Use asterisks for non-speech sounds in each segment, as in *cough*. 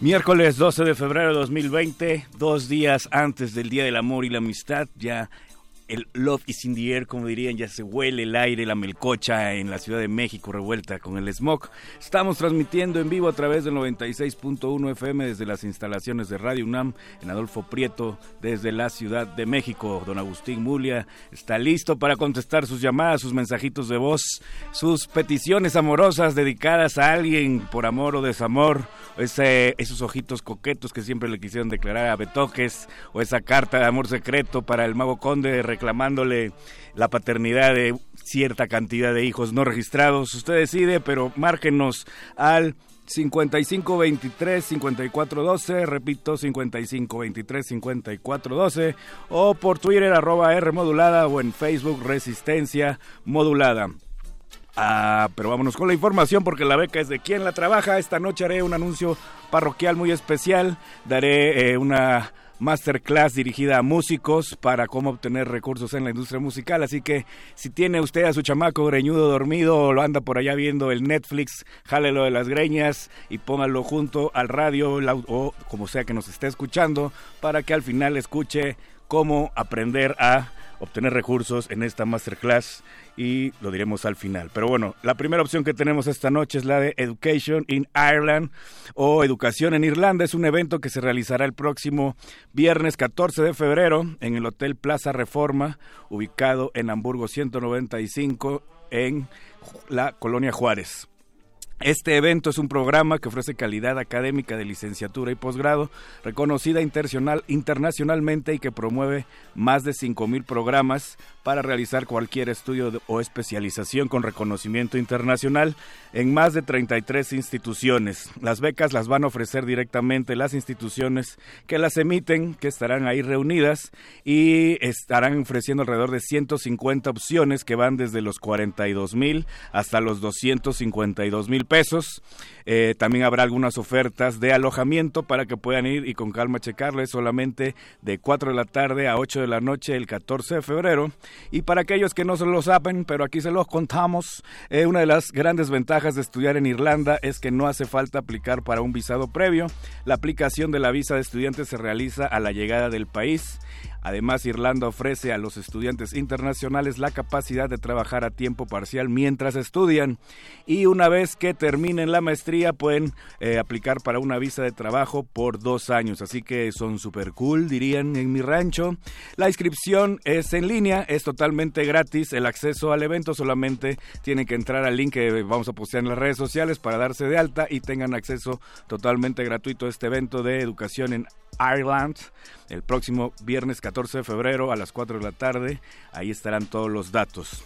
Miércoles 12 de febrero de 2020, dos días antes del Día del Amor y la Amistad, ya el love is in the air, como dirían, ya se huele el aire, la melcocha en la Ciudad de México revuelta con el smog. Estamos transmitiendo en vivo a través del 96.1 FM desde las instalaciones de Radio UNAM en Adolfo Prieto desde la Ciudad de México. Don Agustín Mulia está listo para contestar sus llamadas, sus mensajitos de voz, sus peticiones amorosas dedicadas a alguien por amor o desamor, ese, esos ojitos coquetos que siempre le quisieron declarar a Betoques o esa carta de amor secreto para el mago conde de reclamándole la paternidad de cierta cantidad de hijos no registrados. Usted decide, pero márquenos al 5523-5412, repito, 5523-5412, o por Twitter, arroba R modulada, o en Facebook, Resistencia Modulada. Ah, pero vámonos con la información porque la beca es de quien la trabaja. Esta noche haré un anuncio parroquial muy especial. Daré eh, una masterclass dirigida a músicos para cómo obtener recursos en la industria musical. Así que si tiene usted a su chamaco greñudo dormido o lo anda por allá viendo el Netflix, jálelo de las greñas y póngalo junto al radio o como sea que nos esté escuchando para que al final escuche cómo aprender a obtener recursos en esta masterclass y lo diremos al final. Pero bueno, la primera opción que tenemos esta noche es la de Education in Ireland o Educación en Irlanda. Es un evento que se realizará el próximo viernes 14 de febrero en el Hotel Plaza Reforma, ubicado en Hamburgo 195 en la Colonia Juárez. Este evento es un programa que ofrece calidad académica de licenciatura y posgrado, reconocida internacionalmente y que promueve más de 5.000 programas para realizar cualquier estudio o especialización con reconocimiento internacional en más de 33 instituciones. Las becas las van a ofrecer directamente las instituciones que las emiten, que estarán ahí reunidas y estarán ofreciendo alrededor de 150 opciones que van desde los 42 mil hasta los 252 mil pesos. Eh, también habrá algunas ofertas de alojamiento para que puedan ir y con calma checarlo. Es solamente de 4 de la tarde a 8 de la noche el 14 de febrero. Y para aquellos que no se lo saben, pero aquí se los contamos, eh, una de las grandes ventajas de estudiar en Irlanda es que no hace falta aplicar para un visado previo. La aplicación de la visa de estudiante se realiza a la llegada del país Además, Irlanda ofrece a los estudiantes internacionales la capacidad de trabajar a tiempo parcial mientras estudian y una vez que terminen la maestría pueden eh, aplicar para una visa de trabajo por dos años. Así que son super cool, dirían en mi rancho. La inscripción es en línea, es totalmente gratis. El acceso al evento solamente tienen que entrar al link que vamos a postear en las redes sociales para darse de alta y tengan acceso totalmente gratuito a este evento de educación en Ireland el próximo viernes 14 de febrero a las 4 de la tarde. Ahí estarán todos los datos.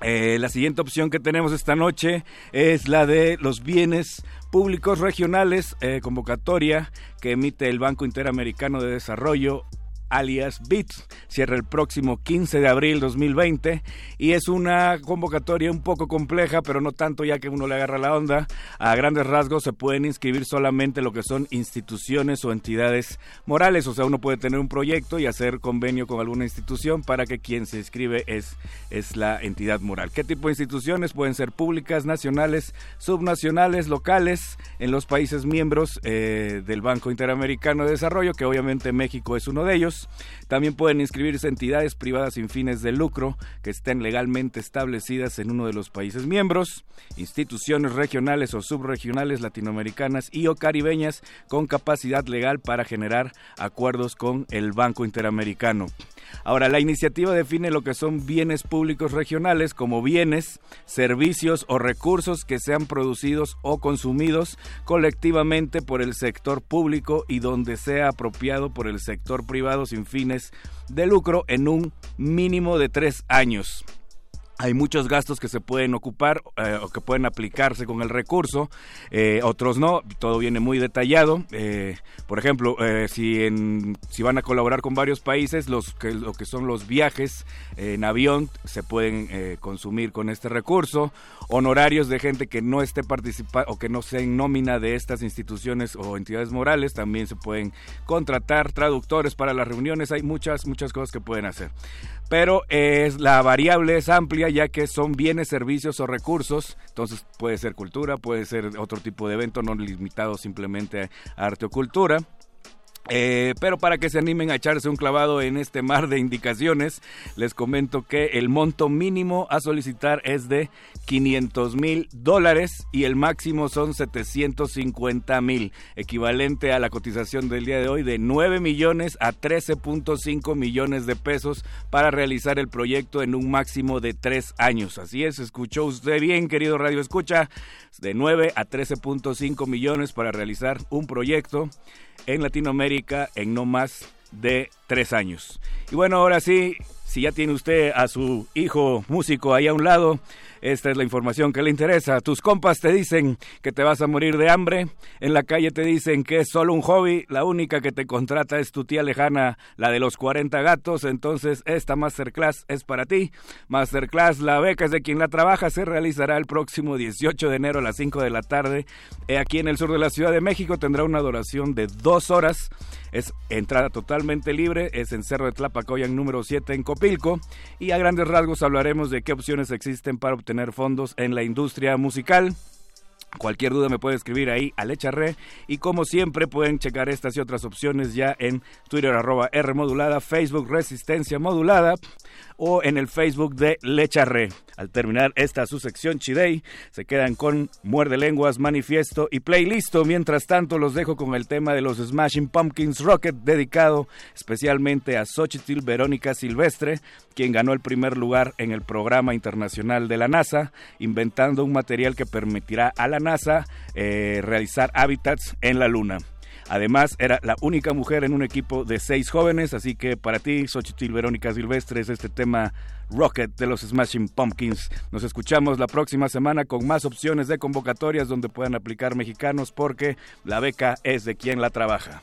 Eh, la siguiente opción que tenemos esta noche es la de los bienes públicos regionales, eh, convocatoria que emite el Banco Interamericano de Desarrollo alias BITS. Cierra el próximo 15 de abril 2020 y es una convocatoria un poco compleja, pero no tanto ya que uno le agarra la onda. A grandes rasgos se pueden inscribir solamente lo que son instituciones o entidades morales, o sea, uno puede tener un proyecto y hacer convenio con alguna institución para que quien se inscribe es, es la entidad moral. ¿Qué tipo de instituciones? Pueden ser públicas, nacionales, subnacionales, locales, en los países miembros eh, del Banco Interamericano de Desarrollo, que obviamente México es uno de ellos también pueden inscribirse entidades privadas sin fines de lucro que estén legalmente establecidas en uno de los países miembros, instituciones regionales o subregionales latinoamericanas y o caribeñas con capacidad legal para generar acuerdos con el Banco Interamericano. Ahora, la iniciativa define lo que son bienes públicos regionales como bienes, servicios o recursos que sean producidos o consumidos colectivamente por el sector público y donde sea apropiado por el sector privado sin fines de lucro en un mínimo de tres años hay muchos gastos que se pueden ocupar eh, o que pueden aplicarse con el recurso, eh, otros no, todo viene muy detallado. Eh, por ejemplo, si, en, si van a colaborar con varios países, lo que son los viajes en avión se pueden consumir con este recurso, honorarios de gente que no esté participando o que no sea en nómina de estas instituciones o entidades morales, también se pueden contratar traductores para las reuniones, hay muchas, muchas cosas que pueden hacer pero es la variable es amplia ya que son bienes, servicios o recursos, entonces puede ser cultura, puede ser otro tipo de evento no limitado simplemente a arte o cultura. Eh, pero para que se animen a echarse un clavado en este mar de indicaciones, les comento que el monto mínimo a solicitar es de 500 mil dólares y el máximo son 750 mil, equivalente a la cotización del día de hoy de 9 millones a 13.5 millones de pesos para realizar el proyecto en un máximo de 3 años. Así es, escuchó usted bien, querido Radio Escucha, de 9 a 13.5 millones para realizar un proyecto en Latinoamérica en no más de tres años. Y bueno, ahora sí, si ya tiene usted a su hijo músico ahí a un lado, Esta es la información que le interesa. Tus compas te dicen que te vas a morir de hambre. En la calle te dicen que es solo un hobby. La única que te contrata es tu tía lejana, la de los 40 gatos. Entonces, esta masterclass es para ti. Masterclass, la beca es de quien la trabaja. Se realizará el próximo 18 de enero a las 5 de la tarde. Aquí en el sur de la Ciudad de México tendrá una duración de dos horas. Es entrada totalmente libre, es en Cerro de Tlapacoyan número 7 en Copilco y a grandes rasgos hablaremos de qué opciones existen para obtener fondos en la industria musical. Cualquier duda me puede escribir ahí a Lecharre y como siempre pueden checar estas y otras opciones ya en Twitter arroba R modulada, Facebook Resistencia Modulada o en el Facebook de Lecharre. Al terminar esta su sección Chidey, se quedan con Muerde Lenguas, Manifiesto y Playlisto. Mientras tanto, los dejo con el tema de los Smashing Pumpkins Rocket, dedicado especialmente a Xochitl Verónica Silvestre, quien ganó el primer lugar en el programa internacional de la NASA, inventando un material que permitirá a la NASA eh, realizar hábitats en la Luna. Además, era la única mujer en un equipo de seis jóvenes, así que para ti, Xochitl Verónica Silvestre, es este tema Rocket de los Smashing Pumpkins. Nos escuchamos la próxima semana con más opciones de convocatorias donde puedan aplicar mexicanos porque la beca es de quien la trabaja.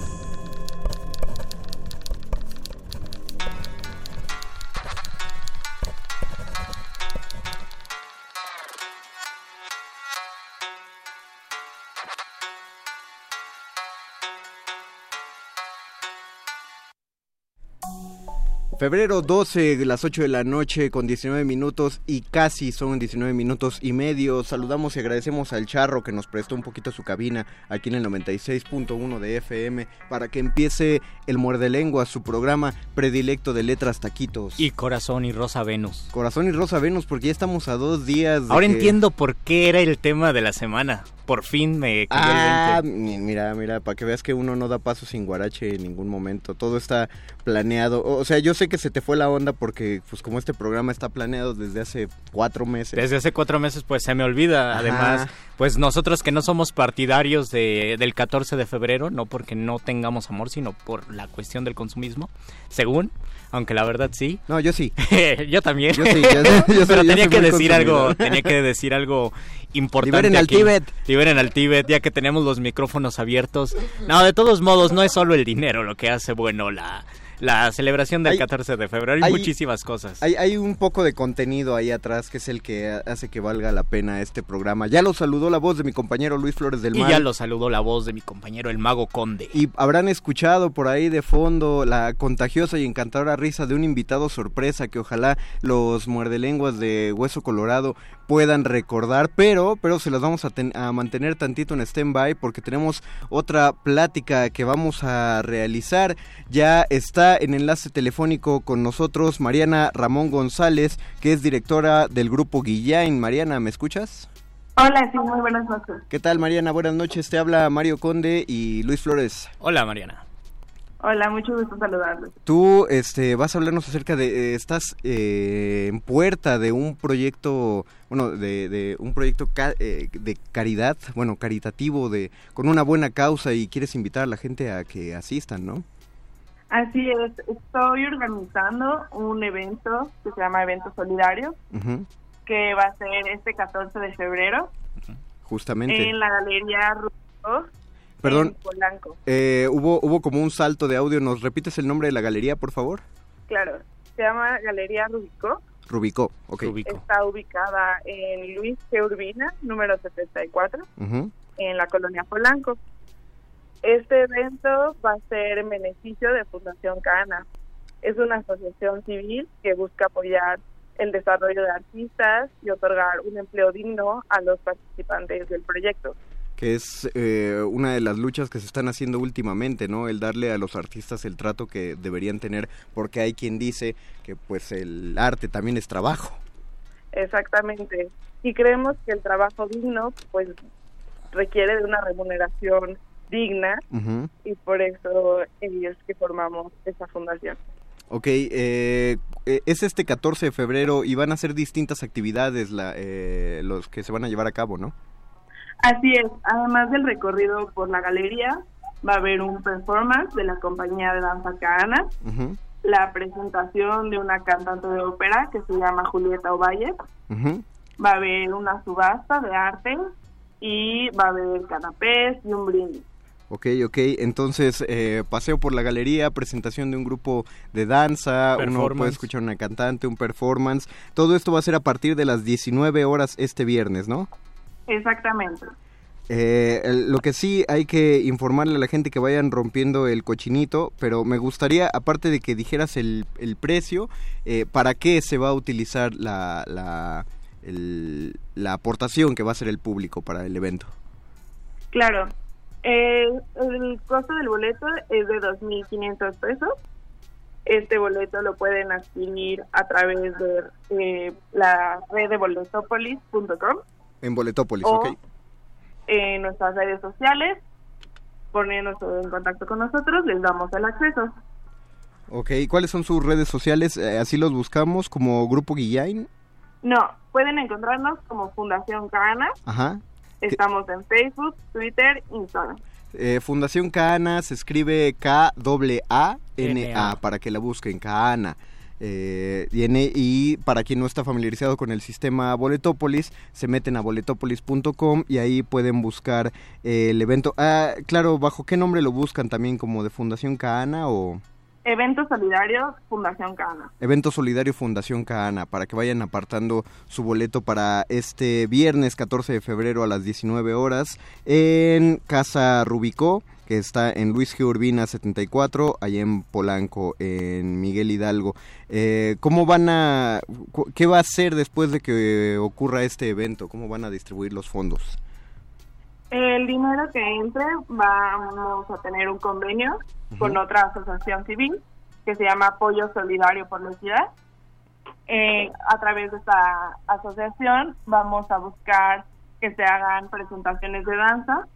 Febrero 12, las 8 de la noche con 19 minutos y casi son 19 minutos y medio. Saludamos y agradecemos al Charro que nos prestó un poquito su cabina aquí en el 96.1 de FM para que empiece el Muerde Lengua, su programa predilecto de letras taquitos. Y Corazón y Rosa Venus. Corazón y Rosa Venus, porque ya estamos a dos días. Ahora entiendo por qué era el tema de la semana. Por fin me cayó ah, el 20. Mira, mira, para que veas que uno no da paso sin guarache en ningún momento. Todo está planeado. O sea, yo sé que se te fue la onda porque, pues, como este programa está planeado desde hace cuatro meses. Desde hace cuatro meses, pues se me olvida. Además, pues nosotros que no somos partidarios de, del 14 de febrero, no porque no tengamos amor, sino por la cuestión del consumismo, según, aunque la verdad sí. No, yo sí. *laughs* yo también. Yo sí, yo, yo *laughs* Pero soy- yo tenía que decir algo, tenía que decir algo importante. Liberen al aquí. Tíbet. Liberen al Tíbet, ya que tenemos los micrófonos abiertos. No, de todos modos, no es solo el dinero lo que hace bueno la, la celebración del Hay- 14 de febrero, hay, hay- muchísimas cosas. Hay, hay un poco de contenido ahí atrás que es el que hace que valga la pena este programa. Ya lo saludó la voz de mi compañero Luis Flores del y Mar. ya lo saludó la voz de mi compañero el mago Conde. Y habrán escuchado por ahí de fondo la contagiosa y encantadora risa de un invitado sorpresa que ojalá los muerdelenguas de Hueso Colorado puedan recordar, pero, pero se las vamos a, ten- a mantener tantito en stand-by porque tenemos otra plática que vamos a realizar. Ya está en enlace telefónico con nosotros Mariana Ramón González, que es directora del grupo Guillain. Mariana, ¿me escuchas? Hola, sí, muy buenas noches. ¿Qué tal Mariana? Buenas noches, te habla Mario Conde y Luis Flores. Hola Mariana. Hola, mucho gusto saludarlos. Tú este, vas a hablarnos acerca de, eh, estás eh, en puerta de un proyecto, bueno, de, de un proyecto ca- eh, de caridad, bueno, caritativo, de con una buena causa y quieres invitar a la gente a que asistan, ¿no? Así es, estoy organizando un evento que se llama Evento Solidario, que va a ser este 14 de febrero justamente. en la Galería Rubio Perdón, en Polanco. eh, hubo, hubo como un salto de audio, ¿nos repites el nombre de la galería, por favor? Claro, se llama Galería Rubicó. Rubicó, ok. Rubico. Está ubicada en Luis G. Urbina, número 74, Ujú, en la colonia Polanco. Este evento va a ser en beneficio de Fundación Cana. Es una asociación civil que busca apoyar el desarrollo de artistas y otorgar un empleo digno a los participantes del proyecto. Que es eh, una de las luchas que se están haciendo últimamente, ¿no? El darle a los artistas el trato que deberían tener, porque hay quien dice que pues el arte también es trabajo. Exactamente. Y creemos que el trabajo digno pues requiere de una remuneración digna y por eso es que formamos esta fundación. Ok, eh, eh, es este 14 de febrero y van a ser distintas actividades la, eh, los que se van a llevar a cabo, ¿no? Así es, además del recorrido por la galería, va a haber un performance de la compañía de danza Caana, Ujú, la presentación de una cantante de ópera que se llama Julieta Ovalle, va a haber una subasta de arte y va a haber canapés y un brindis. Ok, ok, entonces eh, paseo por la galería, presentación de un grupo de danza, uno puede escuchar una cantante, un performance, todo esto va a ser a partir de las 19 horas este viernes, ¿no? Exactamente. Eh, lo que sí hay que informarle a la gente que vayan rompiendo el cochinito, pero me gustaría, aparte de que dijeras el, el precio, eh, ¿para qué se va a utilizar la, la, el- la aportación que va a hacer el público para el evento? Claro. Eh, el costo del boleto es de 2.500 pesos. Este boleto lo pueden adquirir a través de la red de boletopolis.com En Boletópolis, o ok. en nuestras redes sociales, poniéndose en contacto con nosotros, les damos el acceso. Ok, ¿cuáles son sus redes sociales? Eh, así los buscamos como Grupo Guillain. No, pueden encontrarnos como Fundación Cana. Ajá. Estamos en Facebook, Twitter, Instagram. Eh, Fundación Cana se escribe K-A-A-N-A N-A. para que la busquen, Cana. Eh, viene y para quien no está familiarizado con el sistema Boletópolis, se meten a boletopolis.com y ahí pueden buscar eh, el evento. Ah, claro, ¿bajo qué nombre lo buscan también? ¿Como de Fundación Cana o Evento Solidario, Fundación Cana. Evento Solidario Fundación Cana? Para que vayan apartando su boleto para este viernes 14 de febrero a las 19 horas en Casa Rubicó que está en Luis G. Urbina 74, allá en Polanco, en Miguel Hidalgo. Eh, ¿Cómo van a, qué va a hacer después de que ocurra este evento? ¿Cómo van a distribuir los fondos? El dinero que entre vamos a tener un convenio con otra asociación civil que se llama Apoyo Solidario por la Equidad. Eh, a través de esta asociación vamos a buscar que se hagan presentaciones de danza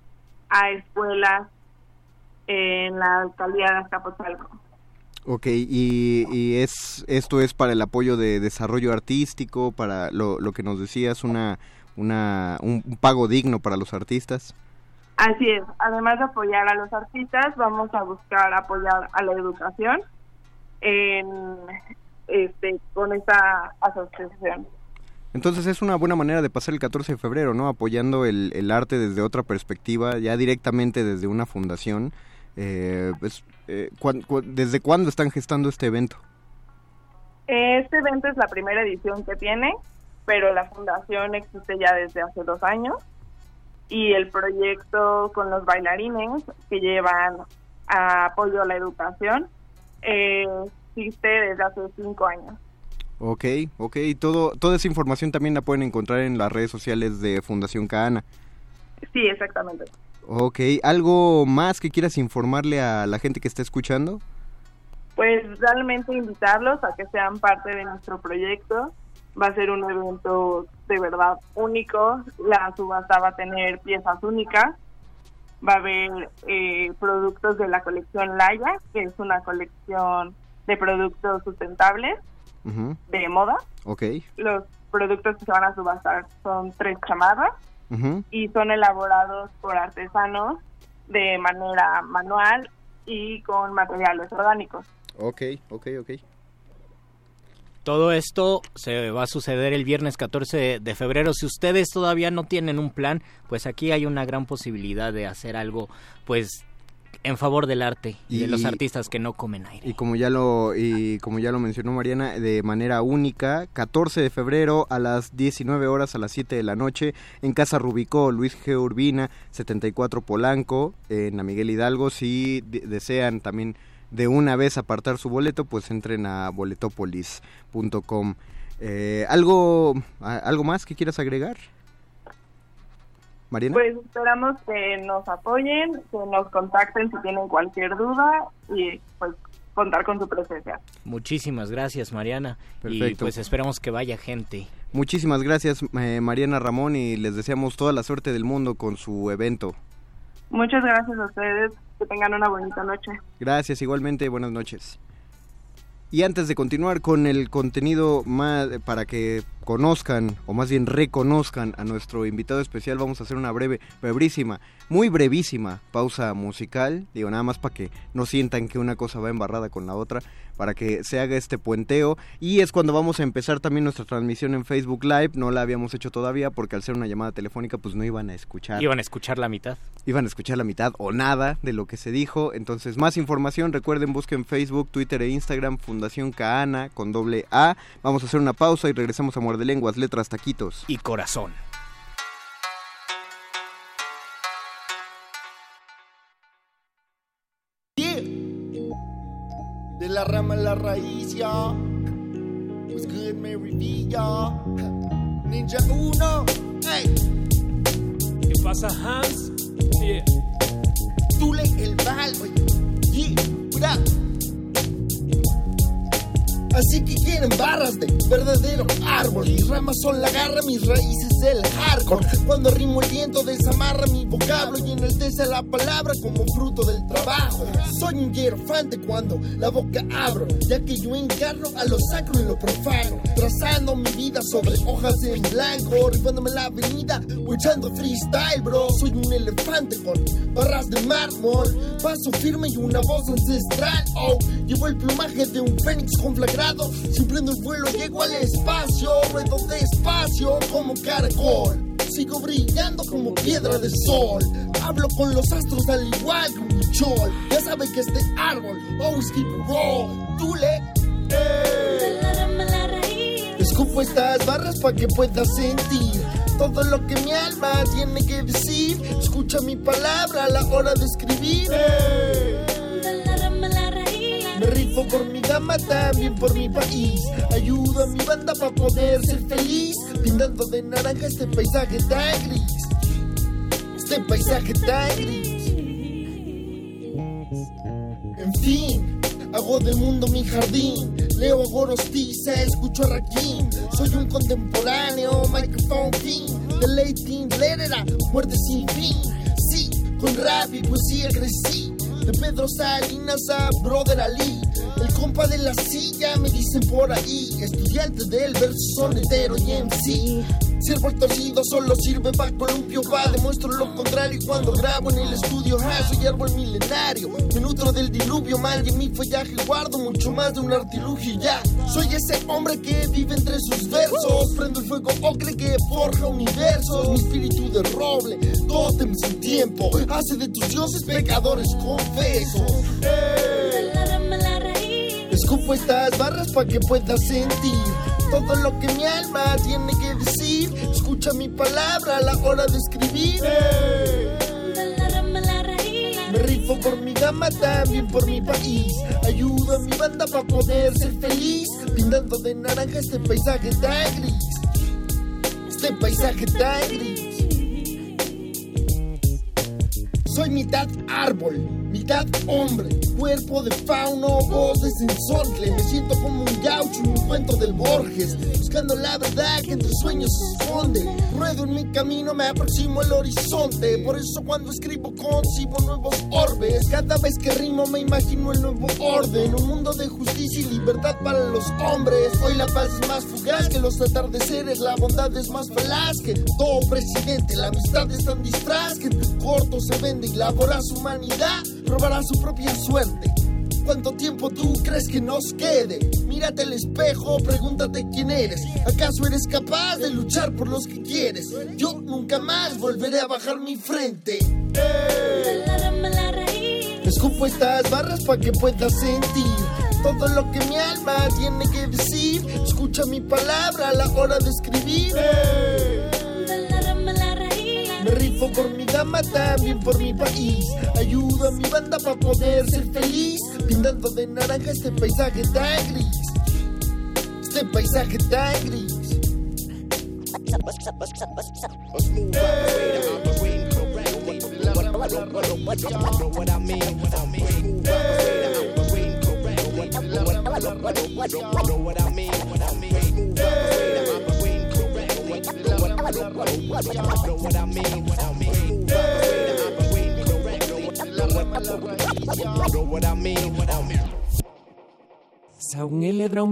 a escuelas en la alcaldía de Azcapotzalco. Ok, y, y es esto es para el apoyo de desarrollo artístico, para lo, lo que nos decías, una, una, un, un pago digno para los artistas. Así es, además de apoyar a los artistas, vamos a buscar apoyar a la educación en, este, con esta asociación. Entonces es una buena manera de pasar el 14 de febrero, ¿no? Apoyando el, el arte desde otra perspectiva, ya directamente desde una fundación. Eh, pues, eh, cuán- cu- ¿Desde cuándo están gestando este evento? Este evento es la primera edición que tiene, pero la fundación existe ya desde hace dos años y el proyecto con los bailarines que llevan a apoyo a la educación eh, existe desde hace cinco años. Ok, ok, todo, toda esa información también la pueden encontrar en las redes sociales de Fundación Caana. Sí, exactamente. Ok, ¿algo más que quieras informarle a la gente que está escuchando? Pues realmente invitarlos a que sean parte de nuestro proyecto. Va a ser un evento de verdad único. La subasta va a tener piezas únicas. Va a haber eh, productos de la colección Laya, que es una colección de productos sustentables de moda. Ok, Los productos que se van a subastar son tres chamarras y son elaborados por artesanos de manera manual y con materiales orgánicos. ok, ok, ok. Todo esto se va a suceder el viernes 14 de febrero. Si ustedes todavía no tienen un plan, pues aquí hay una gran posibilidad de hacer algo, pues, en favor del arte y, de los artistas que no comen aire. Y como ya lo y como ya lo mencionó Mariana, de manera única, 14 de febrero a las 19 horas a las 7 de la noche en Casa Rubicó, Luis G. Urbina, 74 Polanco, en la Miguel Hidalgo. Si de- desean también de una vez apartar su boleto, pues entren a boletopolis.com. Eh, ¿algo, ¿Algo más que quieras agregar? Mariana. Pues esperamos que nos apoyen, que nos contacten si tienen cualquier duda y pues contar con su presencia. Muchísimas gracias, Mariana. Y Perfecto. pues esperamos que vaya gente. Muchísimas gracias eh, Mariana Ramón y les deseamos toda la suerte del mundo con su evento. Muchas gracias a ustedes, que tengan una bonita noche. Gracias igualmente, buenas noches. Y antes de continuar con el contenido más para que conozcan o más bien reconozcan a nuestro invitado especial, vamos a hacer una breve, brevísima, muy brevísima pausa musical, digo nada más para que no sientan que una cosa va embarrada con la otra, para que se haga este puenteo y es cuando vamos a empezar también nuestra transmisión en Facebook Live, no la habíamos hecho todavía porque al ser una llamada telefónica pues no iban a escuchar Iban a escuchar la mitad. iban a escuchar la mitad o nada de lo que se dijo. Entonces, más información, recuerden, busquen Facebook, Twitter e Instagram, Fundación Caana con doble A. Vamos a hacer una pausa y regresamos a Muerde Lenguas, Letras, Taquitos. Y corazón. La rama la raíz, ya. Was good, Mary V, ya. Ninja Uno, hey. ¿Qué pasa, Hans? Yeah. Tule el bal, oye. Yeah, what up? Así que quieren barras de verdadero árbol. Mis ramas son la garra, mis raíces el hardcore. Cuando rimo el viento desamarra mi vocablo y enaltece la palabra como fruto del trabajo. Soy un hierofante cuando la boca abro, ya que yo encarno a lo sacro y lo profano. Trazando mi vida sobre hojas en blanco, rifándome la avenida o echando freestyle, bro. Soy un elefante con barras de mármol, paso firme y una voz ancestral. Oh, llevo el plumaje de un fénix conflagrado. Si prendo el vuelo, llego al espacio, ruedo despacio como caracol. Sigo brillando como piedra de sol. Hablo con los astros al igual que un chol. Ya sabe que este árbol always keep it raw. Dule, Escupo estas barras para que puedas sentir todo lo que mi alma tiene que decir. Escucha mi palabra a la hora de escribir. Me rifo por mi gama, también por mi país. Ayudo a mi banda para poder ser feliz. Pintando de naranja este paisaje tan gris. Este paisaje tan gris. En fin, hago del mundo mi jardín. Leo a Gorostiza, escucho a Rakim. Soy un contemporáneo, microphone. De Leighton Lerera, muerte sin fin. Sí, con rap y poesía crecí. De Pedro Salinas a Brother Ali. El compa de la silla me dicen por ahí. Estudiante del verso sonetero y MC. Siervo el torcido solo sirve para columpio, va. Demuestro lo contrario cuando grabo en el estudio. Ah, soy árbol milenario. Me nutro del diluvio mal y mi follaje guardo mucho más de un artilugio ya. Soy ese hombre que vive entre sus versos. Prendo el fuego ocre que forja universos. Mi espíritu de roble, tótem sin tiempo. Hace de tus dioses pecadores confesos. Escupo estas barras para que puedas sentir todo lo que mi alma tiene que decir. Escucha mi palabra a la hora de escribir. Me rifo por mi gama, también por mi país. Ayudo a mi banda para poder ser feliz. Pintando de naranja este paisaje tan gris. Este paisaje tan gris. Soy mitad árbol, mitad hombre, cuerpo de fauno, voz de sensontle. Me siento como un gaucho en un cuento del Borges, buscando la verdad que entre sueños se esconde. Ruedo en mi camino, me aproximo al horizonte. Por eso cuando escribo concibo nuevos orbes. Cada vez que rimo me imagino el nuevo orden. Un mundo de justicia y libertad para los hombres. Hoy la paz es más fugaz que los atardeceres. La bondad es más falaz que todo presidente. La amistad es tan disfraz que en tu corto se vende y labora su humanidad. Robará su propia suerte. ¿Cuánto tiempo tú crees que nos quede? Mírate al espejo, pregúntate quién eres. ¿Acaso eres capaz de luchar por los que quieres? Yo nunca más volveré a bajar mi frente. Escupo estas barras para que puedas sentir todo lo que mi alma tiene que decir. Escucha mi palabra a la hora de escribir. Me rifo por mi dama, también por mi país. Ayudo a mi banda para poder ser feliz. Pintando de naranja este paisaje tan gris. Este paisaje tan gris.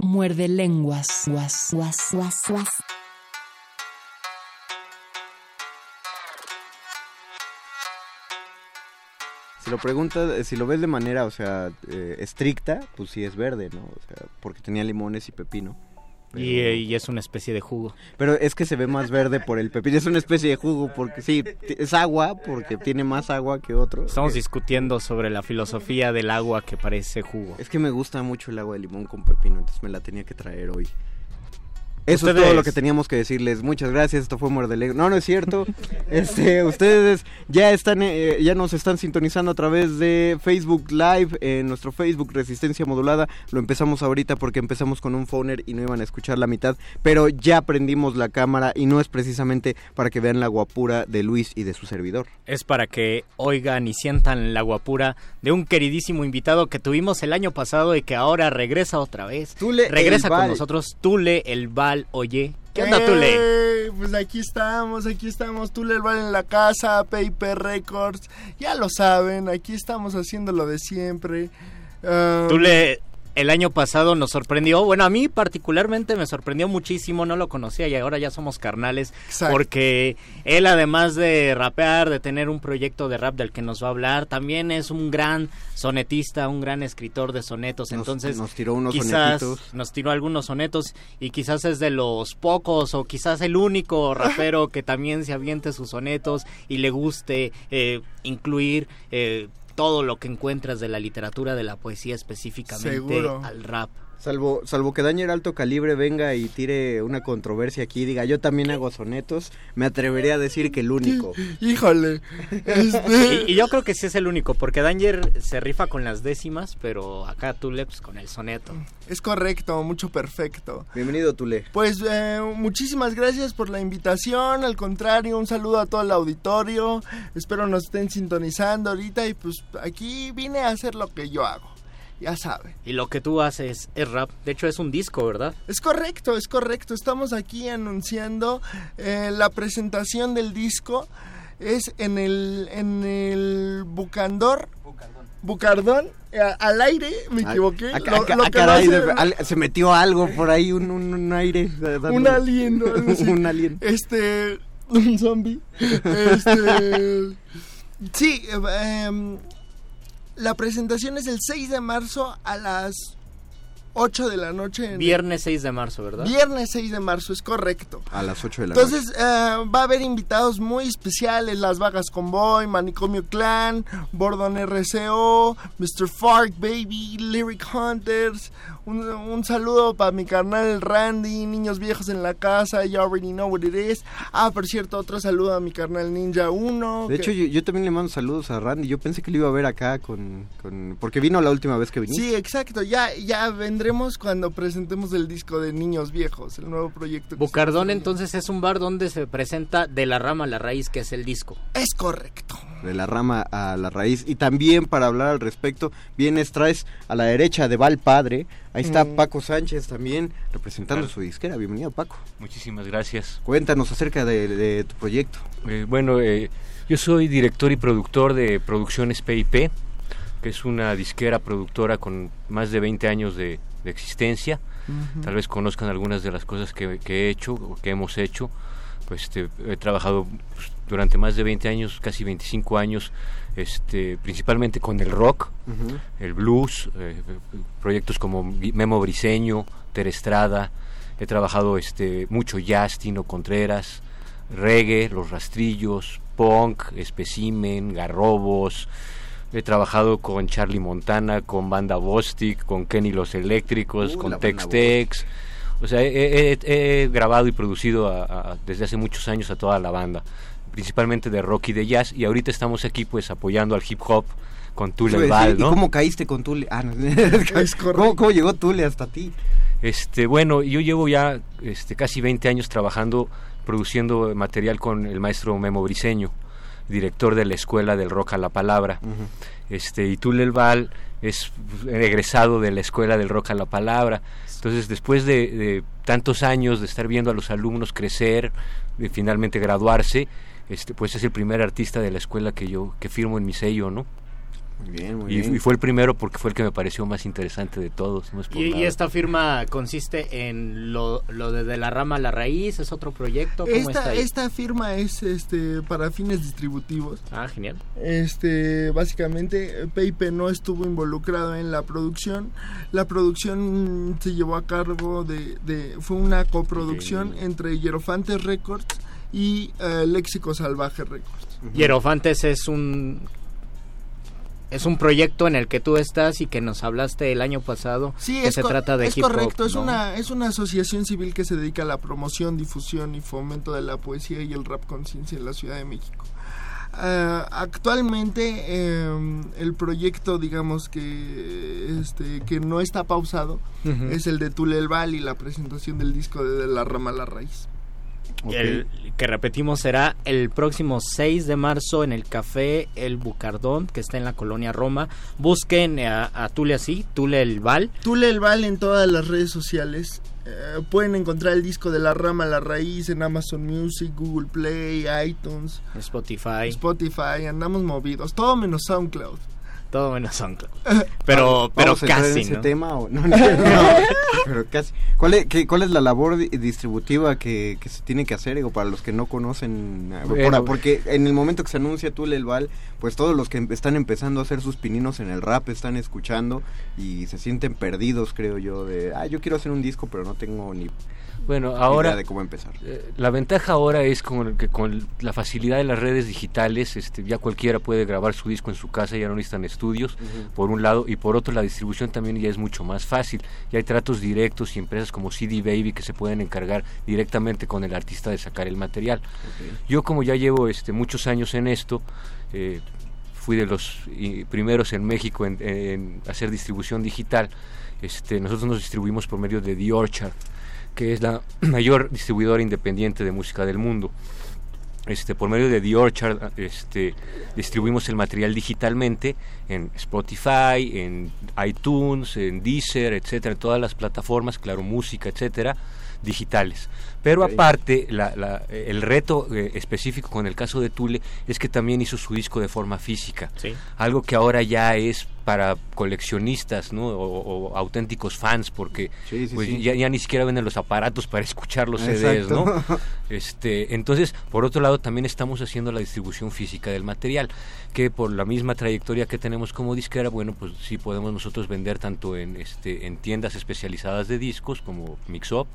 Muerde lenguas. Guas, guas, guas, guas. Si lo preguntas, si lo ves de manera, o sea, eh, estricta, pues sí es verde, ¿no? O sea, porque tenía limones y pepino. Pero, Y, eh, y es una especie de jugo. pero es que se ve más verde por el pepino. Es una especie de jugo, porque sí, es agua, porque tiene más agua que otro. Estamos Eh, discutiendo sobre la filosofía del agua que parece jugo. Es que me gusta mucho el agua de limón con pepino, entonces me la tenía que traer hoy. Eso es todo lo que teníamos que decirles. Muchas gracias. Esto fue Muerde No, no es cierto. *laughs* este, ustedes ya están, eh, ya nos están sintonizando a través de Facebook Live en nuestro Facebook Resistencia Modulada. Lo empezamos ahorita porque empezamos con un phoner y no iban a escuchar la mitad, pero ya prendimos la cámara y no es precisamente para que vean la guapura de Luis y de su servidor. Es para que oigan y sientan la guapura de un queridísimo invitado que tuvimos el año pasado y que ahora regresa otra vez. Tule regresa con nosotros Tule el Val Oye. ¿Qué onda, Tule? Pues aquí estamos, aquí estamos. Tule el Val en la casa, Paper Records. Ya lo saben, aquí estamos haciendo lo de siempre. Um, Tule el año pasado nos sorprendió, bueno, a mí particularmente me sorprendió muchísimo, no lo conocía y ahora ya somos carnales, porque él además de rapear, de tener un proyecto de rap del que nos va a hablar, también es un gran sonetista, un gran escritor de sonetos, entonces nos tiró unos quizás nos tiró algunos sonetos y quizás es de los pocos o quizás el único *laughs* rapero que también se aviente sus sonetos y le guste eh, incluir eh, todo lo que encuentras de la literatura, de la poesía específicamente al rap. Salvo, salvo que Dañer Alto Calibre venga y tire una controversia aquí y diga, yo también hago sonetos, me atrevería a decir que el único. *laughs* Híjole. Este *laughs* y, yo creo que sí es el único, porque Danger se rifa con las décimas, pero acá Tule pues, con el soneto. Es correcto, mucho perfecto. Bienvenido Tule. Pues eh, muchísimas gracias por la invitación, al contrario, un saludo a todo el auditorio, espero nos estén sintonizando ahorita y pues aquí vine a hacer lo que yo hago ya sabe. Y lo que tú haces es rap. De hecho, es un disco, ¿verdad? Es correcto, es correcto. Estamos aquí anunciando eh, la presentación del disco. Es en el, en el Bucandor. Bucardón. Eh, al aire, me equivoqué. se metió algo por ahí, un, un, aire. Un alien, *laughs* un alien. Este, un zombie. *laughs* Este, sí, eh, la presentación es el 6 de marzo a las 8 de la noche. Viernes 6 de marzo, ¿verdad? Viernes 6 de marzo, es correcto. A las 8 de la noche. Entonces, eh, va a haber invitados muy especiales: Las Vagas Convoy, Manicomio Clan, Bordon RCO, Mr. Fark Baby, Lyric Hunters, un, saludo para mi carnal Randy, niños viejos en la casa, you already know what it is. Ah, por cierto, otro saludo a mi carnal Ninja 1. De hecho, yo, también le mando saludos a Randy. Yo pensé que lo iba a ver acá con, Porque vino la última vez que viniste. Sí, exacto. Ya, ya cuando presentemos el disco de Niños Viejos, el nuevo proyecto. Bucardón entonces es un bar donde se presenta de la rama a la raíz, que es el disco. Es correcto. De la rama a la raíz. Y también para hablar al respecto, vienes, traes a la derecha de Val Padre Ahí está mm. Paco Sánchez también representando su disquera. Bienvenido, Paco. Muchísimas gracias. Cuéntanos acerca de, tu proyecto. Eh, bueno, eh, yo soy director y productor de Producciones PIP, que es una disquera productora con más de 20 años de, existencia. Tal vez conozcan algunas de las cosas que, he hecho o que hemos hecho. Pues este, he trabajado pues, durante más de 20 años, casi 25 años, este, principalmente con el rock, el blues, eh, proyectos como Memo Briseño, Terestrada, he trabajado este, mucho jazz, Tino Contreras, reggae, Los Rastrillos, punk, especimen, garrobos, he trabajado con Charlie Montana, con Banda Bostic, con Kenny Los Eléctricos, uh, con Tex Tex. O sea, he, grabado y producido desde hace muchos años a toda la banda principalmente de rock y de jazz, y ahorita estamos aquí pues apoyando al hip hop con Tule Val, ¿no? ¿Y cómo caíste con Tule? Ah, *laughs* ¿Cómo, llegó Tule hasta ti? Este, bueno, yo llevo ya este, casi 20 años trabajando, produciendo material con el maestro Memo Briseño, director de la Escuela del Rock a la Palabra. este, y Tule Val es egresado de la Escuela del Rock a la Palabra. Entonces, después de, de tantos años de estar viendo a los alumnos crecer, de finalmente graduarse, este, pues es el primer artista de la escuela que yo que firmo en mi sello, ¿no? Muy bien, muy y, bien. y, fue el primero porque fue el que me pareció más interesante de todos. y, esta firma consiste en lo, lo de, la rama a la raíz, es otro proyecto. esta, esta firma es este para fines distributivos. Ah, genial. Este, básicamente, Peipe no estuvo involucrado en la producción. La producción se llevó a cargo de, de fue una coproducción entre Hierofantes Records y eh, Léxico Salvaje Records. Hierofantes es un es un proyecto en el que tú estás y que nos hablaste el año pasado. Sí, que es, se trata de es hip hop, correcto. Es ¿no? una es una asociación civil que se dedica a la promoción, difusión y fomento de la poesía y el rap conciencia en la Ciudad de México. Ah, actualmente eh, el proyecto, digamos que este que no está pausado, es el de Tule el Val y la presentación del disco de, De la rama a la raíz. El que repetimos será el próximo 6 de marzo en el café El Bucardón, que está en la colonia Roma. Busquen a, a Tule así, Tule el Val. Tule el Val en todas las redes sociales. Eh, pueden encontrar el disco de La Rama la Raíz en Amazon Music, Google Play, iTunes, Spotify, Spotify. Andamos movidos. Todo menos SoundCloud. Todo menos SoundCloud. *laughs* Pero, pero ¿Vamos a entrar casi, en ese ¿no? tema o *laughs* no? No, no, pero casi. ¿Cuál es, qué- cuál es la labor di- distributiva que, que se tiene que hacer digo, para los que no conocen? eh, Bueno. porque en el momento que se anuncia Tule el Val, pues todos los que em- están empezando a hacer sus pininos en el rap están escuchando y se sienten perdidos, creo yo, de, ah, yo quiero hacer un disco, pero no tengo ni Bueno, ahora idea de cómo empezar. eh, la ventaja ahora es con el que con la facilidad de las redes digitales, este, ya cualquiera puede grabar su disco en su casa, ya no necesitan estudios, por un lado, y por otro la distribución también ya es mucho más fácil. Ya hay tratos directos y empresas como CD Baby que se pueden encargar directamente con el artista de sacar el material. Yo como ya llevo este muchos años en esto, eh, fui de los primeros en México en, en hacer distribución digital. Este, nosotros nos distribuimos por medio de The Orchard, que es la *clears throat* mayor distribuidora independiente de música del mundo. Este, por medio de The Orchard este, distribuimos el material digitalmente en Spotify, en iTunes, en Deezer, etcétera, en todas las plataformas, claro, música, etcétera, digitales. Pero aparte, la- la- el reto eh, específico con el caso de Tule es que también hizo su disco de forma física, Sí. algo que ahora ya es para coleccionistas ¿no? o, o auténticos fans, porque Sí, sí, pues, sí. Ya, ya ni siquiera venden los aparatos para escuchar los CDs, ¿no? *laughs* Este, entonces, por otro lado, también estamos haciendo la distribución física del material, que por la misma trayectoria que tenemos como disquera, bueno, pues sí podemos nosotros vender tanto en, este, en tiendas especializadas de discos como Mixup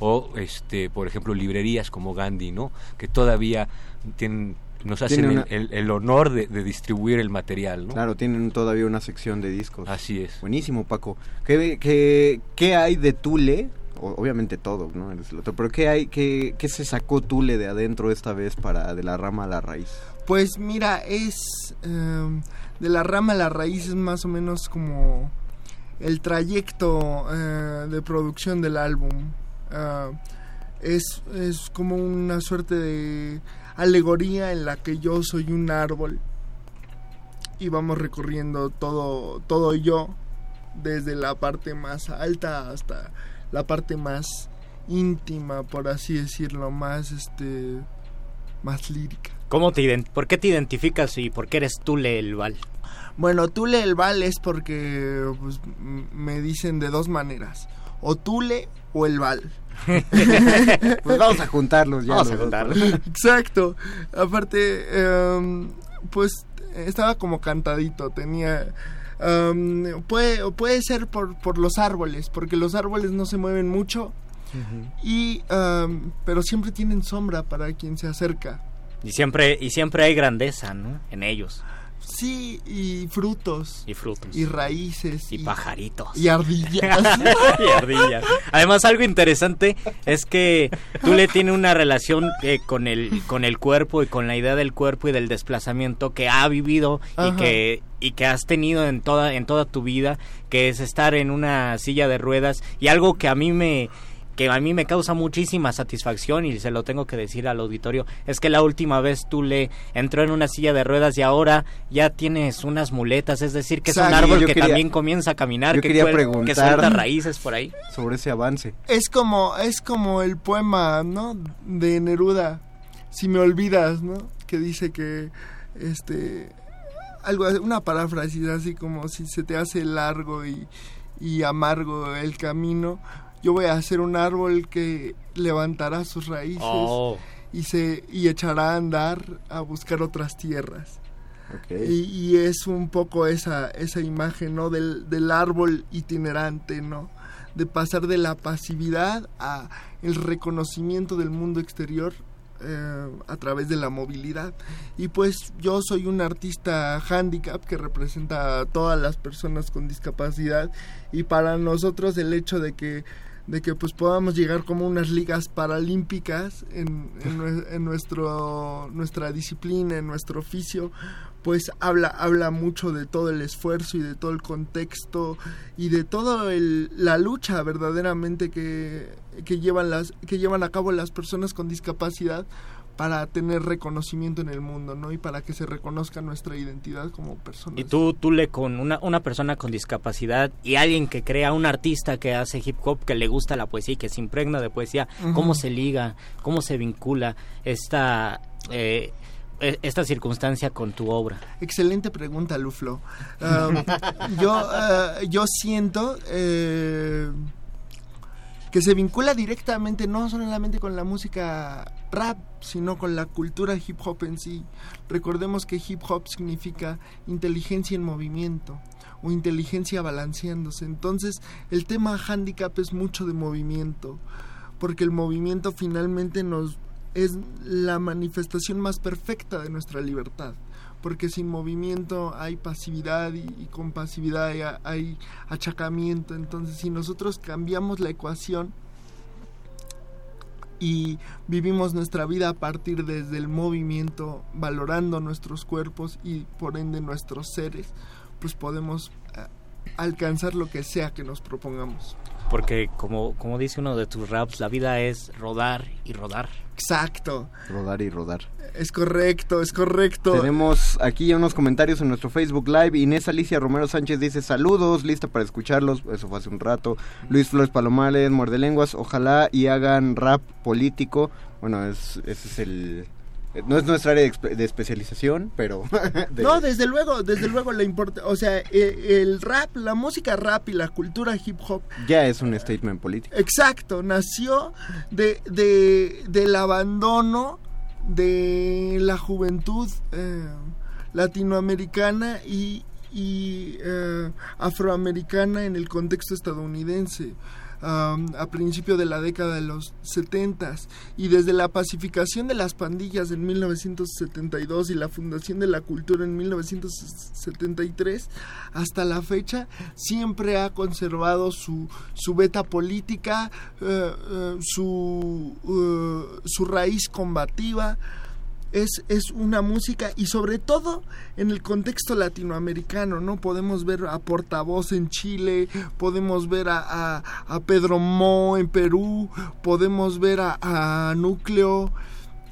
o, este, por ejemplo, librerías como Gandhi, ¿no? Que todavía tienen, nos hacen el, una- el- el honor de, de distribuir el material, ¿no? Claro, tienen todavía una sección de discos. Así es. Buenísimo, Paco. ¿Qué, qué, qué hay de Tule? O- obviamente todo, ¿no? Eres el otro, pero ¿qué hay, qué, qué se sacó Tule de adentro esta vez para de la rama a la raíz? Pues mira, es eh, de la rama a la raíz es más o menos como el trayecto eh, de producción del álbum. Ah, es, es como una suerte de alegoría en la que yo soy un árbol y vamos recorriendo todo, todo yo, desde la parte más alta hasta la parte más íntima, por así decirlo, más este más lírica. ¿Cómo te ident- ¿Por qué te identificas y por qué eres Tule el Val? Bueno, Tule el Val es porque pues, me dicen de dos maneras, o Tule o el Val. *laughs* Pues vamos a juntarlos ya. Vamos a juntarlos. Exacto. Aparte, em, pues estaba como cantadito, tenía... em, puede, puede ser por, por los árboles, porque los árboles no se mueven mucho, y, em, pero siempre tienen sombra para quien se acerca. Y siempre, y siempre hay grandeza, ¿no? En ellos. Sí, y frutos, Y frutos. y raíces, Y pajaritos. y ardillas. *laughs* y ardillas. Además, algo interesante es que Tule tiene una relación eh, con, el, con el cuerpo y con la idea del cuerpo y del desplazamiento que ha vivido y que, y que has tenido en toda, en toda tu vida, que es estar en una silla de ruedas. Y algo que a mí me que a mí me causa muchísima satisfacción y se lo tengo que decir al auditorio, es que la última vez tú le entró en una silla de ruedas y ahora ya tienes unas muletas, es decir, que es un árbol que quería- también comienza a caminar, yo que, quería que preguntar- suelta raíces por ahí. Sobre ese avance. es como es como el poema no de Neruda si me olvidas no que dice que este algo una paráfrasis así como si se te hace largo y, y amargo el camino yo voy a hacer un árbol que levantará sus raíces Oh. y se y echará a andar a buscar otras tierras y es un poco esa esa imagen no del, del árbol itinerante no de pasar de la pasividad a el reconocimiento del mundo exterior eh, a través de la movilidad. Y pues yo soy un artista handicap que representa a todas las personas con discapacidad y para nosotros el hecho de que de que pues podamos llegar como unas ligas paralímpicas en, en, nuestro nuestra disciplina, en nuestro oficio, pues habla habla mucho de todo el esfuerzo y de todo el contexto y de toda la lucha verdaderamente que, que llevan las que llevan a cabo las personas con discapacidad para tener reconocimiento en el mundo, ¿no? Y para que se reconozca nuestra identidad como personas. Y tú, tú le con una, una persona con discapacidad y alguien que crea, un artista que hace hip hop, que le gusta la poesía y que se impregna de poesía, ¿cómo se liga? ¿Cómo se vincula esta... Eh, e, esta circunstancia con tu obra? Excelente pregunta, Luflo. Um, yo, uh, yo siento eh, que se vincula directamente no solamente con la música rap, sino con la cultura hip hop en sí. Recordemos que hip hop significa inteligencia en movimiento o inteligencia balanceándose. Entonces, el tema handicap es mucho de movimiento, porque el movimiento finalmente nos es la manifestación más perfecta de nuestra libertad porque sin movimiento hay pasividad y, con pasividad hay, hay, achacamiento. Entonces, si nosotros cambiamos la ecuación y vivimos nuestra vida a partir desde el movimiento, valorando nuestros cuerpos y por ende nuestros seres, pues podemos eh, alcanzar lo que sea que nos propongamos. Porque como, como dice uno de tus raps, la vida es rodar y rodar. Exacto. Rodar y rodar. Es correcto, es correcto. Tenemos aquí unos comentarios en nuestro Facebook Live. Inés Alicia Romero Sánchez dice saludos, lista para escucharlos. Eso fue hace un rato. Luis Flores Palomares, muerde lenguas. Ojalá y hagan rap político. Bueno, ese es el, no es nuestra área de, especialización, pero... *laughs* No, desde luego, desde luego la importa... O sea, e, el, rap, la música rap y la cultura hip hop... Ya es un statement político. Exacto, nació de, de del abandono de la juventud eh, latinoamericana y, y eh, afroamericana en el contexto estadounidense a principio de la década de los 70 y desde la pacificación de las pandillas en 1972 y la fundación de la cultura en 1973 hasta la fecha siempre ha conservado su, su beta política, eh, eh, su, eh, su raíz combativa es, es una música y sobre todo en el contexto latinoamericano, ¿no? Podemos ver a Portavoz en Chile, podemos ver a, a, Pedro Mo en Perú, podemos ver a, a Núcleo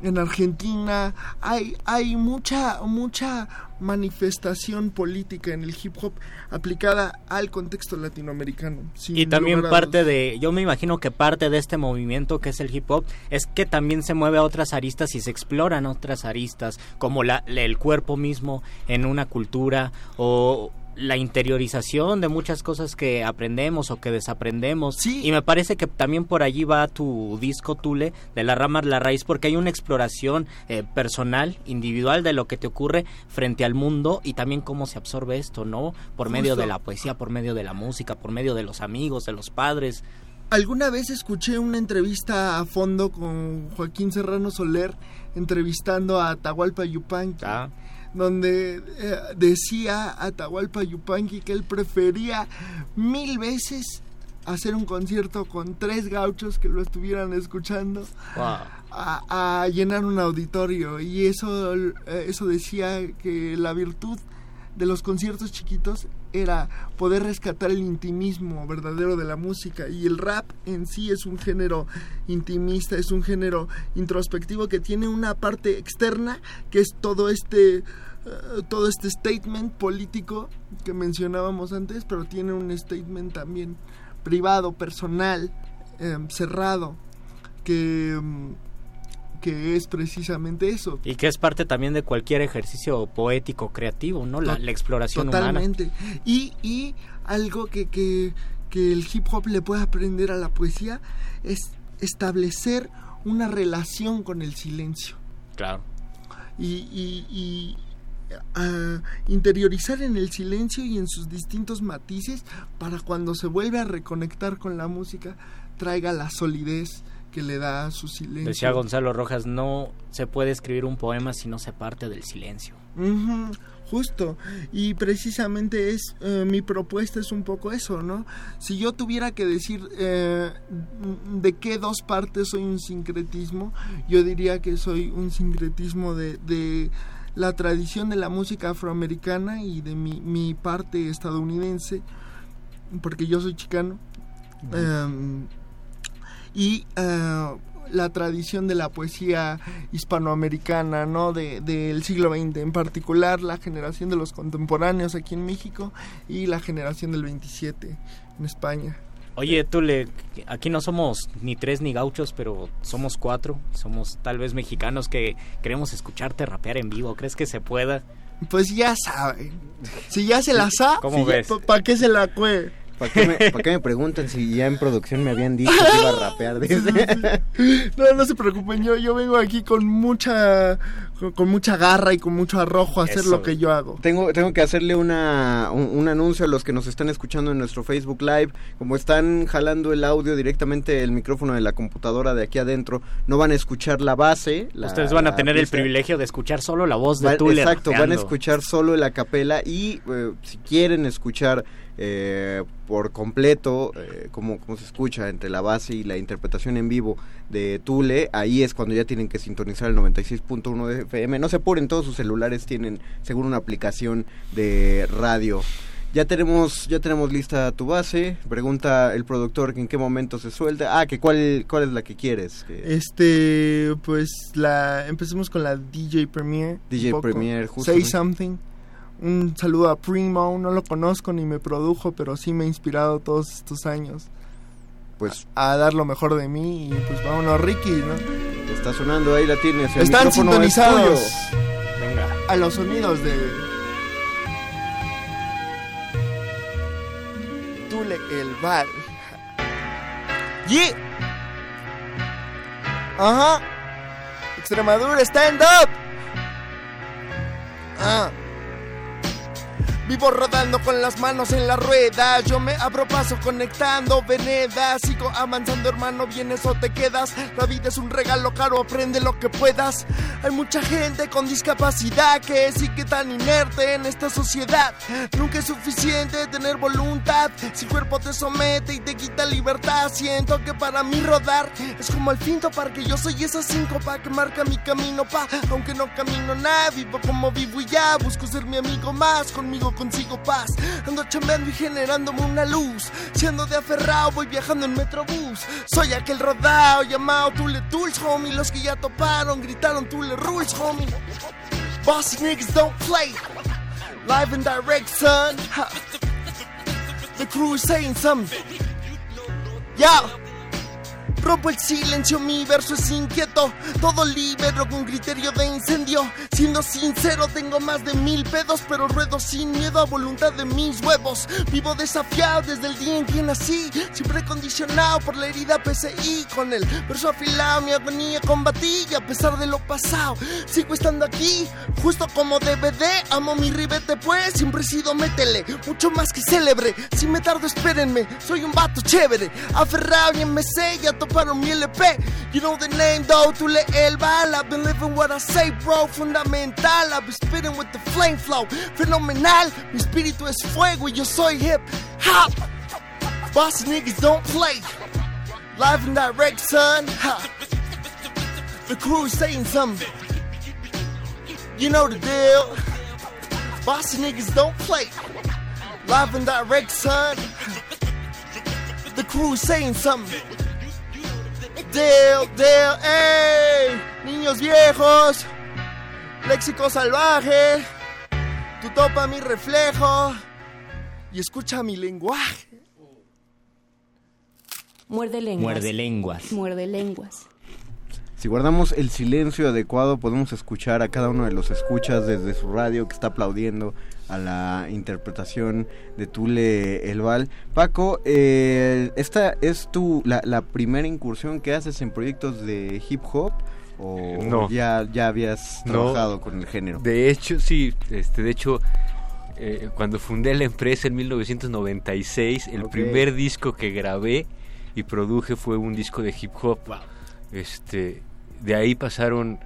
en Argentina, hay, hay mucha, mucha manifestación política en el hip hop aplicada al contexto latinoamericano. Y también parte de, yo me imagino que parte de este movimiento que es el hip hop es que también se mueve a otras aristas y se exploran otras aristas, como la, el cuerpo mismo en una cultura o la interiorización de muchas cosas que aprendemos o que desaprendemos. Sí. Y me parece que también por allí va tu disco Tule de la rama la raíz porque hay una exploración eh, personal, individual de lo que te ocurre frente al mundo y también cómo se absorbe esto, ¿no? Por medio de la poesía, por medio de la música, por medio de los amigos, de los padres. Alguna vez escuché una entrevista a fondo con Joaquín Serrano Soler entrevistando a Atahualpa Yupanqui. Ah donde eh, decía Atahualpa Yupanqui que él prefería mil veces hacer un concierto con tres gauchos que lo estuvieran escuchando a, llenar un auditorio. Y eso eh, eso decía que la virtud de los conciertos chiquitos era poder rescatar el intimismo verdadero de la música. Y el rap en sí es un género intimista, es un género introspectivo que tiene una parte externa que es todo este eh, todo este statement político que mencionábamos antes, pero tiene un statement también privado, personal, em, cerrado, que, em, que es precisamente eso. Y que es parte también de cualquier ejercicio poético, creativo, ¿no? La, exploración Totalmente. Y, y algo que, que, que el hip hop le puede aprender a la poesía es establecer una relación con el silencio. Claro. y, a interiorizar en el silencio y en sus distintos matices para cuando se vuelve a reconectar con la música traiga la solidez que le da su silencio. Decía Gonzalo Rojas, no se puede escribir un poema si no se parte del silencio. Justo. Y precisamente es eh, mi propuesta es un poco eso, ¿no? Si yo tuviera que decir eh, de qué dos partes soy un sincretismo, yo diría que soy un sincretismo de, de la tradición de la música afroamericana y de mi, mi parte estadounidense, porque yo soy chicano. Y eh, la tradición de la poesía hispanoamericana, ¿no? De, del siglo XX, en particular la generación de los contemporáneos aquí en México y la generación del 27 en España. Oye, tú le, aquí no somos ni tres ni gauchos, pero somos cuatro. Somos tal vez mexicanos que queremos escucharte rapear en vivo. ¿Crees que se pueda? Pues ya saben. Si ya se la *laughs* sabe, ¿Cómo ves? ¿para qué se la cue? ¿Para qué, me, ¿Para qué me preguntan si ya en producción me habían dicho que iba a rapear? Dice. *laughs* No, no se preocupen, yo, yo vengo aquí con mucha con, con mucha garra y con mucho arrojo a hacer Eso. lo que yo hago. Tengo, tengo que hacerle una, un, un anuncio a los que nos están escuchando en nuestro Facebook Live. Como están jalando el audio directamente del micrófono de la computadora de aquí adentro, no van a escuchar la base. la- Ustedes van a la tener el privilegio de escuchar solo la voz de Va- Exacto, van a escuchar solo la capela y eh, si quieren escuchar eh, por completo eh, cómo se escucha entre la base y la interpretación en vivo de Tule, ahí es cuando ya tienen que sintonizar el 96.1 de FM. No se apuren, todos sus celulares tienen seguro una aplicación de radio. Ya tenemos, ya tenemos lista tu base. Pregunta el productor que en qué momento se suelta. Ah, que cuál, cuál es la que quieres. Este, pues la empecemos con la DJ Premier. DJ. Premier, justo, Say something. Un saludo a Primo, no lo conozco ni me produjo, pero sí me ha inspirado todos estos años. Pues a, a dar lo mejor de mí y pues vámonos Ricky, ¿no? Está sonando, ahí la tienes. el Están es sintonizados. Venga. a los sonidos de Tule el Val. Yeah. Ajá. Extremadura, stand up. Ah. Vivo rodando con las manos en la rueda. Yo me abro paso conectando venedas. Sigo avanzando, hermano. Vienes o te quedas. La vida es un regalo caro. Aprende lo que puedas. Hay mucha gente con discapacidad que sigue tan inerte en esta sociedad. Nunca es suficiente tener voluntad. Si el cuerpo te somete y te quita libertad, siento que para mí rodar es como el finto para que yo soy esa síncopa que marca mi camino, pa. Aunque no camino nada, vivo como vivo y ya. Busco ser mi amigo más, conmigo consigo paz. Ando chambeando y generándome una luz. Siendo de aferrado, voy viajando en metrobús. Soy aquel rodado llamado Tule Tools, homie. Los que ya toparon gritaron Tule Rules, homie. Boss niggas don't play. Live and direct, son. The crew is saying something. Yeah. Rompo el silencio, mi verso es inquieto. Todo libero con criterio de incendio. Siendo sincero, tengo más de mil pedos, pero ruedo sin miedo a voluntad de mis huevos. Vivo desafiado desde el día en que nací. Siempre condicionado por la herida PCI. Con el verso afilado, mi agonía combatí. Y a pesar de lo pasado, sigo estando aquí. Justo como DVD, amo mi ribete, pues siempre he sido métele. Mucho más que célebre. Si me tardo, espérenme. Soy un vato chévere. Aferrado y en MC, You know the name though, Tule El Val. I've been living what I say, bro. Fundamental. I've been spitting with the flame flow. Phenomenal, Mi espíritu es fuego y yo soy hip hop. Boss niggas don't play. Live and direct, son. Ha. The crew is saying something. You know the deal. Boss niggas don't play. Live and direct, son. The crew is saying something. Deal, deal, ey. Niños viejos. Léxico salvaje. Tú topa mi reflejo. Y escucha mi lenguaje. Muerde lenguas. Muerde lenguas. Muerde lenguas. Si guardamos el silencio adecuado, podemos escuchar a cada uno de los escuchas desde su radio que está aplaudiendo a la interpretación de Tule Elval. Paco, eh, ¿esta es tu la, la primera incursión que haces en proyectos de hip hop? ¿O No. ya, ya habías No. trabajado con el género? De hecho, sí, este, de hecho, eh, cuando fundé la empresa en 1996, el primer disco que grabé y produje fue un disco de hip hop. Este, de ahí pasaron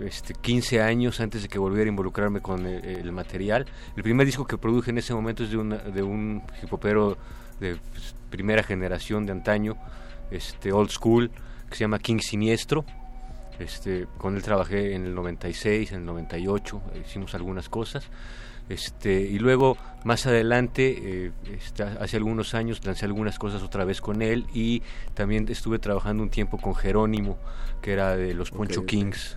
este, 15 años antes de que volviera a involucrarme con el, material. El primer disco que produje en ese momento es de, de un hipopero de pues, primera generación de antaño, este, old school, que se llama King Siniestro. Este, con él trabajé en el 96, en el 98, hicimos algunas cosas. Este, y luego más adelante, eh, hace algunos años, lancé algunas cosas otra vez con él y también estuve trabajando un tiempo con Jerónimo, que era de los Poncho Kings.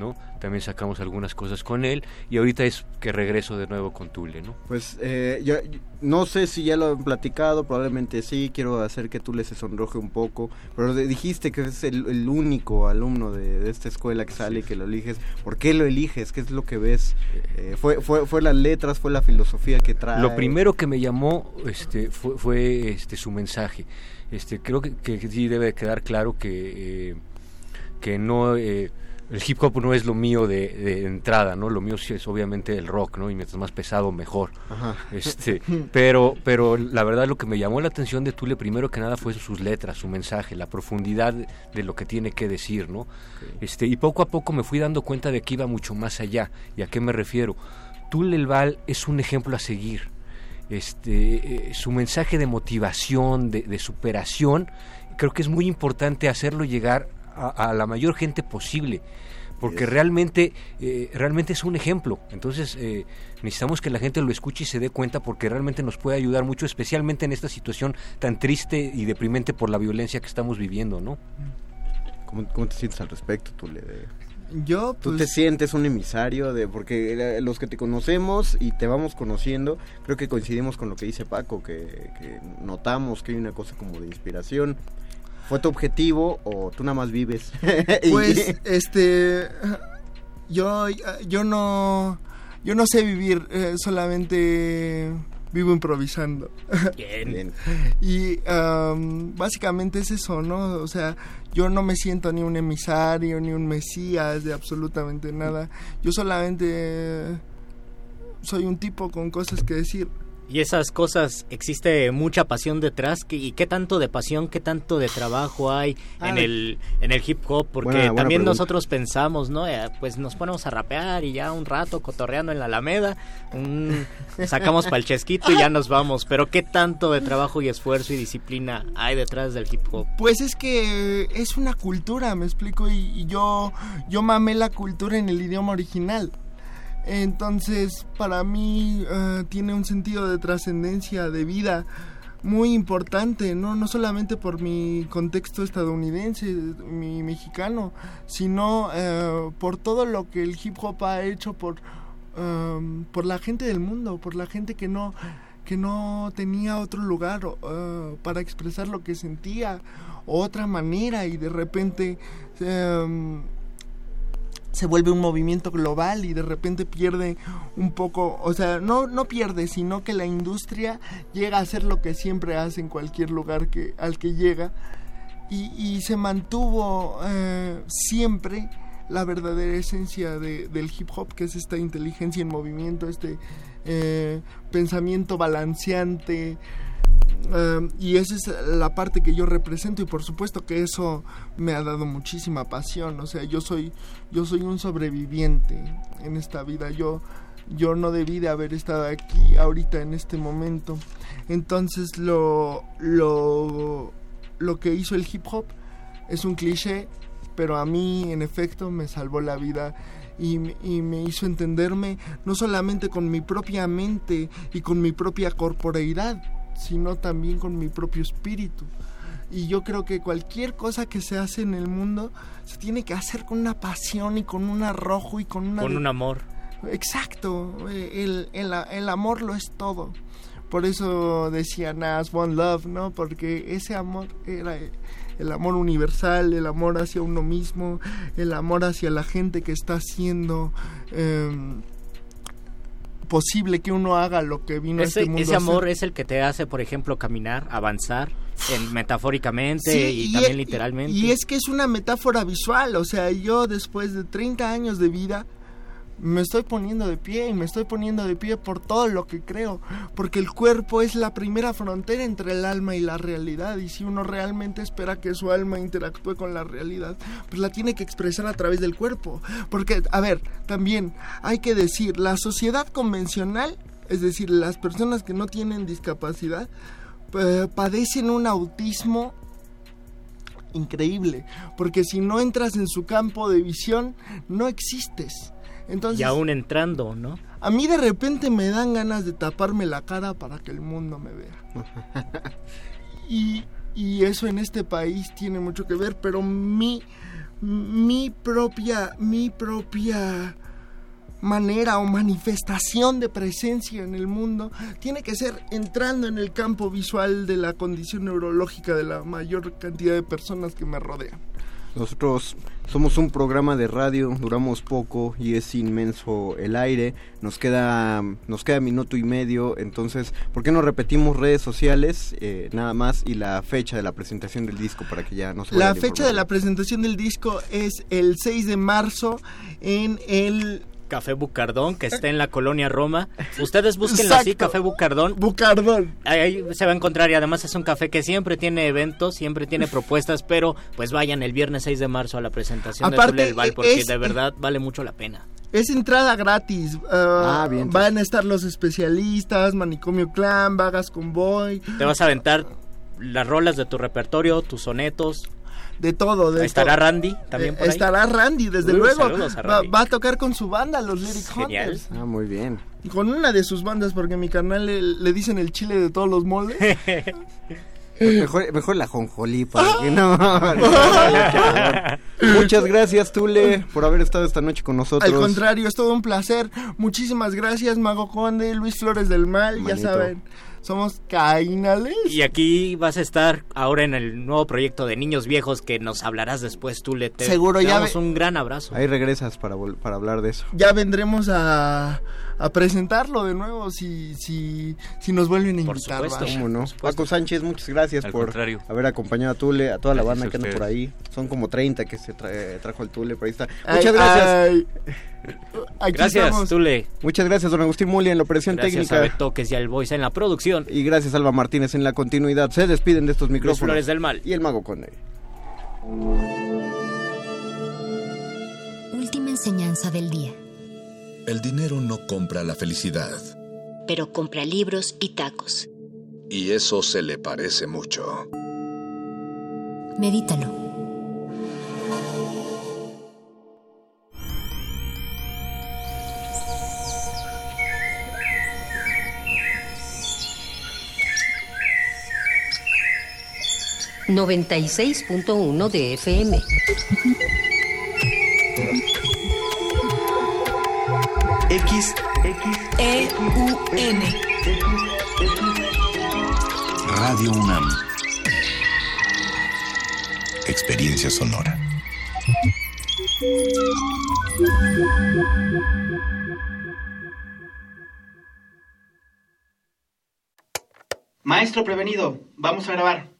¿No? También sacamos algunas cosas con él y ahorita es que regreso de nuevo con Tule, ¿no? Pues eh, ya, no sé si ya lo han platicado, probablemente sí, quiero hacer que Tule se sonroje un poco, pero dijiste que es el, único alumno de, esta escuela que sale y que lo eliges. ¿Por qué lo eliges? ¿Qué es lo que ves? Eh, fue, fue, ¿Fue las letras, fue la filosofía que trae? Lo primero que me llamó este, fue, fue este, su mensaje. Este, creo que, que sí debe quedar claro que, eh, que no el hip hop no es lo mío de, entrada, ¿no? Lo mío sí es obviamente el rock, ¿no? Y mientras más pesado, mejor. Este, *laughs* pero, pero la verdad lo que me llamó la atención de Tule primero que nada fue sus letras, su mensaje, la profundidad de lo que tiene que decir, ¿no? Este, y poco a poco me fui dando cuenta de que iba mucho más allá. ¿Y a qué me refiero? Tule el Val es un ejemplo a seguir. Este, eh, su mensaje de motivación, de, de superación, creo que es muy importante hacerlo llegar a, la mayor gente posible porque realmente eh, realmente es un ejemplo. Entonces eh, necesitamos que la gente lo escuche y se dé cuenta porque realmente nos puede ayudar mucho especialmente en esta situación tan triste y deprimente por la violencia que estamos viviendo no cómo, te sientes al respecto tú le yo tú te pues sientes un emisario de porque los que te conocemos y te vamos conociendo creo que coincidimos con lo que dice Paco que, que notamos que hay una cosa como de inspiración ¿Fue tu objetivo o tú nada más vives? *laughs* pues, este, yo, yo no, yo no sé vivir, eh, solamente vivo improvisando. Bien. y básicamente es eso, ¿no? O sea, yo no me siento ni un emisario, ni un mesías de absolutamente nada. Yo solamente soy un tipo con cosas que decir. Y esas cosas, existe mucha pasión detrás. ¿Y qué tanto de pasión, qué tanto de trabajo hay en el, en el hip hop? Porque también nosotros pensamos, ¿no? Eh, pues nos ponemos a rapear y ya un rato cotorreando en la Alameda, sacamos para el chesquito y ya nos vamos. Pero ¿qué tanto de trabajo y esfuerzo y disciplina hay detrás del hip hop? Pues es que es una cultura, me explico, y, y yo, yo mamé la cultura en el idioma original. Entonces, para mí eh, tiene un sentido de trascendencia, de vida muy importante, ¿no? no solamente por mi contexto estadounidense, mi mexicano, sino eh, por todo lo que el hip hop ha hecho por, em, por la gente del mundo, por la gente que no, que no tenía otro lugar uh, para expresar lo que sentía, otra manera, y de repente em, se vuelve un movimiento global y de repente pierde un poco, o sea, no, no pierde, sino que la industria llega a hacer lo que siempre hace en cualquier lugar que, al que llega. Y, se mantuvo eh, siempre la verdadera esencia del hip hop, que es esta inteligencia en movimiento, este eh, pensamiento balanceante, Em, y esa es la parte que yo represento y por supuesto que eso me ha dado muchísima pasión o sea yo soy yo soy un sobreviviente en esta vida yo yo no debí de haber estado aquí ahorita en este momento. Entonces lo lo lo que hizo el hip hop es un cliché pero a mí en efecto me salvó la vida y, y, me hizo entenderme no solamente con mi propia mente y con mi propia corporeidad, sino también con mi propio espíritu. Y yo creo que cualquier cosa que se hace en el mundo se tiene que hacer con una pasión y con un arrojo y con una... Con un amor. Exacto, el, el, el amor lo es todo. Por eso decía Nas, One Love, ¿no? Porque ese amor era el amor universal, el amor hacia uno mismo, el amor hacia la gente que está haciendo... Em, posible que uno haga lo que vino ese, a este mundo Ese amor es el que te hace, por ejemplo, caminar, avanzar, en, metafóricamente y, también literalmente. Y es que es una metáfora visual, o sea, yo después de 30 años de vida me estoy poniendo de pie y me estoy poniendo de pie por todo lo que creo, porque el cuerpo es la primera frontera entre el alma y la realidad y si uno realmente espera que su alma interactúe con la realidad, pues la tiene que expresar a través del cuerpo, porque a ver, también hay que decir, la sociedad convencional, es decir, las personas que no tienen discapacidad, eh, padecen un autismo increíble, porque si no entras en su campo de visión, no existes. Entonces, y aún entrando, ¿no? A mí de repente me dan ganas de taparme la cara para que el mundo me vea. *laughs* y, y eso en este país tiene mucho que ver, pero mi, mi propia, mi propia manera o manifestación de presencia en el mundo tiene que ser entrando en el campo visual de la condición neurológica de la mayor cantidad de personas que me rodean. Nosotros somos un programa de radio, duramos poco y es inmenso el aire. Nos queda nos queda minuto y medio, entonces, ¿por qué no repetimos redes sociales eh, nada más y la fecha de la presentación del disco para que ya no se La fecha de la presentación del disco es el 6 de marzo en el Café Bucardón, que está en la colonia Roma. *laughs* Ustedes busquen así, Café Bucardón. Bucardón. Ahí, se va a encontrar y además es un café que siempre tiene eventos, siempre tiene propuestas, pero pues vayan el viernes 6 de marzo a la presentación de Tule del Val, porque de verdad vale mucho la pena. Es entrada gratis. ah, bien. Van a estar los especialistas, Manicomio Clan, Vagas Convoy. Te vas a aventar las rolas de tu repertorio, tus sonetos, de todo. De ¿Estará Randy también por ahí? Estará Randy, desde luego. Va, a tocar con su banda, los Lyric Hunters. Ah, muy bien. Con una de sus bandas, porque a mi carnal le, dicen el chile de todos los moldes. *laughs* Mejor, mejor la jonjolí para que no. *laughs* Muchas gracias, Tule, por haber estado esta noche con nosotros. Al contrario, es todo un placer. Muchísimas gracias, Mago Conde, Luis Flores del Mal, ya saben somos cainales. Y aquí vas a estar ahora en el nuevo proyecto de Niños Viejos que nos hablarás después tú, le Seguro, ya. Damos un gran abrazo. Ahí regresas para, para hablar de eso. Ya vendremos a, a presentarlo de nuevo si, si, si nos vuelven a invitar. Por supuesto, no? Paco Sánchez, muchas gracias por haber acompañado a Tule, a toda la banda que anda por ahí. Son como 30 que se trajo el Tule, por ahí está. Muchas gracias. Gracias, Tule. Muchas gracias, don Agustín Muli en la operación técnica. Gracias a Toques y al Voice en la producción. Y gracias, Alba Martínez en la continuidad. Se despiden de estos micrófonos. Flores del Mal. Y el Mago Conde. Última enseñanza del día. El dinero no compra la felicidad. Pero compra libros y tacos. Y eso se le parece mucho. Medítalo. ...96.1 de FM. X, X, E, U, N. Radio UNAM. Experiencia sonora. Maestro prevenido, vamos a grabar.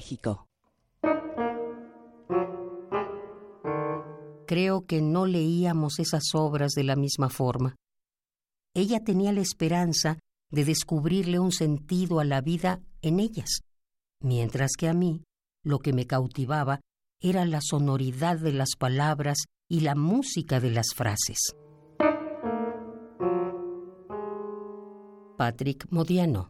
Creo que no leíamos esas obras de la misma forma. Ella tenía la esperanza de descubrirle un sentido a la vida en ellas, mientras que a mí lo que me cautivaba era la sonoridad de las palabras y la música de las frases. Patrick Modiano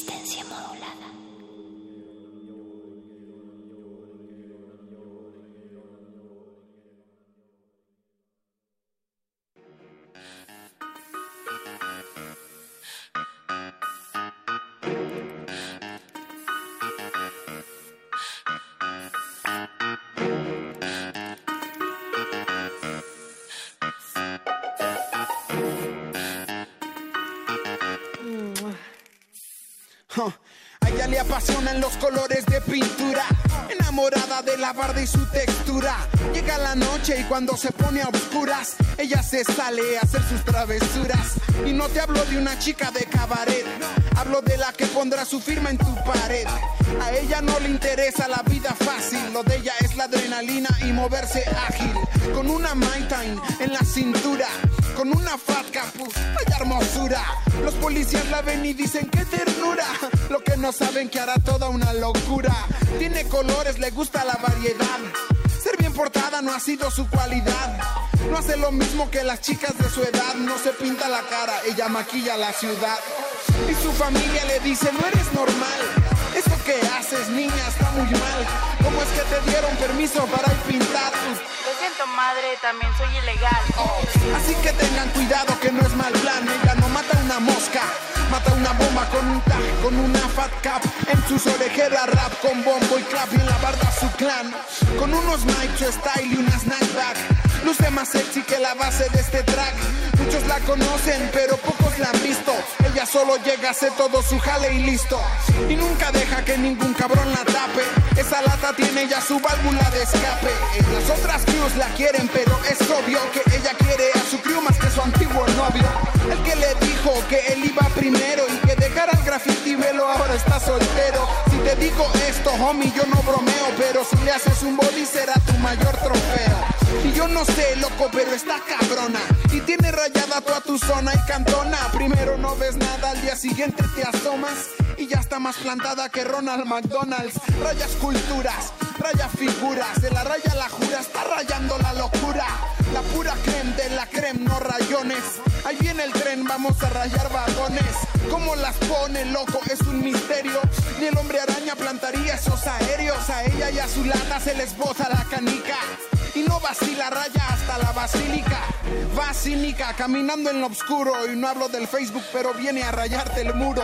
Apasionan los colores de pintura, enamorada de la barda y su textura. Llega la noche y cuando se pone a oscuras, ella se sale a hacer sus travesuras. Y no te hablo de una chica de cabaret, hablo de la que pondrá su firma en tu pared. A ella no le interesa la vida fácil, lo de ella es la adrenalina y moverse ágil. Con una Mai Time en la cintura, con una fat capuz, vaya hermosura. Los policías la ven y dicen qué ternura. Lo que no saben que hará toda una locura. Tiene colores, le gusta la variedad. Ser bien portada no ha sido su cualidad. No hace lo mismo que las chicas de su edad. No se pinta la cara, ella maquilla la ciudad. Y su familia le dice, no eres normal. Eso que haces, niña, está muy mal. ¿Cómo es que te dieron permiso para pintar? Lo siento, madre, también soy ilegal. Así que tengan cuidado que no es mal plan. Ella no mata una mosca, mata una bomba con un tag, con una fat cap. En sus orejeras rap con bombo y clap y en la barda su clan. Con unos Nitro Style y una snapback. Luce más sexy que la base de este track. Muchos la conocen, pero pocos la han visto. Ella solo llega, hace todo su jale y listo. Y nunca deja que ningún cabrón la tape. Esa lata tiene ya su válvula de escape. Las otras crews la quieren, pero es obvio que ella quiere a su crew más que su antiguo novio. El que le dijo que él iba primero y que dejara el graffiti velo ahora está soltero. Te digo esto, homie, yo no bromeo, pero si le haces un body será tu mayor trofeo. Y yo no sé, loco, pero está cabrona. Y tiene rayada toda tu zona y cantona. Primero no ves nada, al día siguiente te asomas. Y ya está más plantada que Ronald McDonald's. Raya esculturas, raya figuras. De la raya la jura, está rayando la locura. La pura creme de la creme, no rayones. Ahí viene el tren, vamos a rayar vagones. ¿Cómo las pone, loco? Es un misterio. Ni el hombre araña plantaría esos aéreos. A ella y a su lana se les bota la canica. Y no vacila raya hasta la basílica. Va caminando en lo oscuro. Y no hablo del Facebook, pero viene a rayarte el muro.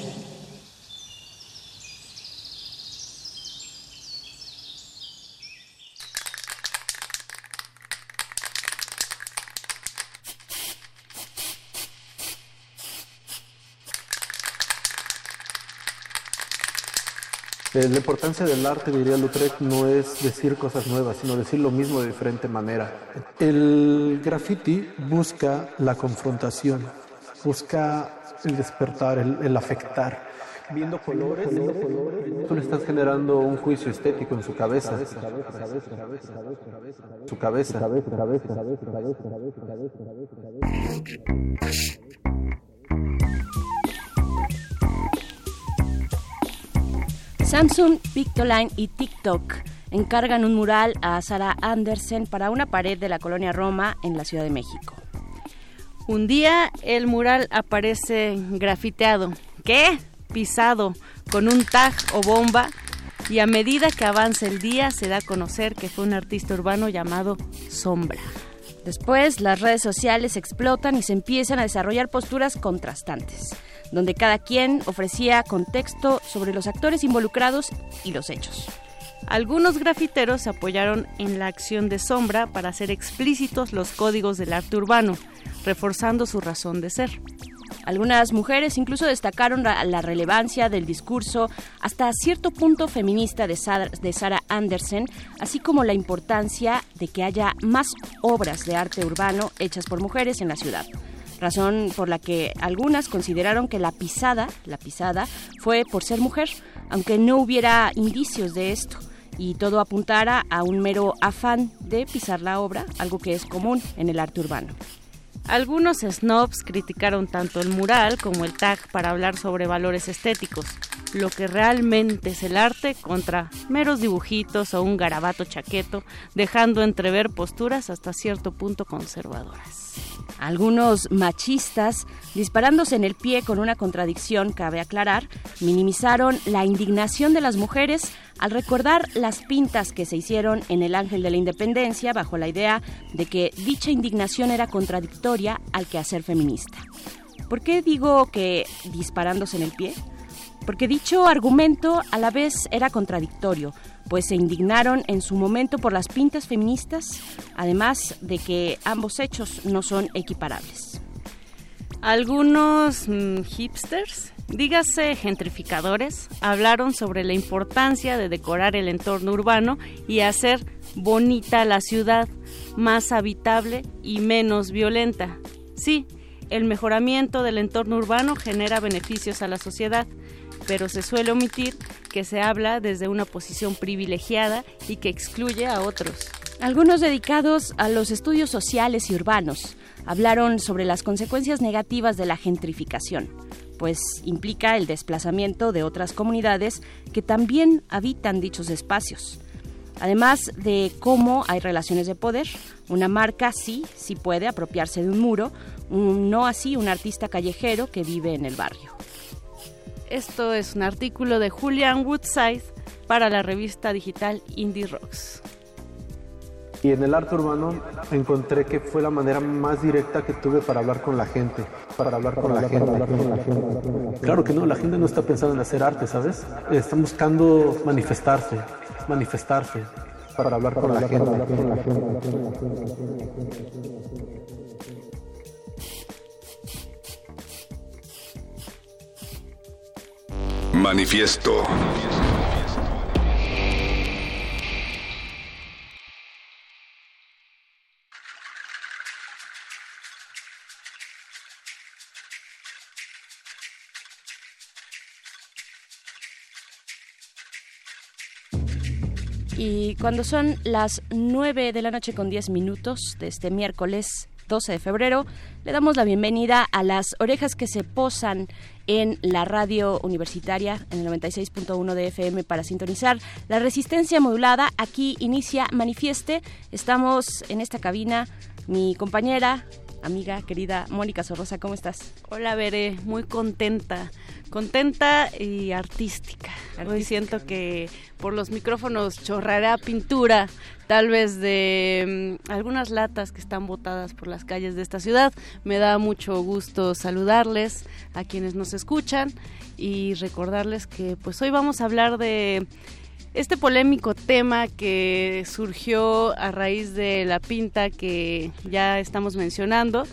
Eh, la importancia del arte, diría Lautrec, no es decir cosas nuevas, sino decir lo mismo de diferente manera. El graffiti busca la confrontación, busca el despertar, el, el afectar. viendo colores, tú le estás generando un juicio estético en su cabeza. Su cabeza. Samsung, Pictoline y TikTok encargan un mural a Sara Andersen para una pared de la colonia Roma en la Ciudad de México. Un día el mural aparece grafiteado. ¿Qué? Pisado, con un tag o bomba. Y a medida que avanza el día se da a conocer que fue un artista urbano llamado Sombra. Después las redes sociales explotan y se empiezan a desarrollar posturas contrastantes, donde cada quien ofrecía contexto sobre los actores involucrados y los hechos. Algunos grafiteros se apoyaron en la acción de Sombra para hacer explícitos los códigos del arte urbano, reforzando su razón de ser. Algunas mujeres incluso destacaron la, relevancia del discurso hasta cierto punto feminista de, de Sarah Andersen, así como la importancia de que haya más obras de arte urbano hechas por mujeres en la ciudad razón por la que algunas consideraron que la pisada, la pisada, fue por ser mujer, aunque no hubiera indicios de esto y todo apuntara a un mero afán de pisar la obra, algo que es común en el arte urbano. Algunos snobs criticaron tanto el mural como el tag para hablar sobre valores estéticos, lo que realmente es el arte contra meros dibujitos o un garabato chaqueto, dejando entrever posturas hasta cierto punto conservadoras. Algunos machistas, disparándose en el pie con una contradicción, cabe aclarar, minimizaron la indignación de las mujeres al recordar las pintas que se hicieron en el Ángel de la Independencia bajo la idea de que dicha indignación era contradictoria al quehacer feminista. ¿Por qué digo que disparándose en el pie? Porque dicho argumento a la vez era contradictorio, pues se indignaron en su momento por las pintas feministas, además de que ambos hechos no son equiparables. Algunos mm, hipsters dígase gentrificadores, hablaron sobre la importancia de decorar el entorno urbano y hacer bonita la ciudad, más habitable y menos violenta. Sí, el mejoramiento del entorno urbano genera beneficios a la sociedad, pero se suele omitir que se habla desde una posición privilegiada y que excluye a otros. Algunos dedicados a los estudios sociales y urbanos hablaron sobre las consecuencias negativas de la gentrificación pues implica el desplazamiento de otras comunidades que también habitan dichos espacios. Además de cómo hay relaciones de poder, una marca sí, sí puede apropiarse de un muro, no así un artista callejero que vive en el barrio. Esto es un artículo de Julian Woodside para la revista digital Indie Rocks. Y en el arte urbano encontré que fue la manera más directa que tuve para hablar con la gente, para hablar con, la, gente. Claro que no, la gente no está pensando en hacer arte, ¿sabes? Está buscando manifestarse, manifestarse para hablar con la gente. Manifiesto. Y cuando son las 9 de la noche con 10 minutos de este miércoles 12 de febrero, le damos la bienvenida a las orejas que se posan en la radio universitaria en el 96.1 de FM para sintonizar la resistencia modulada. Aquí inicia Manifieste. Estamos en esta cabina mi compañera, amiga, querida Mónica Sorrosa, ¿cómo estás? Hola, Veré, muy contenta contenta y artística. Hoy siento que por los micrófonos chorrará pintura, tal vez de mm, algunas latas que están botadas por las calles de esta ciudad. Me da mucho gusto saludarles a quienes nos escuchan y recordarles que pues hoy vamos a hablar de este polémico tema que surgió a raíz de la pinta que ya estamos mencionando,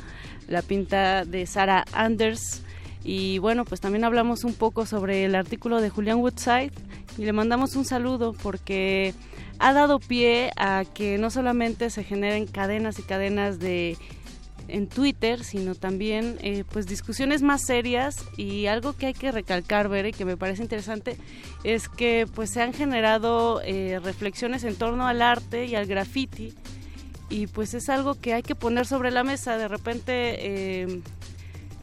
la pinta de Sarah Anders y bueno, pues también hablamos un poco sobre el artículo de Julián Woodside y le mandamos un saludo porque ha dado pie a que no solamente se generen cadenas y cadenas de en Twitter, sino también eh, pues discusiones más serias y algo que hay que recalcar, ver y que me parece interesante es que pues se han generado eh, reflexiones en torno al arte y al graffiti y pues es algo que hay que poner sobre la mesa. De repente eh,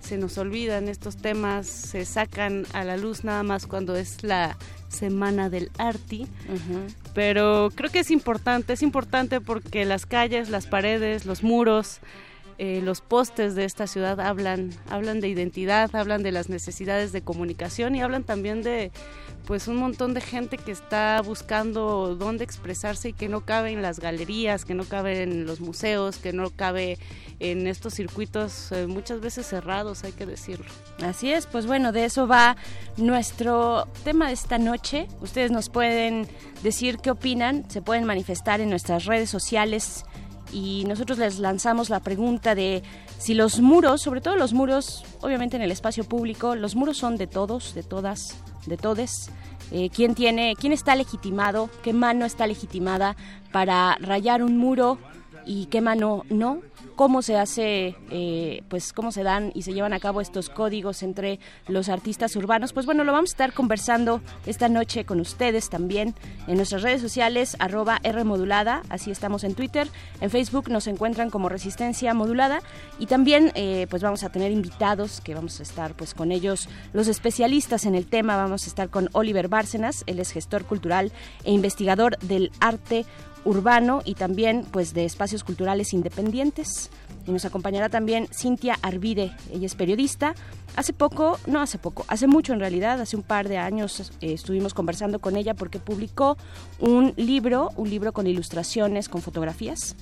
se nos olvidan estos temas, se sacan a la luz nada más cuando es la semana del arti, pero creo que es importante, es importante porque las calles, las paredes, los muros, eh, los postes de esta ciudad hablan, hablan de identidad, hablan de las necesidades de comunicación y hablan también de pues un montón de gente que está buscando dónde expresarse y que no cabe en las galerías, que no cabe en los museos, que no cabe en estos circuitos eh, muchas veces cerrados, hay que decirlo. Así es, pues bueno, de eso va nuestro tema de esta noche. Ustedes nos pueden decir qué opinan, se pueden manifestar en nuestras redes sociales y nosotros les lanzamos la pregunta de si los muros, sobre todo los muros, obviamente en el espacio público, los muros son de todos, de todas, de todes. Eh, ¿Quién tiene, quién está legitimado, qué mano está legitimada para rayar un muro y qué mano no? cómo se hace, eh, pues cómo se dan y se llevan a cabo estos códigos entre los artistas urbanos. Pues bueno, lo vamos a estar conversando esta noche con ustedes también en nuestras redes sociales, arroba Rmodulada, así estamos en Twitter, en Facebook nos encuentran como Resistencia Modulada y también eh, pues vamos a tener invitados que vamos a estar pues con ellos, los especialistas en el tema, vamos a estar con Oliver Bárcenas, él es gestor cultural e investigador del arte urbano y también pues de espacios culturales independientes. Y nos acompañará también Cintia Arvide, ella es periodista. Hace poco, no hace poco, hace mucho en realidad, hace un par de años eh, estuvimos conversando con ella porque publicó un libro, un libro con ilustraciones, con fotografías,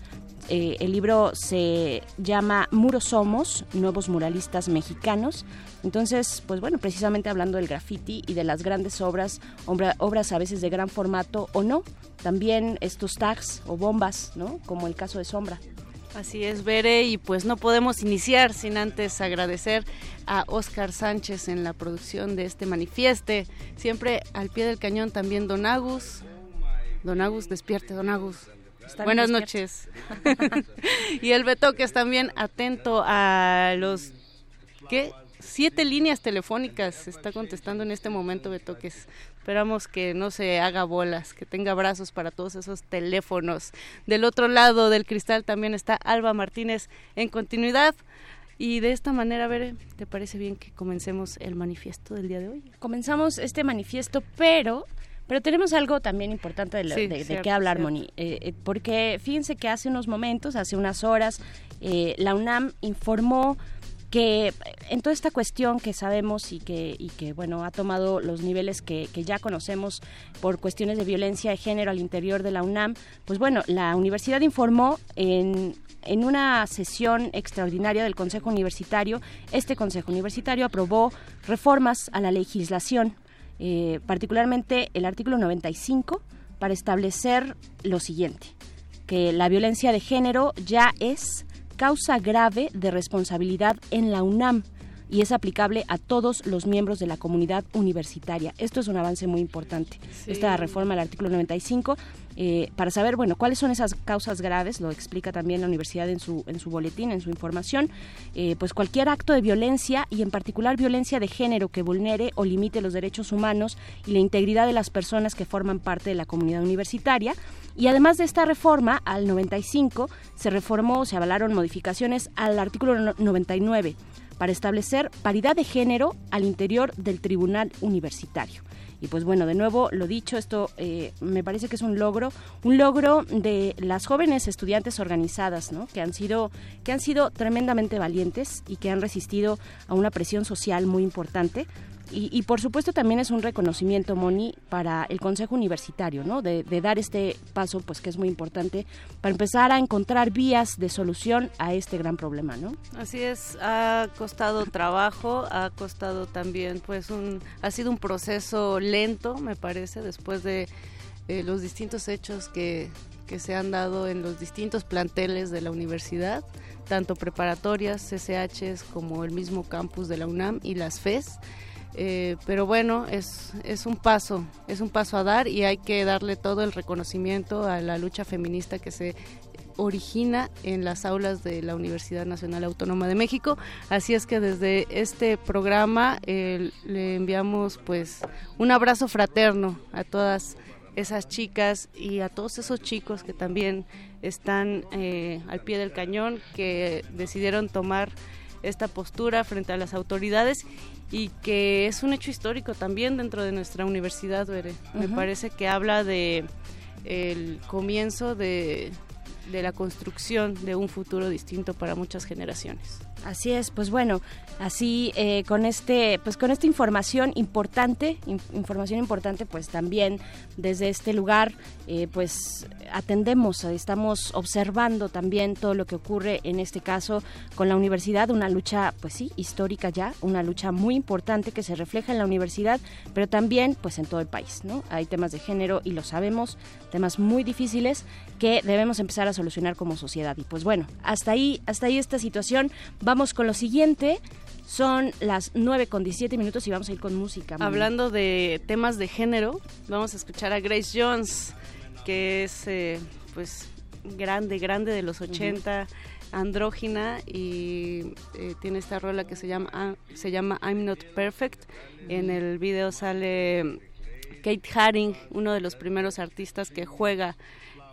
eh, el libro se llama Muros Somos, Nuevos Muralistas Mexicanos. Entonces, pues bueno, precisamente hablando del graffiti y de las grandes obras, obras a veces de gran formato o no, también estos tags o bombas, ¿no? Como el caso de Sombra. Así es, Bere, y pues no podemos iniciar sin antes agradecer a Oscar Sánchez en la producción de este manifieste. Siempre al pie del cañón también Don Agus. Don Agus, despierte, Don Agus. Buenas noches. *laughs* y el Betoques también atento a los ¿qué? Siete líneas telefónicas está contestando en este momento Betoques. Esperamos que no se haga bolas, que tenga brazos para todos esos teléfonos. Del otro lado del cristal también está Alba Martínez en continuidad. Y de esta manera, a ver, ¿te parece bien que comencemos el manifiesto del día de hoy? Comenzamos este manifiesto, pero pero tenemos algo también importante de, qué hablar, Moni, eh, eh, porque fíjense que hace unos momentos, hace unas horas, eh, la UNAM informó que en toda esta cuestión que sabemos y que, y que bueno, ha tomado los niveles que, que, ya conocemos por cuestiones de violencia de género al interior de la UNAM, pues bueno, la universidad informó en, en una sesión extraordinaria del Consejo Universitario, este Consejo Universitario aprobó reformas a la legislación eh, particularmente el artículo 95, para establecer lo siguiente, que la violencia de género ya es causa grave de responsabilidad en la UNAM y es aplicable a todos los miembros de la comunidad universitaria. Esto es un avance muy importante. Esta reforma del artículo 95 eh, para saber, bueno, cuáles son esas causas graves, lo explica también la universidad en su, en su boletín, en su información, eh, pues cualquier acto de violencia y en particular violencia de género que vulnere o limite los derechos humanos y la integridad de las personas que forman parte de la comunidad universitaria. Y además de esta reforma, al 95 se reformó, se avalaron modificaciones al artículo 99 para establecer paridad de género al interior del Tribunal Universitario. Y pues bueno, de nuevo lo dicho, esto eh, me parece que es un logro, un logro de las jóvenes estudiantes organizadas. Que han sido, que han sido tremendamente valientes y que han resistido a una presión social muy importante y, por supuesto también es un reconocimiento, Moni, para el Consejo Universitario, ¿no? De, dar este paso, pues que es muy importante, para empezar a encontrar vías de solución a este gran problema, ¿no? Así es, ha costado trabajo, ha costado también, pues, un, ha sido un proceso lento, me parece, después de eh, los distintos hechos que, que se han dado en los distintos planteles de la universidad, tanto preparatorias, CCHs, como el mismo campus de la UNAM y las FES. Eh, pero bueno, es, es un paso, es un paso a dar y hay que darle todo el reconocimiento a la lucha feminista que se origina en las aulas de la Universidad Nacional Autónoma de México. Así es que desde este programa eh, le enviamos pues un abrazo fraterno a todas esas chicas y a todos esos chicos que también están eh, al pie del cañón, que decidieron tomar esta postura frente a las autoridades y que es un hecho histórico también dentro de nuestra universidad, Me parece que habla de el comienzo de, de la construcción de un futuro distinto para muchas generaciones. Así es, pues bueno, así eh, con este, pues con esta información importante, información importante, pues también desde este lugar, eh, pues atendemos, estamos observando también todo lo que ocurre en este caso con la universidad, una lucha, pues sí, histórica ya, una lucha muy importante que se refleja en la universidad, pero también, pues en todo el país, ¿no? Hay temas de género y lo sabemos, temas muy difíciles que debemos empezar a solucionar como sociedad. Y pues bueno, hasta ahí, hasta ahí esta situación. Vamos con lo siguiente. Son las 9 con 17 minutos y vamos a ir con música. Hablando de temas de género, vamos a escuchar a Grace Jones, que es eh, pues grande, grande de los 80, andrógina y eh, tiene esta rola que se llama, ah, se llama I'm Not Perfect. En el video sale Kate Haring, uno de los primeros artistas que juega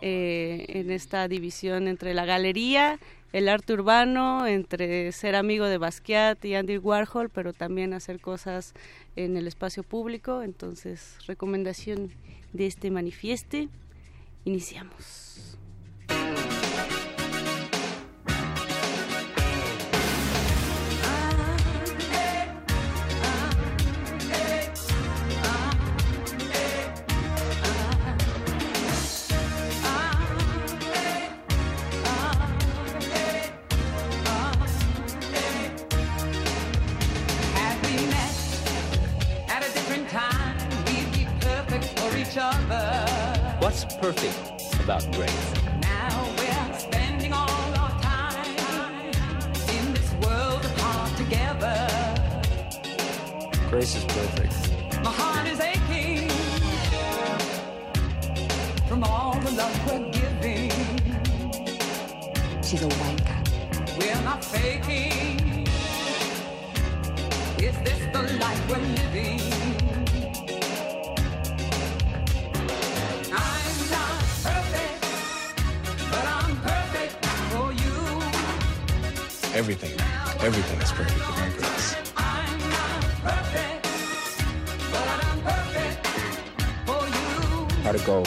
eh, en esta división entre la galería el arte urbano, entre ser amigo de Basquiat y Andy Warhol, pero también hacer cosas en el espacio público. Entonces, recomendación de este manifieste. Iniciamos. Perfect about grace? Now we're spending all our time in this world apart together. Grace is perfect. My heart is aching from all the love we're giving. She's a wanker. We're not faking. Is this the life we're living? Everything, everything is perfect within grace. How to go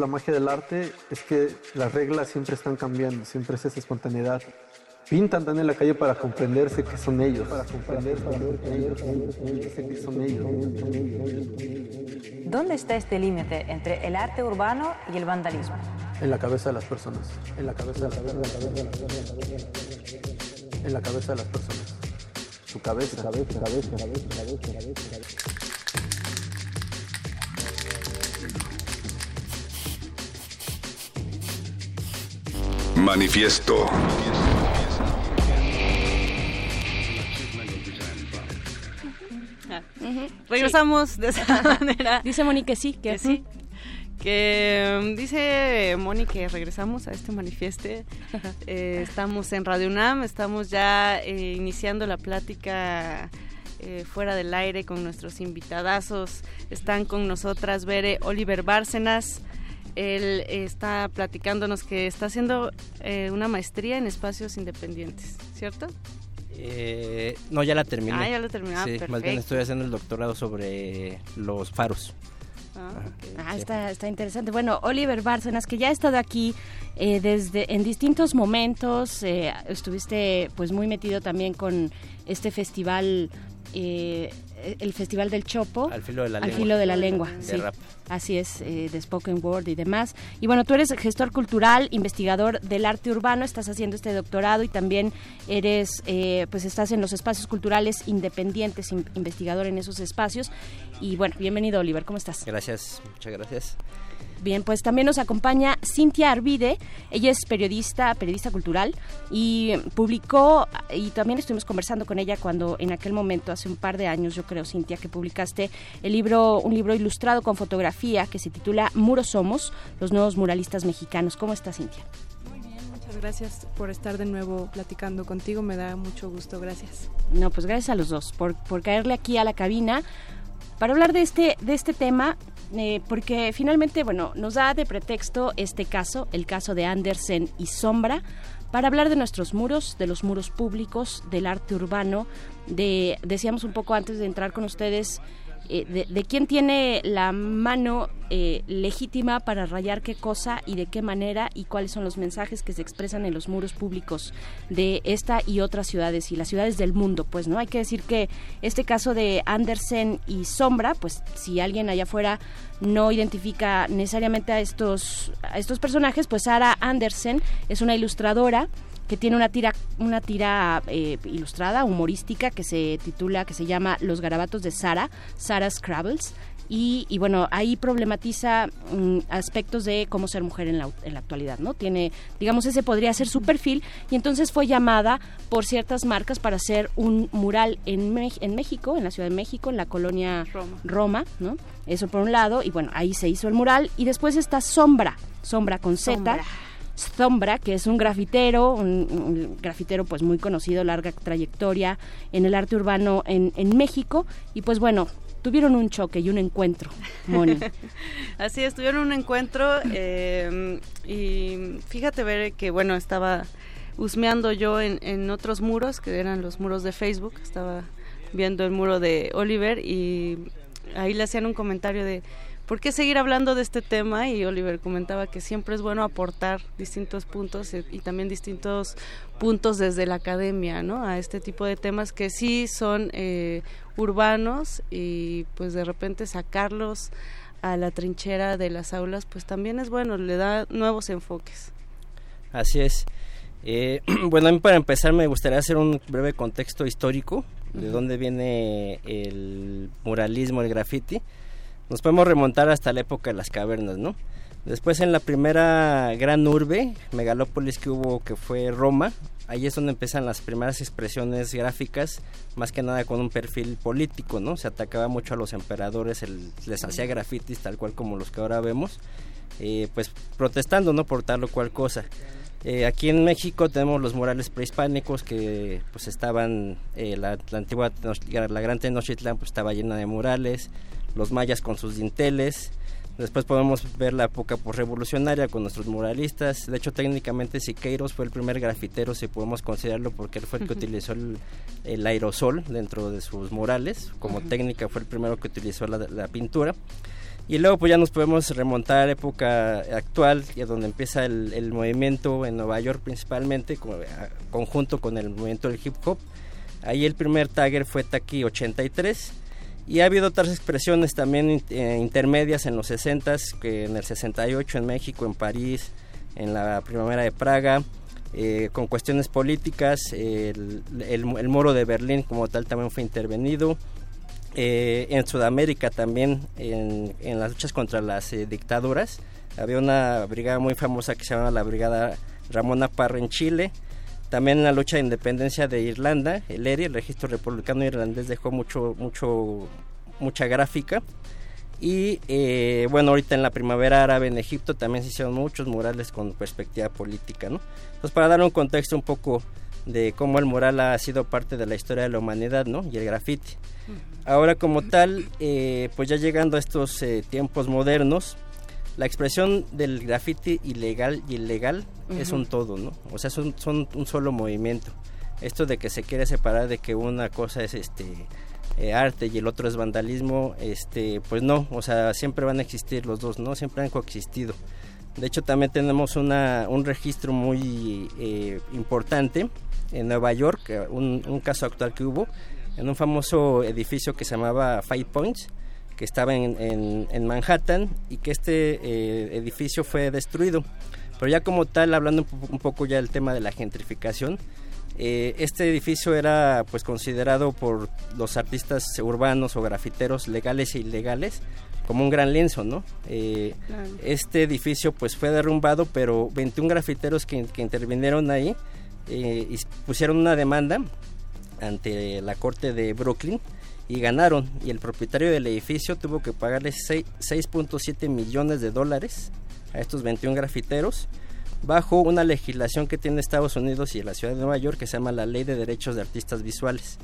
la magia del arte, es que las reglas siempre están cambiando, siempre es esa espontaneidad. Pintan tan en la calle para comprenderse que son ellos, para comprenderse que son ellos. ¿Dónde está este límite entre el arte urbano y el vandalismo? En la cabeza de las personas, en la cabeza de las personas, en la cabeza de las personas. Su cabeza, cabeza, cabeza, cabeza, cabeza, Manifiesto. Regresamos de esa *laughs* manera. Dice Moni que sí, que, que sí. Que um, dice Moni que regresamos a este manifieste. *laughs* Eh, estamos en Radio UNAM, estamos ya eh, iniciando la plática eh, fuera del aire con nuestros invitadazos. Están con nosotras Bere Oliver Bárcenas. Él está platicándonos que está haciendo eh, una maestría en espacios independientes, ¿cierto? Eh, no, ya la terminé. Ah, ya la terminé. Ah, sí, más bien estoy haciendo el doctorado sobre los faros. Ah, está, está interesante. Bueno, Oliver Bárcenas, que ya ha estado aquí eh, desde en distintos momentos, eh, estuviste pues muy metido también con este festival, eh, el Festival del Chopo. Al filo de la Al lengua. filo de la lengua, De sí. rap. Así es, eh, de Spoken Word y demás. Y bueno, tú eres gestor cultural, investigador del arte urbano, estás haciendo este doctorado y también eres, eh, pues estás en los espacios culturales independientes, in- investigador en esos espacios. Y bueno, bienvenido Oliver, ¿cómo estás? Gracias, muchas gracias. Bien, pues también nos acompaña Cintia Arvide. Ella es periodista, periodista cultural y publicó, y también estuvimos conversando con ella cuando en aquel momento, hace un par de años, yo creo, Cintia, que publicaste el libro, un libro ilustrado con fotografía que se titula Muros Somos, los nuevos muralistas mexicanos. ¿Cómo estás, Cintia? Muchas gracias por estar de nuevo platicando contigo, me da mucho gusto, gracias. No, pues gracias a los dos por, por caerle aquí a la cabina para hablar de este, de este tema, eh, porque finalmente, bueno, nos da de pretexto este caso, el caso de Andersen y Sombra, para hablar de nuestros muros, de los muros públicos, del arte urbano, de, decíamos un poco antes de entrar con ustedes, eh, de, de quién tiene la mano eh, legítima para rayar qué cosa y de qué manera y cuáles son los mensajes que se expresan en los muros públicos de esta y otras ciudades y las ciudades del mundo, pues no hay que decir que este caso de Andersen y Sombra, pues si alguien allá afuera no identifica necesariamente a estos a estos personajes, pues Sara Andersen es una ilustradora que tiene una tira una tira eh, ilustrada humorística que se titula que se llama Los garabatos de Sara Sara Scrabbles. Y, y bueno ahí problematiza mm, aspectos de cómo ser mujer en la, en la actualidad no tiene digamos ese podría ser su perfil. Y entonces fue llamada por ciertas marcas para hacer un mural en, Me- en México en la Ciudad de México en la colonia Roma. Roma no eso por un lado. Y bueno ahí se hizo el mural. Y después está Sombra Sombra con Z. Sombra. Zombra, que es un grafitero, un, grafitero pues muy conocido, larga trayectoria en el arte urbano en, en México. Y pues bueno, tuvieron un choque y un encuentro, Moni. *laughs* Así es, tuvieron un encuentro eh, y fíjate ver que bueno, estaba husmeando yo en, en otros muros, que eran los muros de Facebook, estaba viendo el muro de Oliver y ahí le hacían un comentario de ¿por qué seguir hablando de este tema? Y Oliver comentaba que siempre es bueno aportar distintos puntos y, y también distintos puntos desde la academia, ¿no? A este tipo de temas que sí son eh, urbanos y pues de repente sacarlos a la trinchera de las aulas, pues también es bueno, le da nuevos enfoques. Así es. Eh, *clears throat* bueno, a mí para empezar me gustaría hacer un breve contexto histórico de dónde viene el muralismo, el graffiti. Nos podemos remontar hasta la época de las cavernas, ¿no? Después en la primera gran urbe, megalópolis que hubo, que fue Roma, ahí es donde empiezan las primeras expresiones gráficas, más que nada con un perfil político, ¿no? Se atacaba mucho a los emperadores, les hacía grafitis tal cual como los que ahora vemos, eh, pues protestando, ¿no? Por tal o cual cosa. Eh, aquí en México tenemos los murales prehispánicos que pues estaban, eh, la, la antigua, la gran Tenochtitlán pues estaba llena de murales, los mayas con sus dinteles, después podemos ver la época revolucionaria con nuestros muralistas, de hecho técnicamente Siqueiros fue el primer grafitero si podemos considerarlo porque él fue el que utilizó el, el aerosol dentro de sus murales, como técnica fue el primero que utilizó la, la pintura. Y luego pues ya nos podemos remontar a la época actual, donde empieza el, el movimiento en Nueva York principalmente, con- a- conjunto con el movimiento del hip hop. Ahí el primer tagger fue Taki 83. Y ha habido otras expresiones también eh, intermedias en los 60s, que en el 68 en México, en París, en la primavera de Praga, eh, con cuestiones políticas, el, el, el muro de Berlín como tal también fue intervenido. Eh, en Sudamérica también, en, en las luchas contra las eh, dictaduras, había una brigada muy famosa que se llamaba la Brigada Ramona Parra en Chile. También en la lucha de independencia de Irlanda, el ERI, el Registro Republicano Irlandés, dejó mucho, mucho, mucha gráfica. Y eh, bueno, ahorita en la primavera árabe en Egipto también se hicieron muchos murales con perspectiva política, ¿no? Entonces, para dar un contexto un poco de cómo el mural ha sido parte de la historia de la humanidad, ¿no? Y el graffiti. Ahora como tal, eh, pues ya llegando a estos eh, tiempos modernos, la expresión del graffiti ilegal y ilegal es Ujú. un todo, ¿no? O sea, son, son un solo movimiento. Esto de que se quiere separar de que una cosa es este eh, arte y el otro es vandalismo, este, pues no, o sea, siempre van a existir los dos, ¿no? Siempre han coexistido. De hecho, también tenemos una, un registro muy eh, importante en Nueva York, un, un caso actual que hubo, en un famoso edificio que se llamaba Five Points, que estaba en, en- en Manhattan y que este eh, edificio fue destruido. Pero ya como tal, hablando un, po- un poco ya del tema de la gentrificación, eh, este edificio era pues considerado por los artistas urbanos o grafiteros legales e ilegales como un gran lienzo, ¿no? Eh, Claro. Este edificio pues fue derrumbado, pero 21 grafiteros que, que intervinieron ahí eh, y pusieron una demanda ante la corte de Brooklyn y ganaron y el propietario del edificio tuvo que pagarle seis- 6.7 millones de dólares a estos 21 grafiteros bajo una legislación que tiene Estados Unidos y la ciudad de Nueva York que se llama la Ley de Derechos de Artistas Visuales.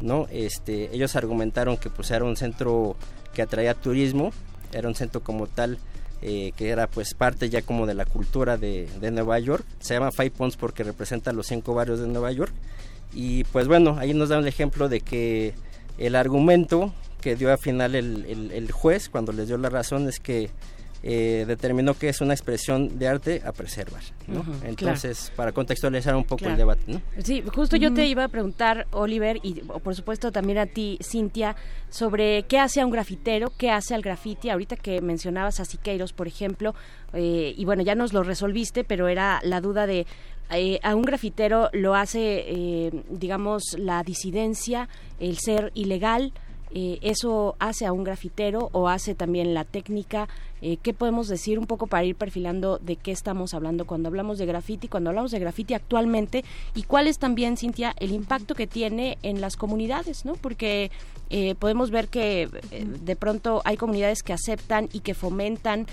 ¿no? Este, ellos argumentaron que pues era un centro que atraía turismo, era un centro como tal eh, que era pues parte ya como de la cultura de, Nueva York. Se llama Five Points porque representa los cinco barrios de Nueva York. Y pues bueno, ahí nos da un ejemplo de que el argumento que dio al final el, el- el juez cuando les dio la razón es que eh, determinó que es una expresión de arte a preservar. Entonces, para contextualizar un poco Claro. el debate. ¿no? Sí, justo yo te iba a preguntar, Oliver, y por supuesto también a ti, Cintia, sobre qué hace a un grafitero, qué hace al grafiti. Ahorita que mencionabas a Siqueiros, por ejemplo, eh, y bueno, ya nos lo resolviste, pero era la duda de eh, a un grafitero lo hace, eh, digamos, la disidencia, el ser ilegal. eh, ¿Eso hace a un grafitero o hace también la técnica? Eh, ¿Qué podemos decir un poco para ir perfilando de qué estamos hablando cuando hablamos de graffiti, cuando hablamos de graffiti actualmente y cuál es también, Cintia, el impacto que tiene en las comunidades, ¿no? Porque eh, podemos ver que eh, de pronto hay comunidades que aceptan y que fomentan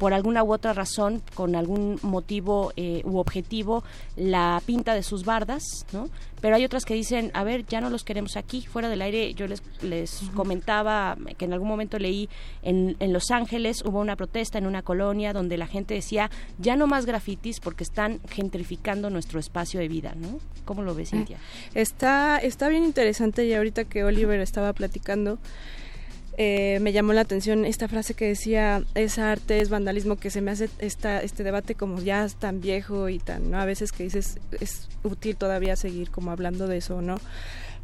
por alguna u otra razón, con algún motivo u objetivo, la pinta de sus bardas, ¿no? Pero hay otras que dicen, a ver, ya no los queremos aquí, fuera del aire. Yo les, les comentaba que en algún momento leí en, en Los Ángeles hubo una protesta en una colonia donde la gente decía, ya no más grafitis porque están gentrificando nuestro espacio de vida, ¿no? ¿Cómo lo ves, Cintia? Está, está bien interesante y ahorita que Oliver estaba platicando, eh, me llamó la atención esta frase que decía, es arte, es vandalismo, que se me hace esta, este debate como ya es tan viejo y tan, ¿no? A veces que dices, es útil todavía seguir como hablando de eso, ¿no?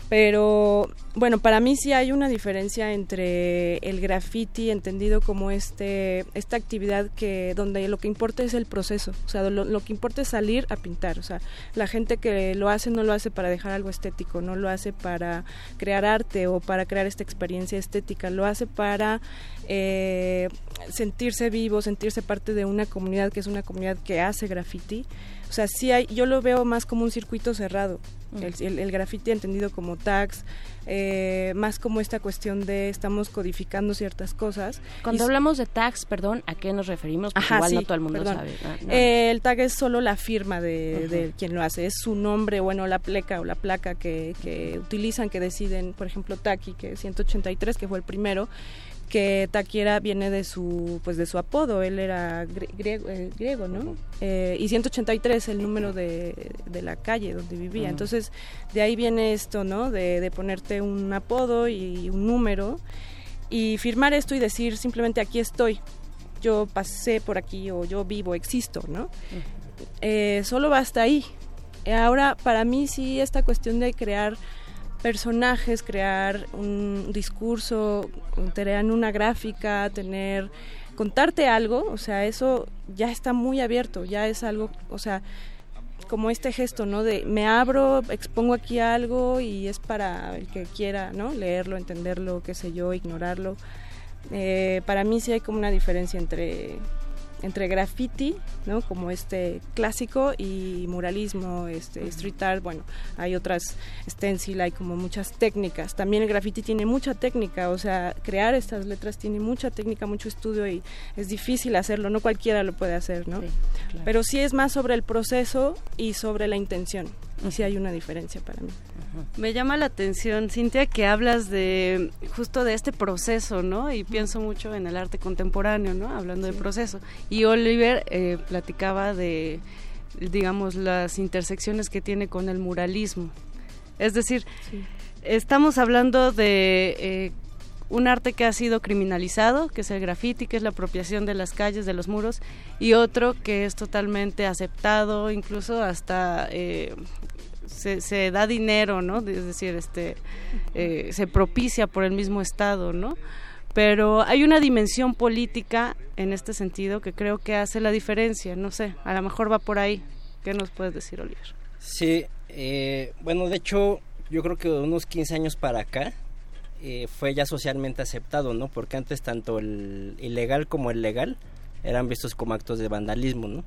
Pero bueno, para mí sí hay una diferencia entre el graffiti entendido como este esta actividad que donde lo que importa es el proceso, o sea, lo, que importa es salir a pintar, o sea, la gente que lo hace no lo hace para dejar algo estético, no lo hace para crear arte o para crear esta experiencia estética, lo hace para eh, sentirse vivo, sentirse parte de una comunidad que es una comunidad que hace graffiti. O sea, sí hay, yo lo veo más como un circuito cerrado, el, el, el graffiti entendido como tags, eh, más como esta cuestión de estamos codificando ciertas cosas. Cuando Y- hablamos de tags, perdón, ¿a qué nos referimos? Porque Ajá, igual no sí, todo el mundo perdón. sabe. Ah, no. Eh, el tag es solo la firma de, de quien lo hace, es su nombre, bueno, la pleca o la placa que, que utilizan, que deciden, por ejemplo, Taki, que es 183, que fue el primero, que Taki era, viene de su pues de su apodo, él era grie- griego, eh, griego ¿no? Eh, y 183 el número de, de la calle donde vivía. Ujú. Entonces, de ahí viene esto, ¿no? De, de ponerte un apodo y un número y firmar esto y decir simplemente aquí estoy, yo pasé por aquí o yo vivo, existo, ¿no? Eh, solo basta ahí. Ahora, para mí sí, esta cuestión de crear personajes, crear un discurso, tener una gráfica, tener contarte algo, o sea, eso ya está muy abierto, ya es algo, o sea, como este gesto, ¿no? De me abro, expongo aquí algo y es para el que quiera, ¿no? Leerlo, entenderlo, qué sé yo, ignorarlo. Eh, para mí sí hay como una diferencia entre entre graffiti, ¿no? Como este clásico y muralismo, este street art, bueno, hay otras stencil, hay como muchas técnicas. También el graffiti tiene mucha técnica, o sea, crear estas letras tiene mucha técnica, mucho estudio y es difícil hacerlo, no cualquiera lo puede hacer, ¿no? Pero sí es más sobre el proceso y sobre la intención. Y sí hay una diferencia para mí. Me llama la atención, Cintia, que hablas de justo de este proceso, ¿no? Y pienso mucho en el arte contemporáneo, ¿no? Hablando de proceso. Y Oliver eh, platicaba de, digamos, las intersecciones que tiene con el muralismo. Es decir, estamos hablando de eh, un arte que ha sido criminalizado, que es el graffiti, que es la apropiación de las calles, de los muros, y otro que es totalmente aceptado, incluso hasta eh, se, da dinero, ¿no? Es decir, este, eh, se propicia por el mismo Estado, ¿no? Pero hay una dimensión política en este sentido que creo que hace la diferencia, no sé, a lo mejor va por ahí. ¿Qué nos puedes decir, Oliver? Sí, eh, bueno, de hecho, yo creo que de unos 15 años para acá, eh, fue ya socialmente aceptado, ¿no? Porque antes tanto el ilegal como el legal eran vistos como actos de vandalismo, ¿no?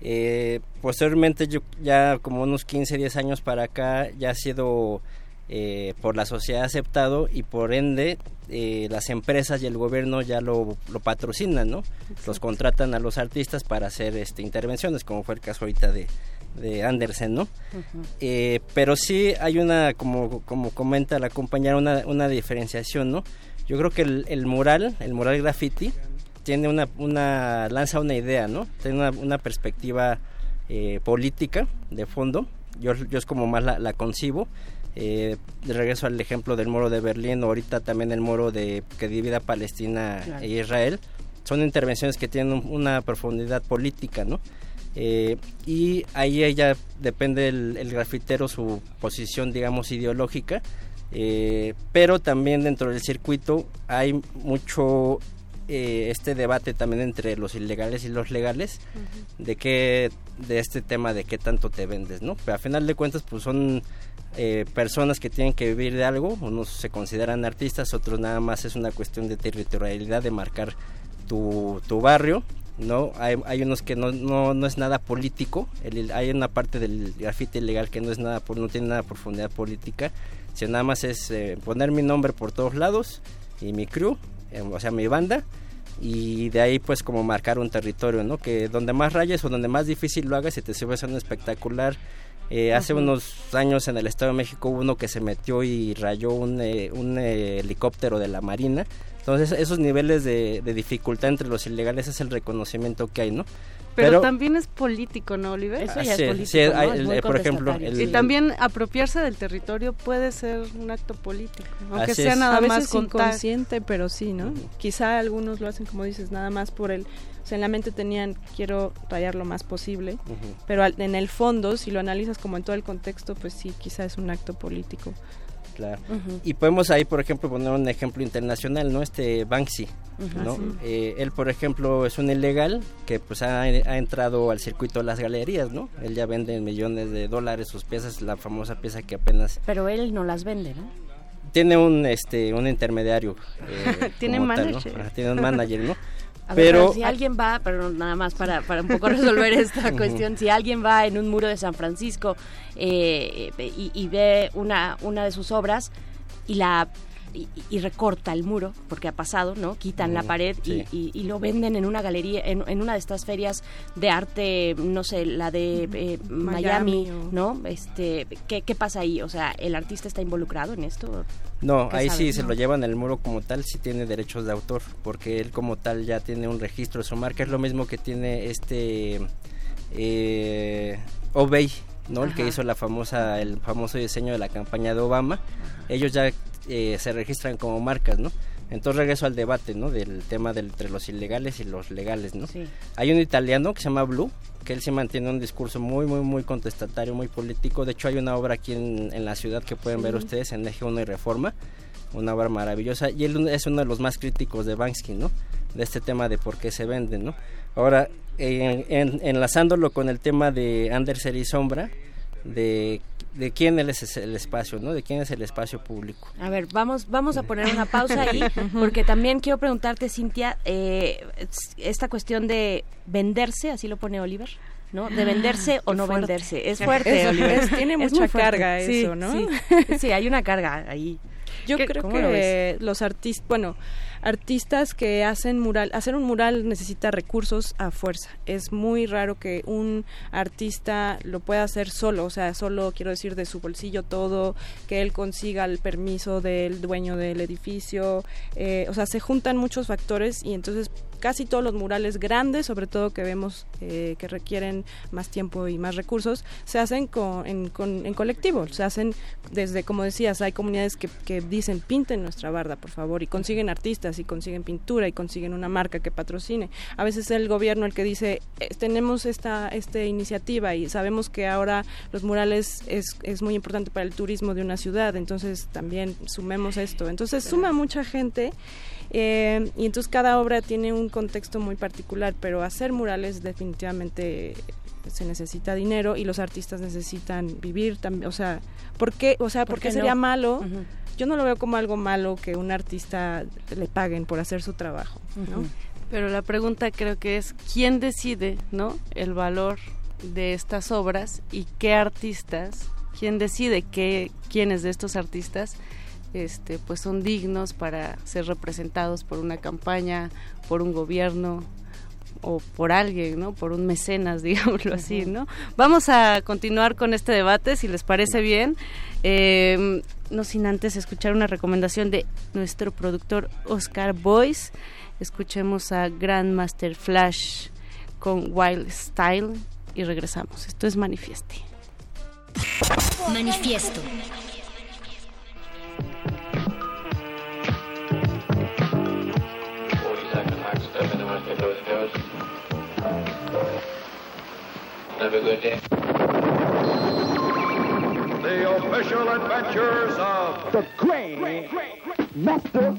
Eh, posteriormente, yo ya como unos 15, 10 años para acá, ya ha sido eh, por la sociedad aceptado y por ende eh, las empresas y el gobierno ya lo, lo patrocinan, ¿no? Los contratan a los artistas para hacer este, intervenciones, como fue el caso ahorita de, de Andersen, ¿no? eh, pero sí hay una, como, como comenta la compañera, una, una diferenciación, ¿no? Yo creo que el, el mural, el mural graffiti, tiene una, una lanza una idea, ¿no? Tiene una, una perspectiva eh, política de fondo. Yo, yo es como más la, la concibo. Eh, de regreso al ejemplo del muro de Berlín, o ahorita también el muro de que divide a Palestina Claro. e Israel. Son intervenciones que tienen un- una profundidad política, ¿no? Eh, y ahí ya depende el, el grafitero su posición, digamos, ideológica. Eh, pero también dentro del circuito hay mucho eh, este debate también entre los ilegales y los legales de qué de este tema de qué tanto te vendes no pero a final de cuentas pues son eh, personas que tienen que vivir de algo. Unos se consideran artistas otros nada más es una cuestión de territorialidad de marcar tu, tu barrio no hay, hay unos que no, no, no es nada político el- hay una parte del grafite ilegal que no es nada no tiene nada de profundidad política sino nada más es eh, poner mi nombre por todos lados y mi crew eh, o sea mi banda y de ahí pues como marcar un territorio, ¿no? Que donde más rayes o donde más difícil lo hagas y te a un espectacular. Eh, hace unos años en el Estado de México hubo uno que se metió y rayó un, eh, un eh, helicóptero de la Marina. Entonces esos niveles de, de dificultad entre los ilegales es el reconocimiento que hay, ¿no? Pero, también es político, ¿no, Oliver? Eso ya es sí, político, sí, eh, por ejemplo, y también apropiarse del territorio puede ser un acto político, aunque sea es. nada a más contar. inconsciente, pero sí, ¿no? Quizá algunos lo hacen como dices, nada más por el, o sea, en la mente tenían quiero rayar lo más posible, pero al- en el fondo, si lo analizas como en todo el contexto, pues sí, quizá es un acto político. Y podemos ahí, por ejemplo, poner un ejemplo internacional, ¿no? Este Banksy. ¿no? Sí. Eh, él, por ejemplo, es un ilegal que pues ha, ha entrado al circuito de las galerías, ¿no? Él ya vende en millones de dólares sus piezas, la famosa pieza que apenas Pero él no las vende, ¿no? tiene un este un intermediario. eh, *laughs* Tiene como tal, ¿no? manager. Ajá, tiene un manager, ¿no? A Pero si alguien va, pero nada más para, para un poco *laughs* resolver esta cuestión, si alguien va en un muro de San Francisco eh, y, y ve una, una de sus obras y la y, y recorta el muro, porque ha pasado, ¿no? Quitan la Ujú, pared y- sí. y, y lo venden en una galería, en, en una de estas ferias de arte, no sé, la de eh, Miami, Miami o- ¿no? Este, ¿qué, ¿Qué pasa ahí? O sea, ¿el artista está involucrado en esto? No, ¿Qué ahí sabes? sí se lo llevan el muro como tal, sí tiene derechos de autor, porque él como tal ya tiene un registro de su marca, es lo mismo que tiene este eh, Obey, ¿no? El que hizo la famosa, el famoso diseño de la campaña de Obama. Ellos ya eh, se registran como marcas, ¿no? Entonces regreso al debate, ¿no? Del tema entre los ilegales y los legales, ¿no? Sí. Hay un italiano que se llama Blue, que él sí mantiene un discurso muy, muy, muy contestatario, muy político. De hecho, hay una obra aquí en, en la ciudad que pueden ver ustedes en Eje 1 y Reforma, una obra maravillosa. Y él es uno de los más críticos de Banksy, ¿no? De este tema de por qué se vende, ¿no? Ahora, en- en- enlazándolo con el tema de Anderser y Sombra, de, de quién es el espacio, ¿no? De quién es el espacio público. A ver, vamos, vamos a poner una pausa ahí, *laughs* porque también quiero preguntarte, Cintia, eh, esta cuestión de venderse, así lo pone Oliver, ¿no? De venderse o Qué no fuerte. venderse. Es fuerte, Es- Oliver. es- tiene mucha carga Sí, eso, ¿no? Sí, Sí, hay una carga ahí. Yo ¿Qué- creo que los artistas, bueno, artistas que hacen mural, hacer un mural necesita recursos a fuerza. Es muy raro que un artista lo pueda hacer solo, o sea, solo quiero decir de su bolsillo todo, que él consiga el permiso del dueño del edificio, eh, o sea, se juntan muchos factores y entonces casi todos los murales grandes, sobre todo que vemos eh, que requieren más tiempo y más recursos, se hacen con, en, con- en colectivo, se hacen desde, como decías, hay comunidades que, que dicen pinten nuestra barda, por favor, y consiguen artistas, y consiguen pintura, y consiguen una marca que patrocine. A veces es el gobierno el que dice, "Eh, tenemos esta, esta iniciativa y sabemos que ahora los murales es, es muy importante para el turismo de una ciudad, entonces también sumemos esto. Entonces suma mucha gente eh, y entonces cada obra tiene un contexto muy particular, pero hacer murales definitivamente se necesita dinero y los artistas necesitan vivir también, o sea, ¿por qué, o sea, ¿Por ¿por qué qué sería no? malo? Yo no lo veo como algo malo que un artista le paguen por hacer su trabajo, ¿no? Pero la pregunta creo que es quién decide, ¿no? El valor de estas obras y qué artistas, quién decide qué quiénes de estos artistas este pues son dignos para ser representados por una campaña, por un gobierno o por alguien, ¿no? Por un mecenas, *laughs* digámoslo así, ¿no? Vamos a continuar con este debate, si les parece bien. Eh, no sin antes escuchar una recomendación de nuestro productor Oscar Boyce. Escuchemos a Grandmaster Flash con Wild Style y regresamos. Esto es Manifieste. Manifiesto. Have a good day. The official adventures of the Great Master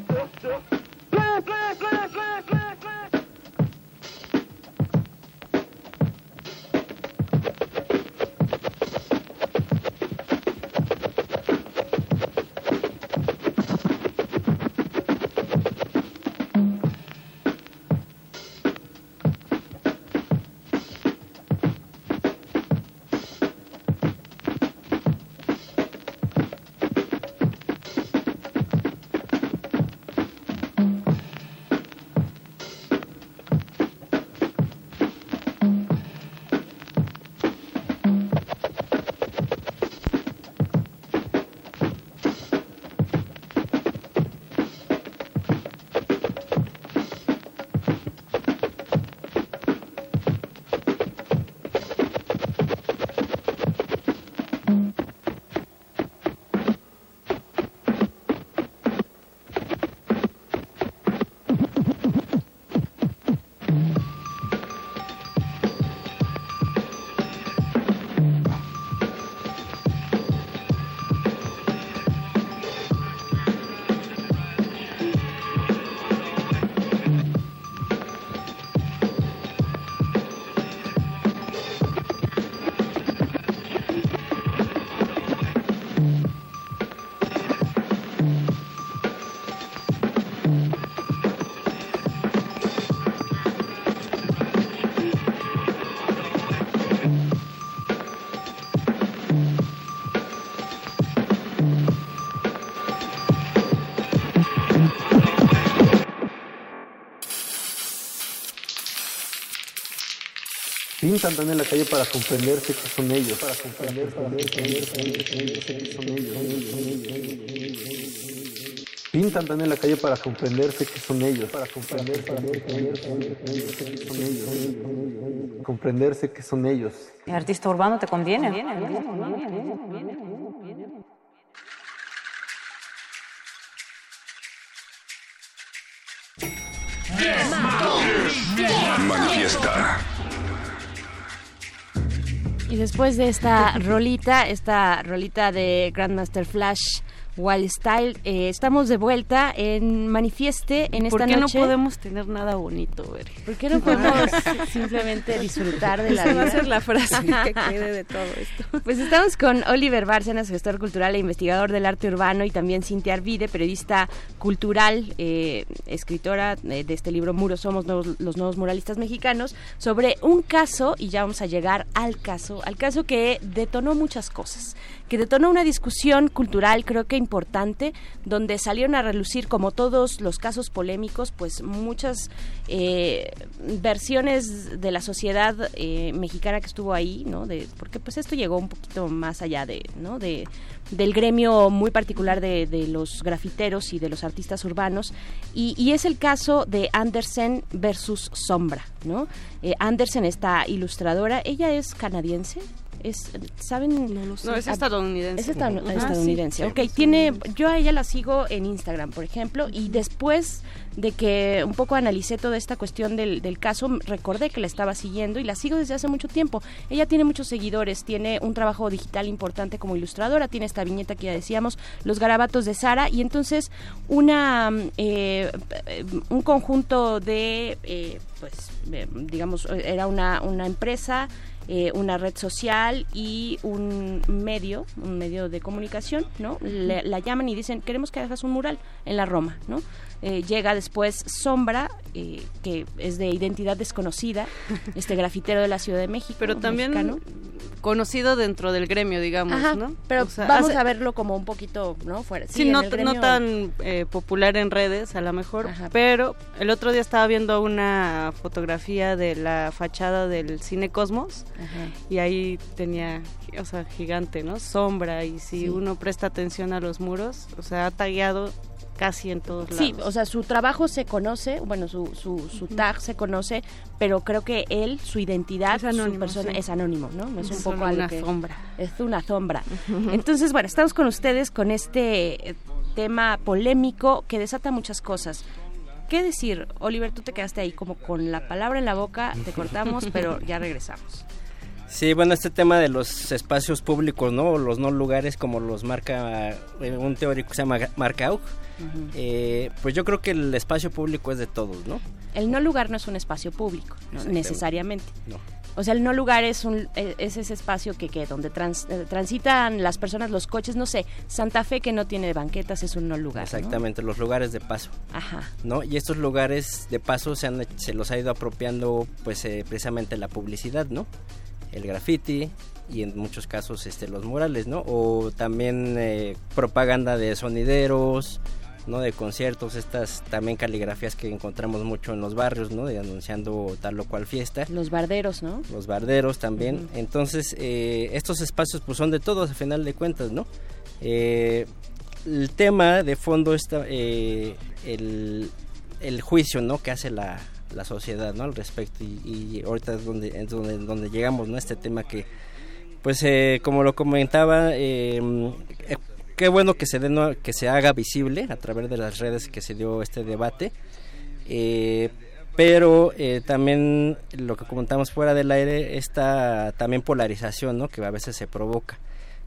Pintan tan en la calle para comprenderse que son ellos. Para comprenderse, para comprenderse que son ellos. Pintan tan en la calle para comprenderse que son ellos. Para comprenderse, para comprenderse que son ellos. Comprenderse que son ellos. El artista urbano te conviene. Manifiesta. Y después de esta rolita, esta rolita de Grandmaster Flash Wild Style, eh, estamos de vuelta en Manifieste en esta ¿Por qué noche. no podemos tener nada bonito? ¿Por qué no podemos *laughs* simplemente disfrutar de la vida? va a ser la frase que quede de todo esto. Pues estamos con Oliver Bárcenas, gestor cultural e investigador del arte urbano, y también Cintia Arvide, periodista cultural, eh, escritora eh, de este libro Muros Somos Nuevos- los Nuevos Muralistas Mexicanos, sobre un caso, y ya vamos a llegar al caso, al caso que detonó muchas cosas, que detonó una discusión cultural creo que importante, donde salieron a relucir, como todos los casos polémicos, pues muchas eh, versiones de la sociedad eh, mexicana que estuvo ahí, ¿no? De, porque pues esto llegó un poquito más allá de, ¿no? De, del gremio muy particular de, los grafiteros y de los artistas urbanos y, y es el caso de Andersen versus Sombra, ¿no? Eh, Andersen, esta ilustradora, ella es canadiense, es, ¿saben? No, es estadounidense. Es esta- Ajá, estadounidense. sí. ok, tiene, yo a ella la sigo en Instagram, por ejemplo, y después de que un poco analicé toda esta cuestión del, del caso, recordé que la estaba siguiendo y la sigo desde hace mucho tiempo. Ella tiene muchos seguidores, tiene un trabajo digital importante como ilustradora, tiene esta viñeta que ya decíamos, Los garabatos de Sara, y entonces una eh, eh, un conjunto de, eh, pues, eh, digamos, era una, una empresa eh, una red social y un medio, un medio de comunicación, ¿no? Le- la llaman y dicen, queremos que hagas un mural en la Roma, ¿no? Eh, llega después Sombra, eh, que es de identidad desconocida, *laughs* este grafitero de la Ciudad de México. Pero también mexicano. conocido dentro del gremio, digamos, Ajá, ¿no? pero O sea, vamos hace- a verlo como un poquito, ¿no? Fuera. Sí, no, gremio- no tan eh, popular en redes, a lo mejor, pero el otro día estaba viendo una fotografía de la fachada del Cine Cosmos Ajá. y ahí tenía, o sea, gigante, ¿no? Sombra y si Sí. uno presta atención a los muros, o sea, ha tagueado casi en todos Sí, lados. o sea, su trabajo se conoce, bueno, su, su, su tag se conoce, pero creo que él, su identidad, Es anónimo, su persona sí. es anónimo, ¿no? Es un poco algo una que- sombra. Es una sombra. *laughs* Entonces, bueno, estamos con ustedes con este eh, tema polémico que desata muchas cosas. ¿Qué decir? Oliver, tú te quedaste ahí como con la palabra en la boca, te cortamos, pero ya regresamos. *laughs* Sí, bueno, este tema de los espacios públicos, ¿no? Los no lugares, como los marca eh, un teórico que se llama Mark Aug. Eh, pues yo creo que el espacio público es de todos, ¿no? El no lugar no es un espacio público, necesariamente. No. O sea, el no lugar es un eh, es ese espacio que, que donde trans- eh, transitan las personas, los coches, no sé, Santa Fe que no tiene banquetas es un no lugar. ¿no? Exactamente, los lugares de paso. Ajá. ¿no? Y estos lugares de paso se, han, se los ha ido apropiando pues eh, precisamente la publicidad, ¿no? El graffiti y en muchos casos este los murales, ¿no? O también eh, propaganda de sonideros, ¿no? De conciertos, estas también caligrafías que encontramos mucho en los barrios, ¿no? De anunciando tal o cual fiesta. Los barderos, ¿no? Los barderos también. Entonces, eh, estos espacios pues son de todos a final de cuentas, ¿no? Eh, el tema de fondo está eh, el, el juicio, ¿no? Que hace la, la sociedad, ¿no? Al respecto y, ahorita es donde, es donde, llegamos, ¿no? Este tema que, pues, eh, como lo comentaba, eh, eh, qué bueno que se, que se haga visible a través de las redes que se dio este debate. Eh, pero eh, también lo que comentamos fuera del aire, esta también polarización ¿no? que a veces se provoca.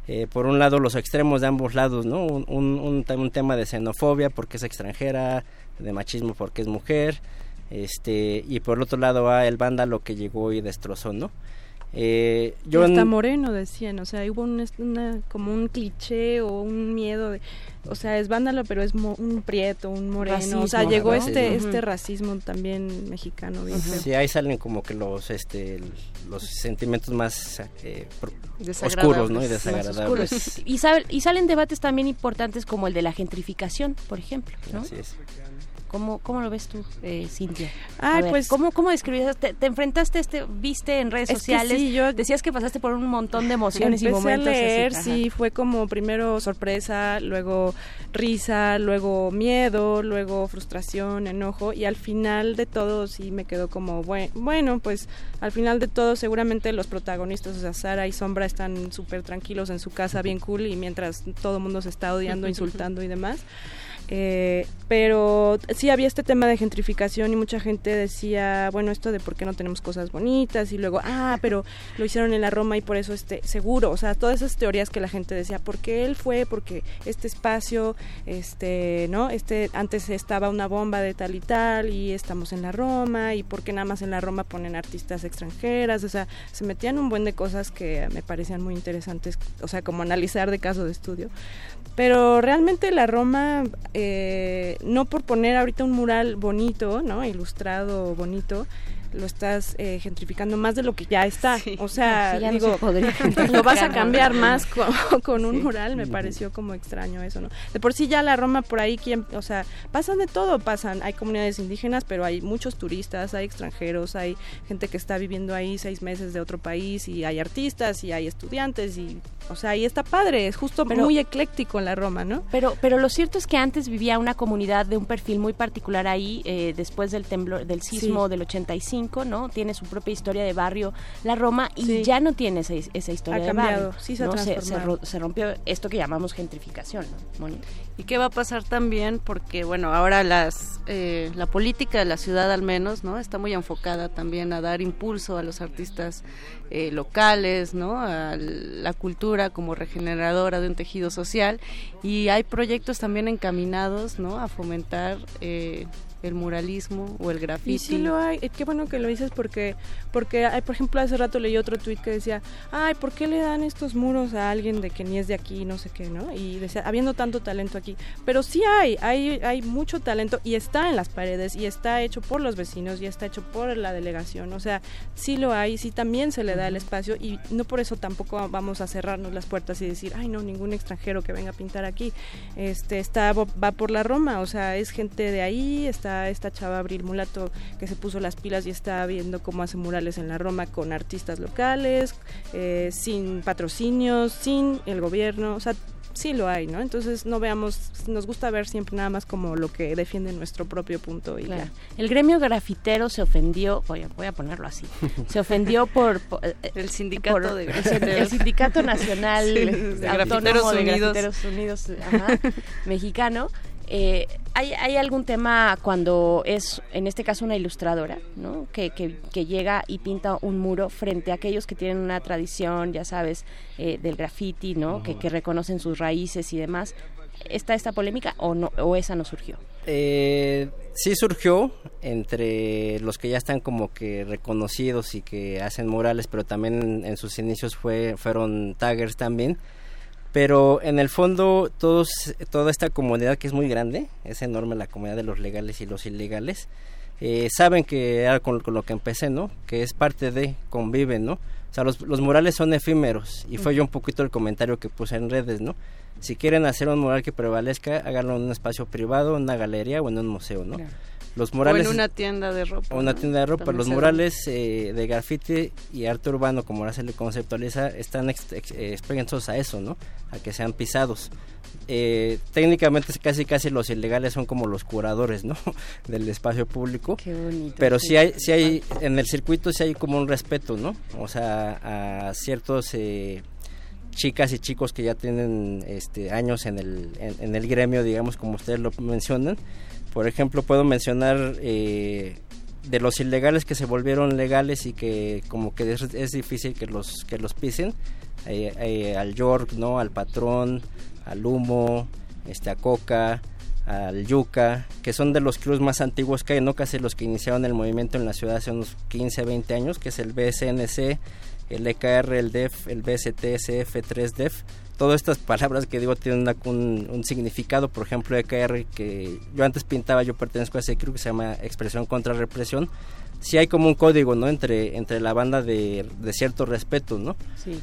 Eh, por un lado, los extremos de ambos lados, ¿no? Un, un, un tema de xenofobia porque es extranjera, de machismo porque es mujer, este y por el otro lado va el vándalo que llegó y destrozó, ¿no? Eh, yo hasta en- moreno decían, o sea, hubo un, una, como un cliché o un miedo de, o sea, es vándalo, pero es mo- un prieto, un moreno, o sea, llegó ¿no? este este racismo también mexicano. bien feo. Sí, ahí salen como que los este los sentimientos más eh, oscuros, ¿no? Y desagradables. Y, sal- y salen debates también importantes como el de la gentrificación, por ejemplo, ¿no? Así es. ¿Cómo, ¿Cómo lo ves tú, eh, Cintia? Ay, A ver, pues- ¿cómo, cómo describías? Te, te enfrentaste, a este, viste en redes sociales, sí, yo- decías que pasaste por un montón de emociones y momentos a leer, así. sí, fue como primero sorpresa, luego risa, luego miedo, luego frustración, enojo y al final de todo sí me quedó como, bue- bueno, pues al final de todo seguramente los protagonistas, o sea, Sara y Sombra están súper tranquilos en su casa, bien cool y mientras todo el mundo se está odiando, *laughs* insultando y demás. Eh, pero sí había este tema de gentrificación y mucha gente decía, bueno, esto de por qué no tenemos cosas bonitas y luego, ah, pero lo hicieron en la Roma y por eso este seguro, o sea, todas esas teorías que la gente decía, porque él fue, porque este espacio, este, ¿no? Este antes estaba una bomba de tal y tal y estamos en la Roma y porque nada más en la Roma ponen artistas extranjeras, o sea, se metían un buen de cosas que me parecían muy interesantes, o sea, como analizar de caso de estudio. Pero realmente la Roma, eh, no por poner ahorita un mural bonito, ¿no? Ilustrado, bonito, lo estás eh, gentrificando más de lo que ya está. o sea, Sí, ya no digo, se podría *laughs* lo vas a cambiar más con, *laughs* con un Sí. mural, me pareció como extraño eso, ¿no? De por sí ya la Roma por ahí, quien, o sea, pasan de todo, pasan, hay comunidades indígenas, pero hay muchos turistas, hay extranjeros, hay gente que está viviendo ahí seis meses de otro país y hay artistas y hay estudiantes y, o sea, ahí está padre, es justo Pero- muy ecléctico en la Roma, ¿no? Pero, pero lo cierto es que antes vivía una comunidad de un perfil muy particular ahí, eh, después del temblor, del sismo Sí. del 85, ¿no? Tiene su propia historia de barrio, la Roma, y Sí. ya no tiene esa, esa historia Ha de barrio. sí se ha ¿no? se, transformado. ro- se rompió esto que llamamos gentrificación, ¿no, Moni? ¿Y qué va a pasar también? Porque, bueno, ahora las, eh, la política de la ciudad al menos, ¿no? Está muy enfocada también a dar impulso a los artistas eh, locales, ¿no? A la cultura como regeneradora de un tejido social. Y hay proyectos también encaminados, ¿no? A fomentar eh, el muralismo o el graffiti. Y sí lo hay, eh, qué bueno que lo dices porque, porque hay, por ejemplo, hace rato leí otro tuit que decía, ay, ¿por qué le dan estos muros a alguien de que ni es de aquí, no sé qué, ¿no? Y decía, habiendo tanto talento aquí. Pero sí hay, hay, hay mucho talento y está en las paredes y está hecho por los vecinos y está hecho por la delegación. O sea, sí lo hay, sí también se le da el espacio y no por eso tampoco vamos a cerrarnos las puertas y decir, ay, no, ningún extranjero que venga a pintar aquí. Este, está, va por la Roma, o sea, es gente de ahí, está esta chava Abril Mulato que se puso las pilas y está viendo cómo hace murales en la Roma con artistas locales, eh, sin patrocinios, sin el gobierno, o sea, sí lo hay, ¿no? Entonces no veamos, nos gusta ver siempre nada más como lo que defiende nuestro propio punto y Claro. ya. El gremio grafitero se ofendió, voy a, voy a ponerlo así, *laughs* se ofendió por... por, eh, El sindicato por- de el, grafiteros. el sindicato nacional *laughs* Sí, de autónomo Grafiteros de Unidos. Grafiteros Unidos ajá, *laughs* mexicano. Eh, ¿hay, ¿Hay algún tema cuando es, en este caso, una ilustradora, ¿no? que, que, que llega y pinta un muro frente a aquellos que tienen una tradición, ya sabes, eh, del graffiti, ¿no? que, que reconocen sus raíces y demás? ¿Está esta polémica o, no, o esa no surgió? Eh, sí surgió entre los que ya están como que reconocidos y que hacen murales, pero también en, en sus inicios fue, fueron taggers también. Pero en el fondo todos, toda esta comunidad que es muy grande, es enorme la comunidad de los legales y los ilegales, eh, saben que era con, lo que empecé, ¿no? Que es parte de, conviven, ¿no? O sea, los, los murales son efímeros y fue yo un poquito el comentario que puse en redes, ¿no? Si quieren hacer un mural que prevalezca, háganlo en un espacio privado, en una galería o en un museo, ¿no? Los murales o en una tienda de ropa. o una tienda de ropa. Los murales eh, de graffiti y arte urbano, como ahora se le conceptualiza, están ex- ex- eh, expensos a eso, ¿no? A que sean pisados. Eh, técnicamente casi casi los ilegales son como los curadores, ¿no? *laughs* Del espacio público. Qué bonito. Pero sí hay, sí hay, en el circuito sí hay como un respeto, ¿no? O sea, a ciertos eh, chicas y chicos que ya tienen este, años en el, en, en el gremio, digamos, como ustedes lo mencionan. Por ejemplo, puedo mencionar eh, de los ilegales que se volvieron legales y que como que es, difícil que los, que los pisen. eh, eh, al York, ¿no? Al Patrón, al Humo, este, a Coca, al Yuca, que son de los clubs más antiguos que hay, ¿no? Casi los que iniciaron el movimiento en la ciudad hace unos 15, 20 años, que es el BSNC, el EKR, el DEF, el BST, SF, 3DEF. Todas estas palabras que digo tienen una- un, un significado, por ejemplo, EKR, que yo antes pintaba, yo pertenezco a ese club que se llama Expresión contra Represión. Sí hay como un código, ¿no? Entre, entre la banda de, de cierto respeto, ¿no? Sí.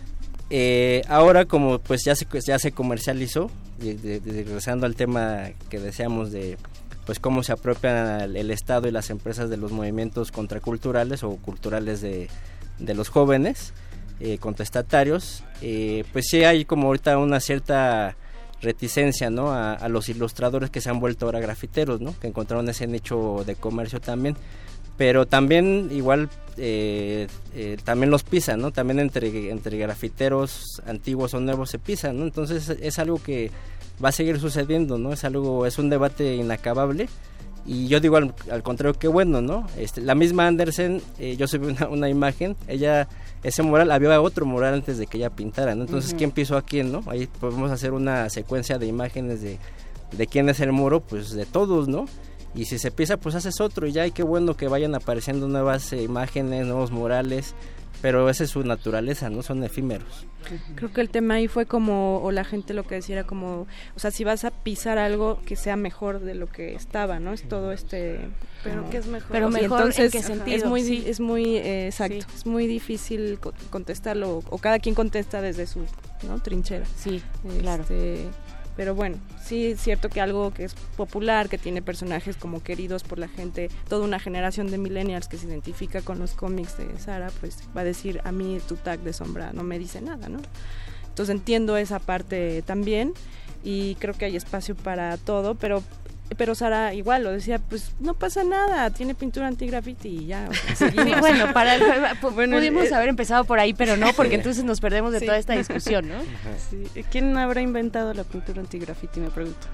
Eh, ahora como pues ya se, ya se comercializó, de- de- regresando al tema que deseamos de pues cómo se apropian el, el Estado y las empresas de los movimientos contraculturales o culturales de, de los jóvenes eh, contestatarios, eh, pues sí hay como ahorita una cierta reticencia ¿no? a, los ilustradores que se han vuelto ahora grafiteros, ¿no? que encontraron ese nicho de comercio también pero también igual eh, eh, también los pisan, ¿no? También entre, entre grafiteros antiguos o nuevos se pisan, ¿no? Entonces es algo que va a seguir sucediendo, ¿no? Es algo, es un debate inacabable y yo digo al, al contrario que bueno, ¿no? Este, la misma Andersen, eh, yo subí una, una, imagen, ella, ese mural, había otro mural antes de que ella pintara, ¿no? Entonces, uh -huh. ¿quién pisó a quién, no? Ahí podemos hacer una secuencia de imágenes de, de quién es el muro, pues de todos, ¿no? Y si se pisa, pues haces otro y ya, y qué bueno que vayan apareciendo nuevas eh, imágenes, nuevos murales, pero esa es su naturaleza, ¿no? Son efímeros. Creo que el tema ahí fue como, o la gente lo que decía era como, o sea, si vas a pisar algo que sea mejor de lo que estaba, ¿no? Es todo este... Pero que es mejor. Pero mejor entonces, ¿en qué sentido? Es muy, sí. es muy eh, exacto, sí. es muy difícil contestarlo, o cada quien contesta desde su ¿no? trinchera. Sí, este, claro. Pero bueno, sí es cierto que algo que es popular, que tiene personajes como queridos por la gente, toda una generación de millennials que se identifica con los cómics de Sara, pues va a decir, a mí tu tag de sombra no me dice nada, ¿no? Entonces entiendo esa parte también y creo que hay espacio para todo, pero pero Sara igual lo decía, pues no pasa nada, tiene pintura anti-graffiti y ya. O *laughs* sea, sí, bueno, para el, *laughs* bueno, pudimos el, haber empezado por ahí, pero no, *laughs* porque entonces nos perdemos de sí. toda esta discusión, ¿no? Sí. ¿Quién habrá inventado la pintura anti-graffiti, me pregunto?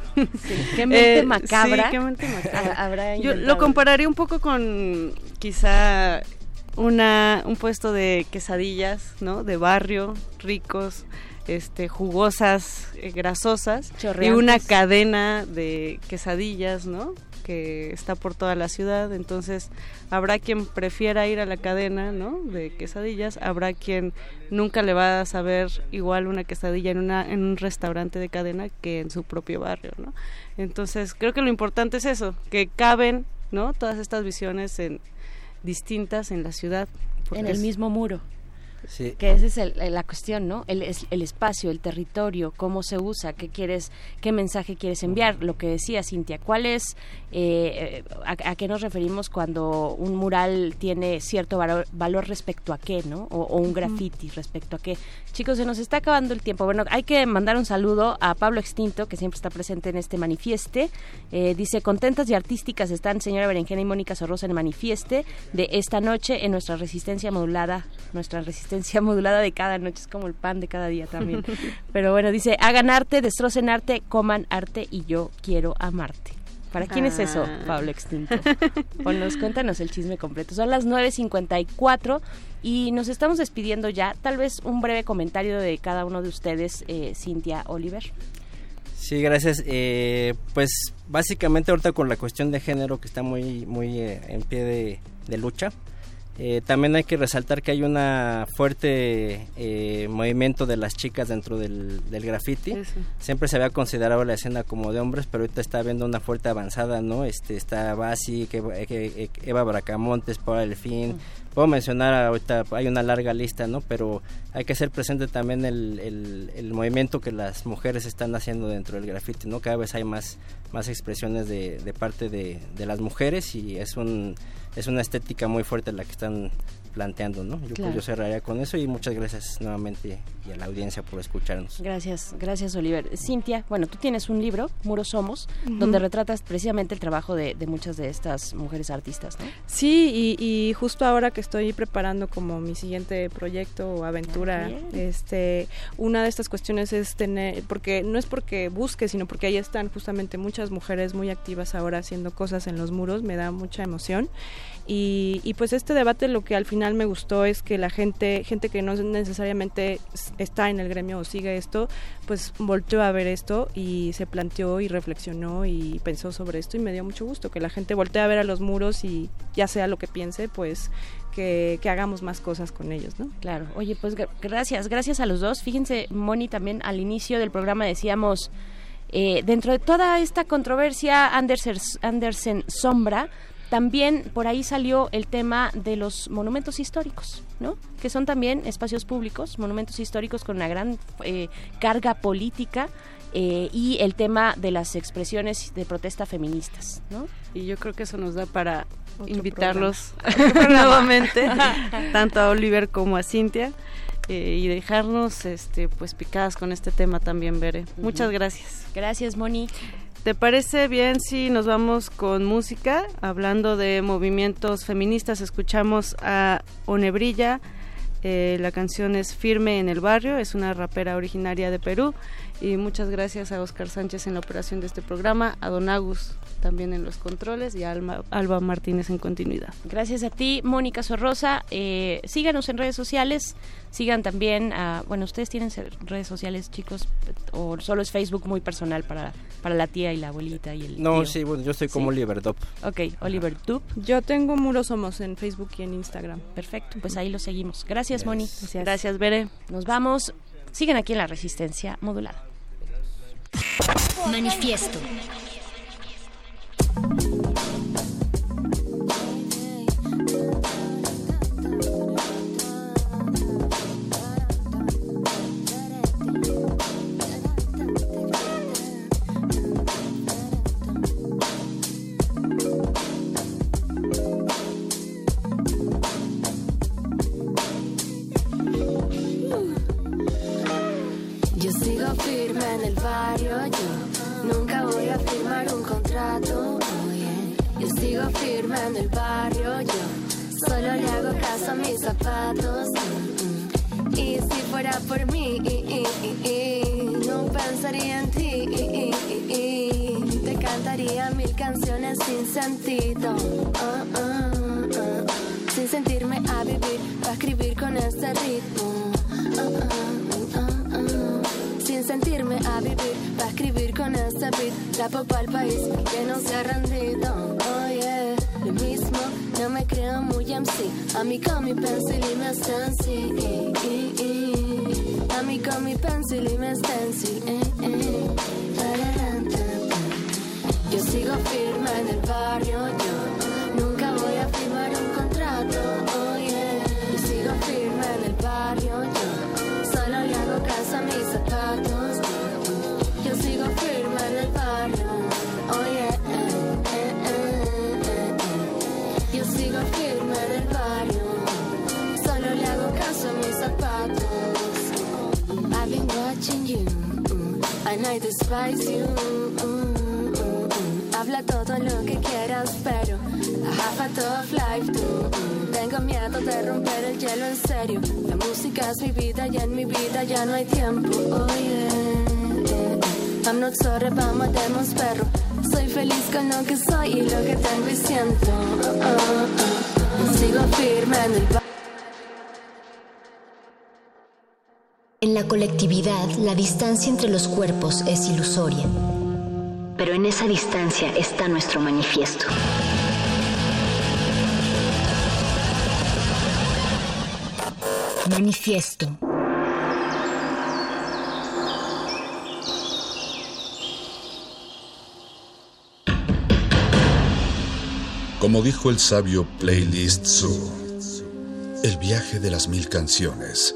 ¿Qué mente eh, macabra? ¿qué mente macabra? habrá Yo lo compararía un poco con quizá una un puesto de quesadillas, ¿no? De barrio, ricos, este, jugosas, eh, grasosas y una cadena de quesadillas, ¿no? Que está por toda la ciudad. Entonces, habrá quien prefiera ir a la cadena, ¿no? De quesadillas. Habrá quien nunca le va a saber igual una quesadilla en, una, en un restaurante de cadena que en su propio barrio, ¿no? Entonces, creo que lo importante es eso, que caben, ¿no? Todas estas visiones en, distintas en la ciudad. En el mismo muro. Sí. Que esa es el, la cuestión, ¿no? El, el, espacio, el territorio, cómo se usa, qué quieres, qué mensaje quieres enviar. Lo que decía Cintia, ¿cuál es, eh, a, a, qué nos referimos cuando un mural tiene cierto valor, valor respecto a qué, ¿no? O, o un graffiti respecto a qué. Chicos, se nos está acabando el tiempo. Bueno, hay que mandar un saludo a Pablo Extinto, que siempre está presente en este manifieste. Eh, dice, contentas y artísticas están señora Berenjena y Mónica Sorrosa en el manifieste de esta noche en nuestra resistencia modulada, nuestra resistencia modulada de cada noche, es como el pan de cada día también. Pero bueno, dice, hagan arte, destrocen arte, coman arte y yo quiero amarte. ¿Para quién ah. es eso, Pablo Extinto? Ponnos, cuéntanos el chisme completo. Son las 9.54 y nos estamos despidiendo ya. Tal vez un breve comentario de cada uno de ustedes, eh, Cintia Oliver. Sí, gracias. Eh, pues básicamente ahorita con la cuestión de género que está muy, muy eh, en pie de, de lucha. Eh, también hay que resaltar que hay una fuerte eh, movimiento de las chicas dentro del, del graffiti. Eso. Siempre se había considerado la escena como de hombres, pero ahorita está habiendo una fuerte avanzada, ¿no? Este está Basi, que, que, Eva Bracamontes, Paula Elfín. Mm. Puedo mencionar ahorita, hay una larga lista, ¿no? Pero hay que hacer presente también el, el, el movimiento que las mujeres están haciendo dentro del graffiti, ¿no? Cada vez hay más, más expresiones de, de parte de, de las mujeres y es un es una estética muy fuerte la que están planteando, ¿no? Yo, claro. yo cerraría con eso y muchas gracias nuevamente y a la audiencia por escucharnos. Gracias, gracias Oliver. Cintia, bueno, tú tienes un libro, Muros Somos, uh -huh. donde retratas precisamente el trabajo de, de, muchas de estas mujeres artistas, ¿no? Sí, y, y, justo ahora que estoy preparando como mi siguiente proyecto o aventura, este, una de estas cuestiones es tener, porque no es porque busque, sino porque ahí están justamente muchas mujeres muy activas ahora haciendo cosas en los muros, me da mucha emoción. Y, y, pues este debate lo que al final me gustó es que la gente, gente que no necesariamente está en el gremio o sigue esto, pues volteó a ver esto y se planteó y reflexionó y pensó sobre esto y me dio mucho gusto que la gente voltee a ver a los muros y ya sea lo que piense, pues que, hagamos más cosas con ellos, ¿no? Claro. Oye, pues gracias, gracias a los dos. Fíjense, Moni, también al inicio del programa decíamos, eh, dentro de toda esta controversia Andersen, Andersen Sombra, también por ahí salió el tema de los monumentos históricos, ¿no? Que son también espacios públicos, monumentos históricos con una gran eh, carga política eh, y el tema de las expresiones de protesta feministas, ¿no? Y yo creo que eso nos da para Otro invitarlos *laughs* nuevamente, *laughs* tanto a Oliver como a Cintia. Eh, y dejarnos este pues picadas con este tema también, Bere. Uh -huh. Muchas gracias. Gracias, Moni. ¿Te parece bien si nos vamos con música? Hablando de movimientos feministas, escuchamos a Onebrilla. Eh, la canción es Firme en el Barrio, es una rapera originaria de Perú. Y muchas gracias a Oscar Sánchez en la operación de este programa, a Don Agus también en los controles y a Alma- Alba Martínez en continuidad. Gracias a ti, Mónica Sorrosa. Eh, síganos en redes sociales. Sigan también a. Bueno, ustedes tienen redes sociales, chicos, o solo es Facebook muy personal para, para la tía y la abuelita y el. No, tío? sí, bueno, yo estoy como ¿Sí? Oliver Dop. Ok, Oliver Dup. Yo tengo Muros Somos en Facebook y en Instagram. Perfecto, pues ahí lo seguimos. Gracias, Moni. Gracias. Gracias, Bere. Nos vamos. Siguen aquí en la Resistencia Modulada. Manifiesto. En el barrio, yo nunca voy a firmar un contrato. Yo sigo firme en el barrio, yo solo le hago caso a mis zapatos. mm, mm. Y si fuera por mí, no pensaría en ti. Te cantaría mil canciones sin sentido. oh, oh, oh. Sin sentirme a vivir, a escribir con este ritmo. Sentirme a vivir, para escribir con este beat. Rapo pa'l país que no se ha rendido. Oh yeah, lo mismo, no me creo muy MC. A mí con mi pencil y mi stencil. A mí con mi pencil y mi stencil. eh, eh. Yo sigo firme en el barrio, yo nunca voy a firmar un contrato, oh yeah. Yo sigo firme en el barrio, yo solo le hago caso a mis zapatos. I despise you. mm, mm, mm. Habla todo lo que quieras, pero I have a tough life too. Tengo miedo de romper el hielo en serio. La música es mi vida y en mi vida ya no hay tiempo. Oh yeah, yeah. I'm not sorry. Soy feliz con lo que soy y lo que tengo y siento. Sigo firme en el En la colectividad, la distancia entre los cuerpos es ilusoria. Pero en esa distancia está nuestro manifiesto. Manifiesto. Como dijo el sabio Playlist Zoo, el viaje de las mil canciones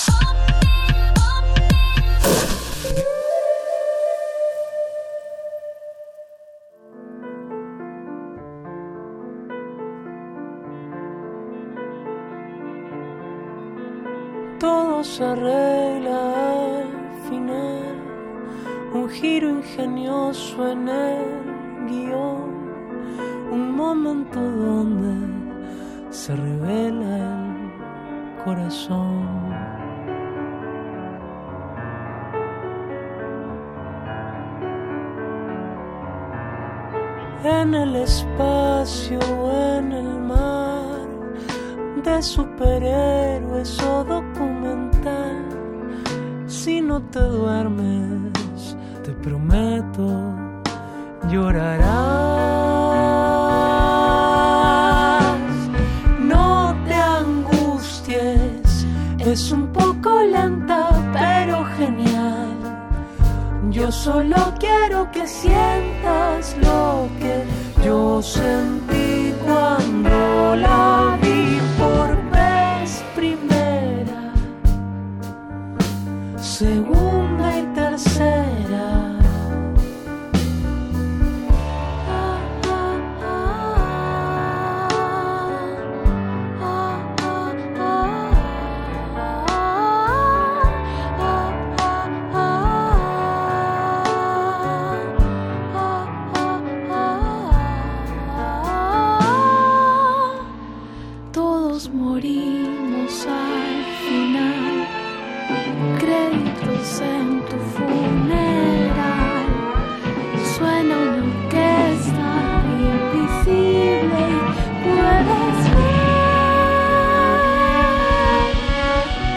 Se arregla al final. Un giro ingenioso en el guion, un momento donde se revela el corazón. En el espacio, en el mar, de superhéroes o documental. Si no te duermes, te prometo, llorarás. No te angusties, es un poco lenta, pero genial. Yo solo quiero que sientas lo que yo sentí cuando la vi segunda y tercera. suena una orquesta invisible y puedes ver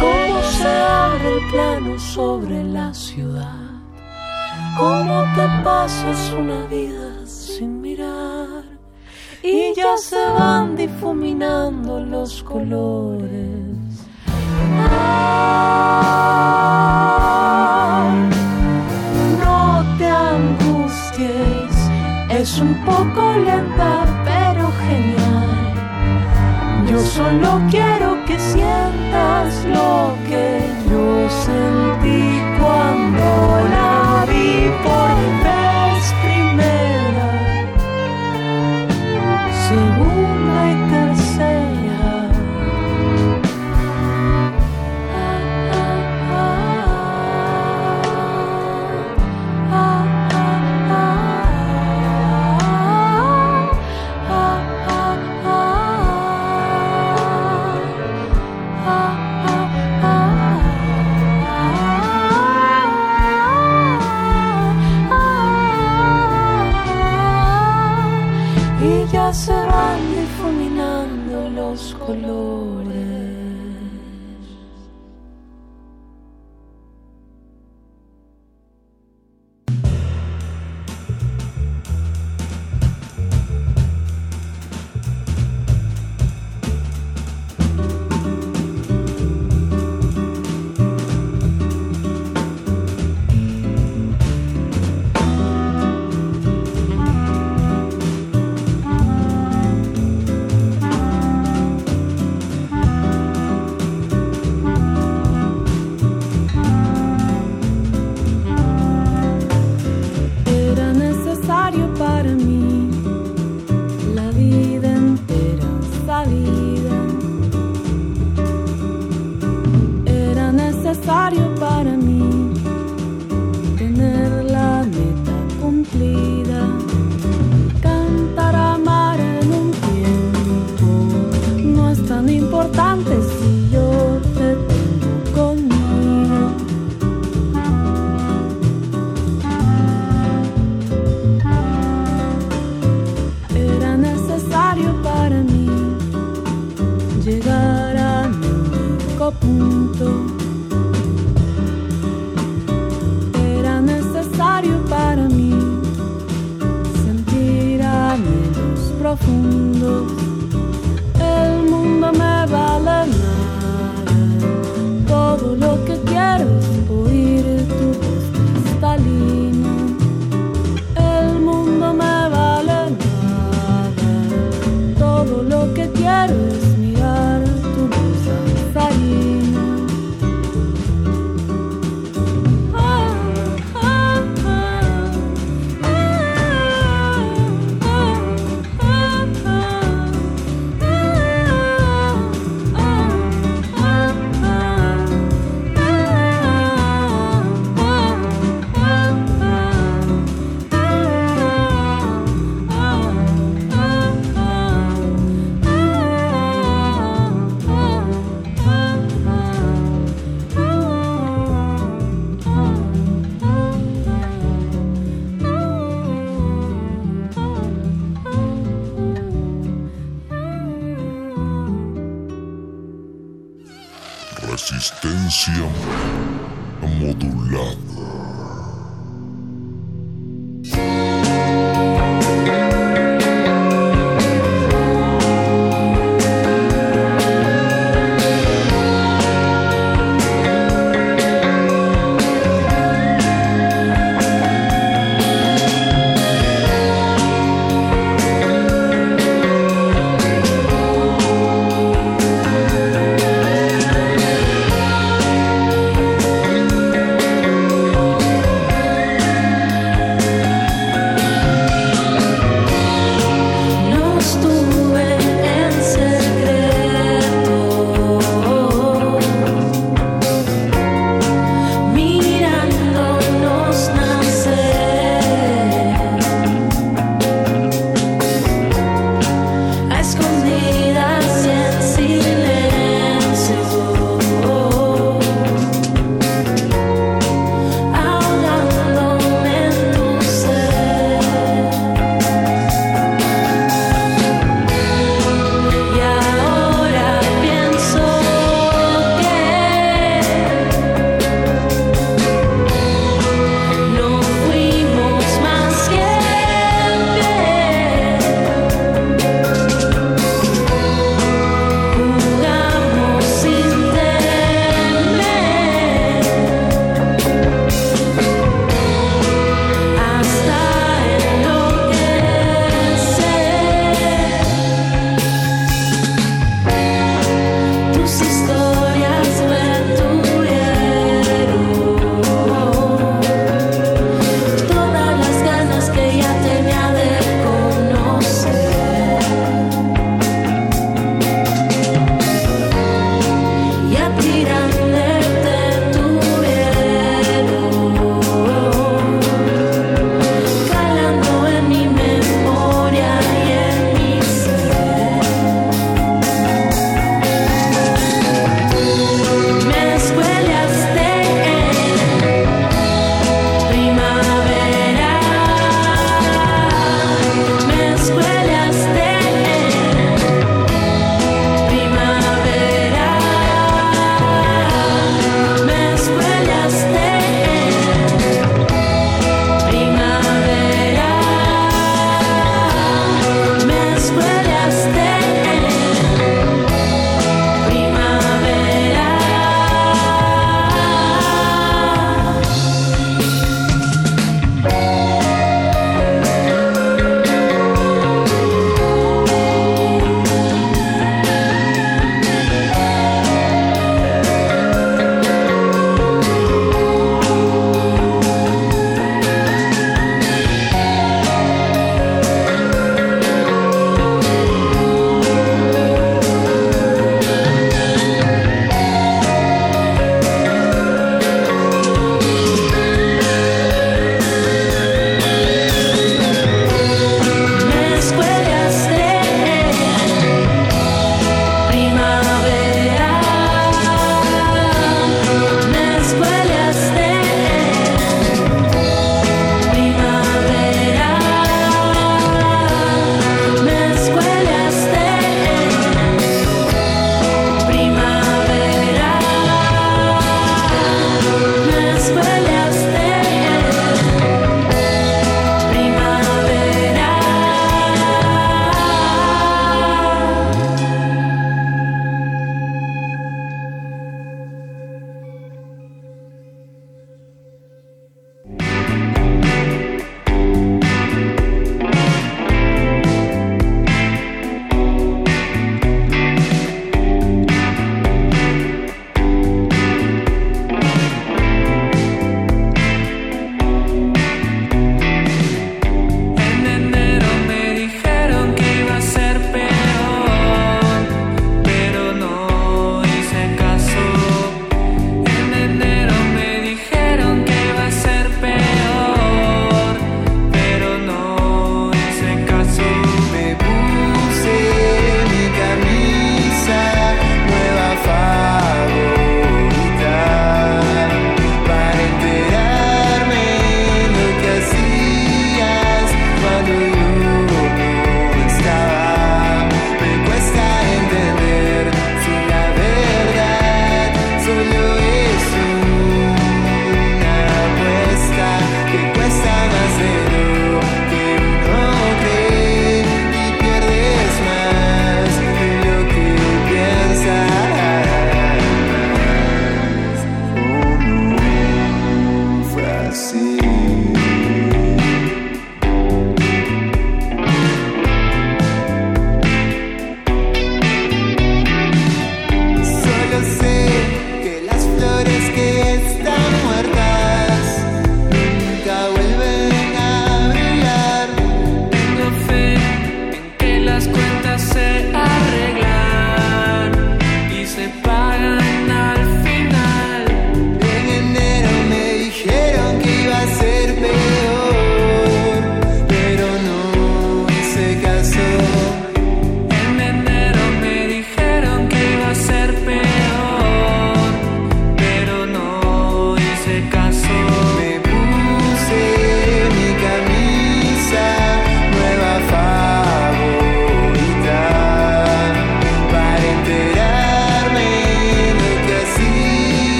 cómo se abre el plano sobre la ciudad, cómo te pasas una vida sin mirar y ya se van difuminando los colores. Ah, lenta pero genial. Yo solo quiero que sientas lo que yo sentí cuando Y punto.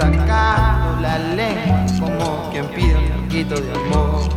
sacando la lengua como quien pide un poquito de amor.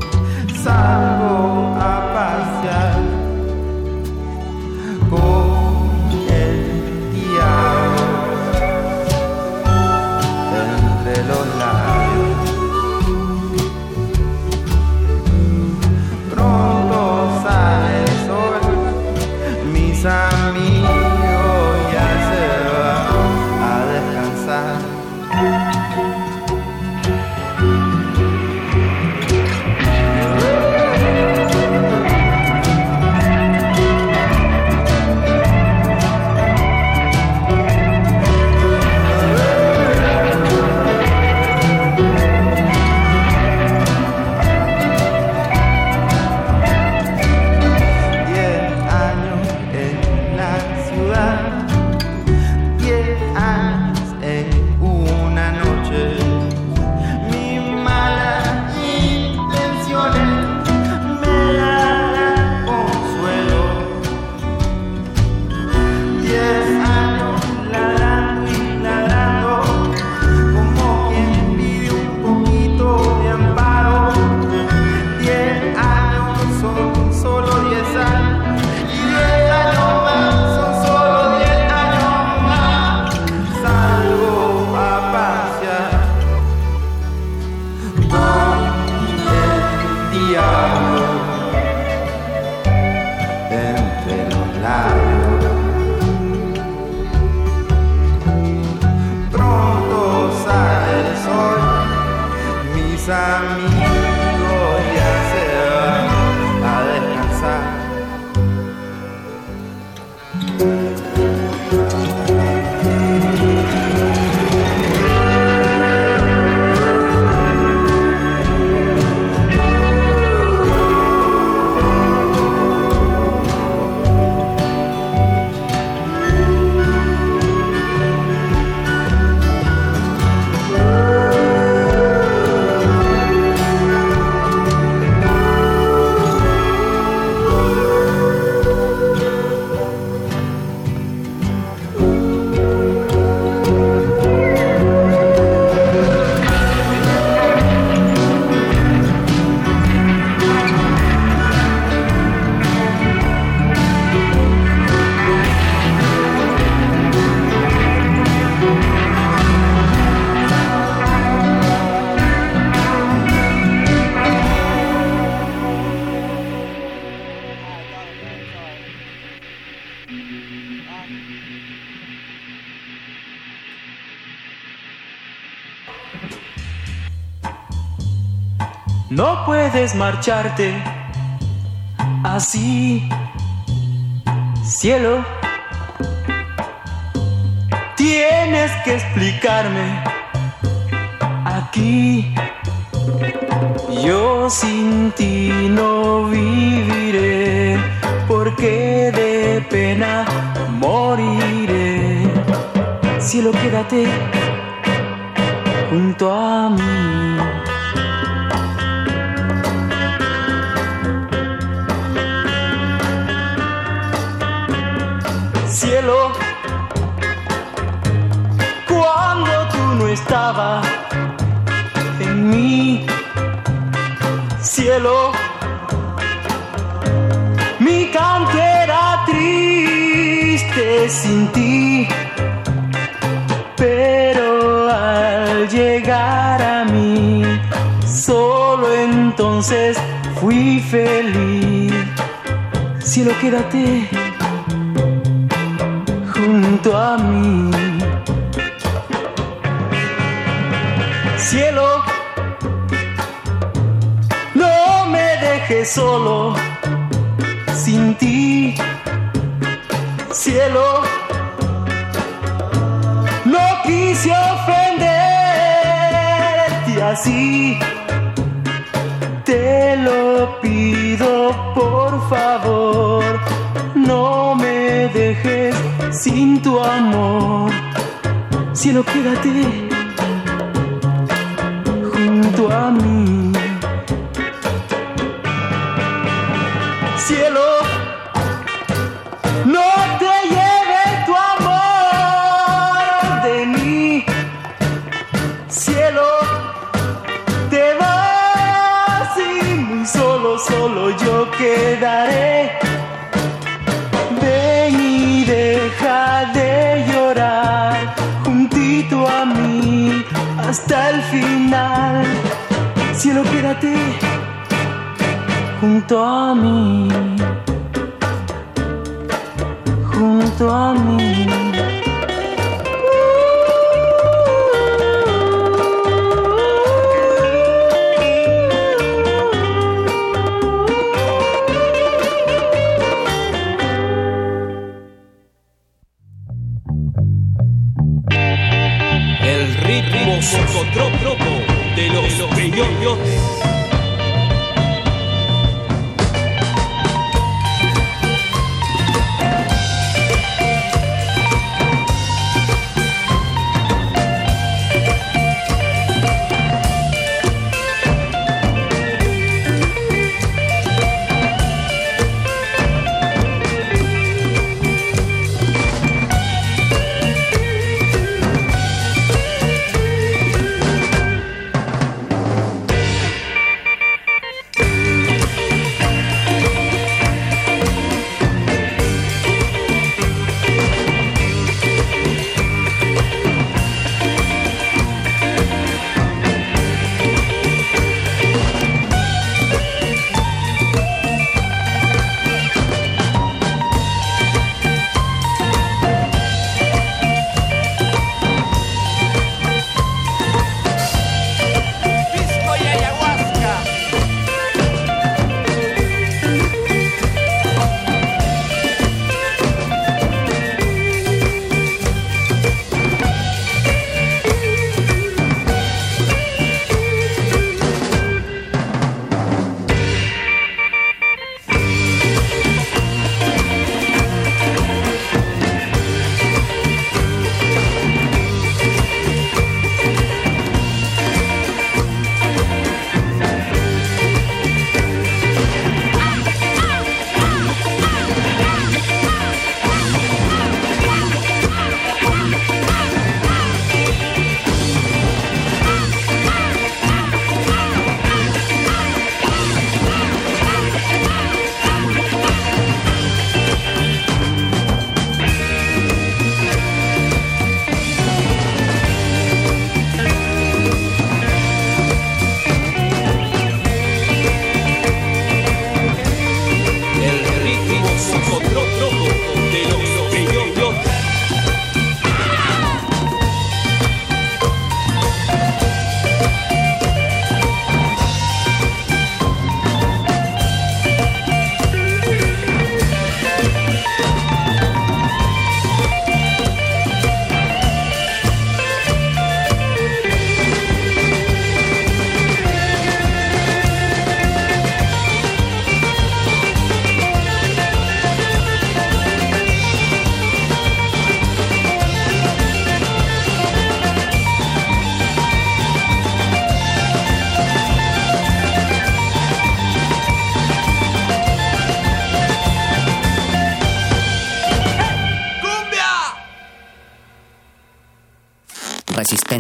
marcharte así, cielo. Tienes que explicarme aquí. Yo sin ti no viviré, porque de pena moriré. Cielo, quédate junto a mí. Quédate Cielo, quédate junto junto a.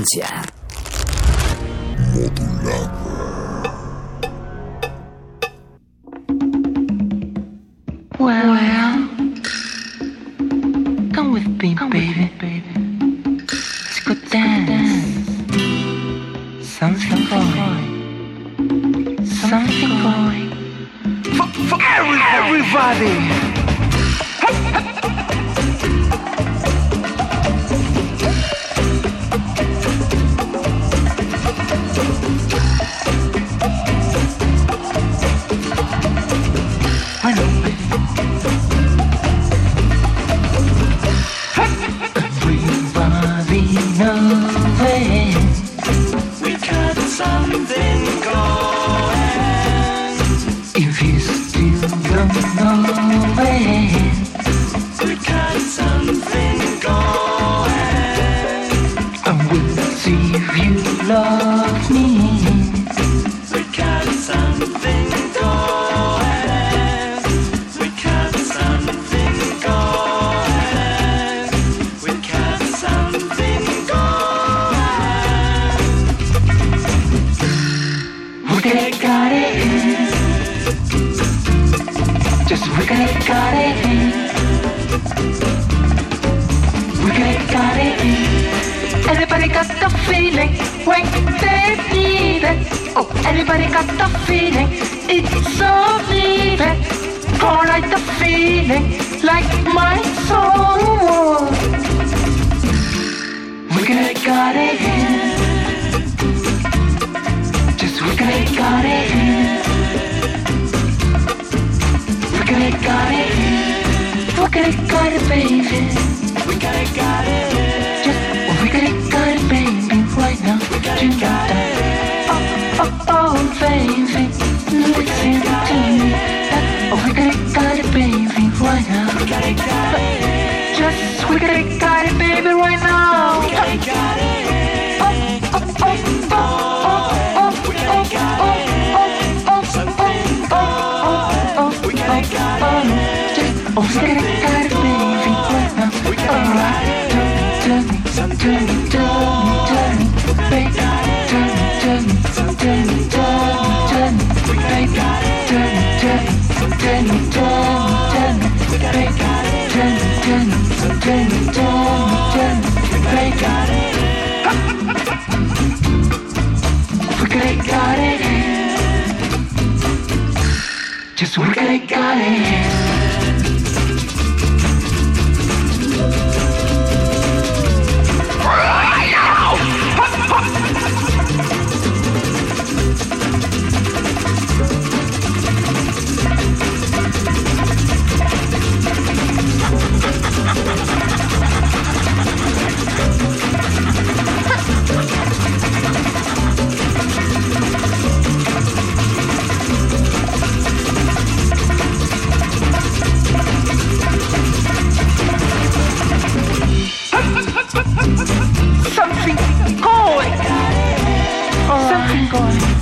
Resistencia. Just got it, got it. Something going. Something going.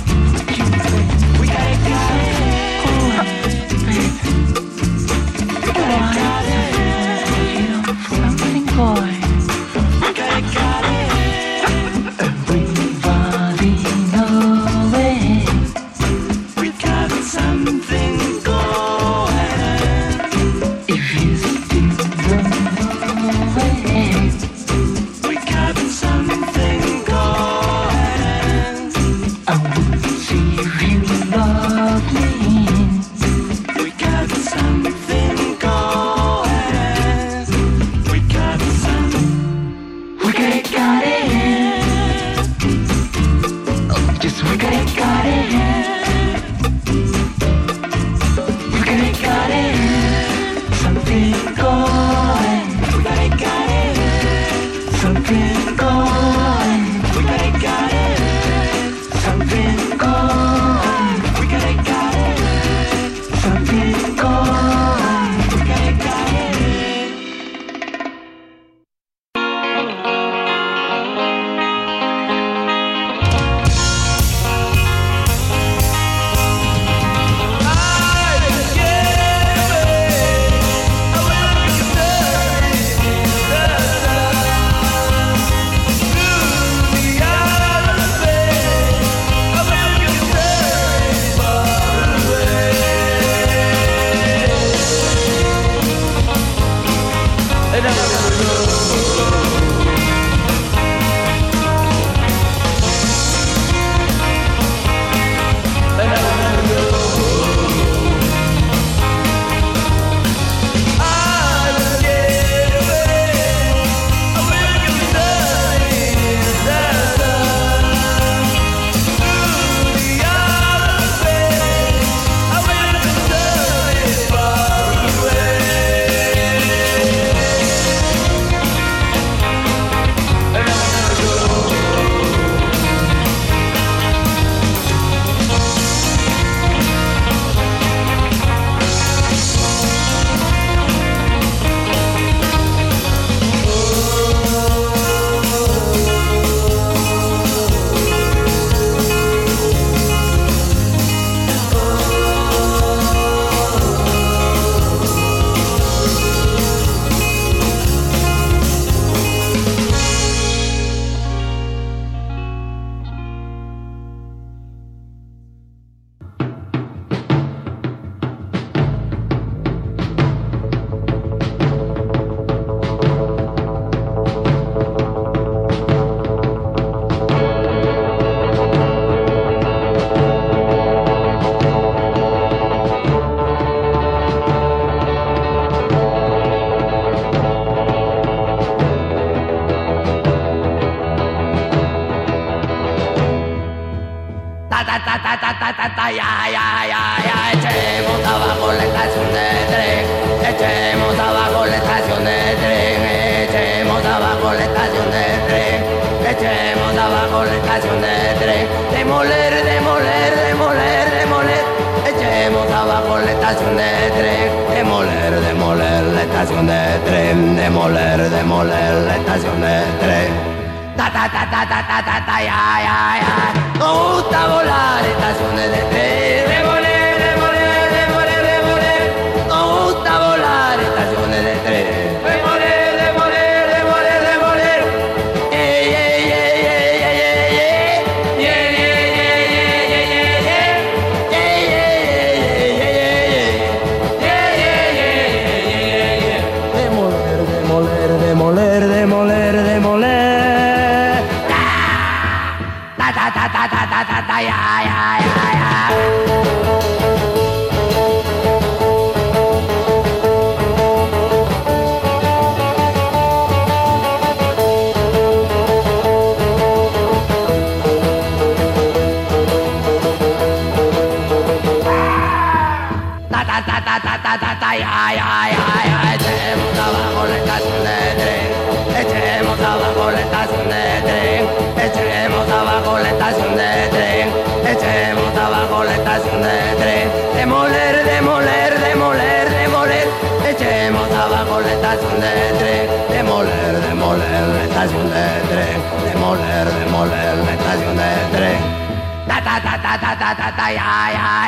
哎呀呀！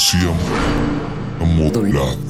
frecuencia modulada.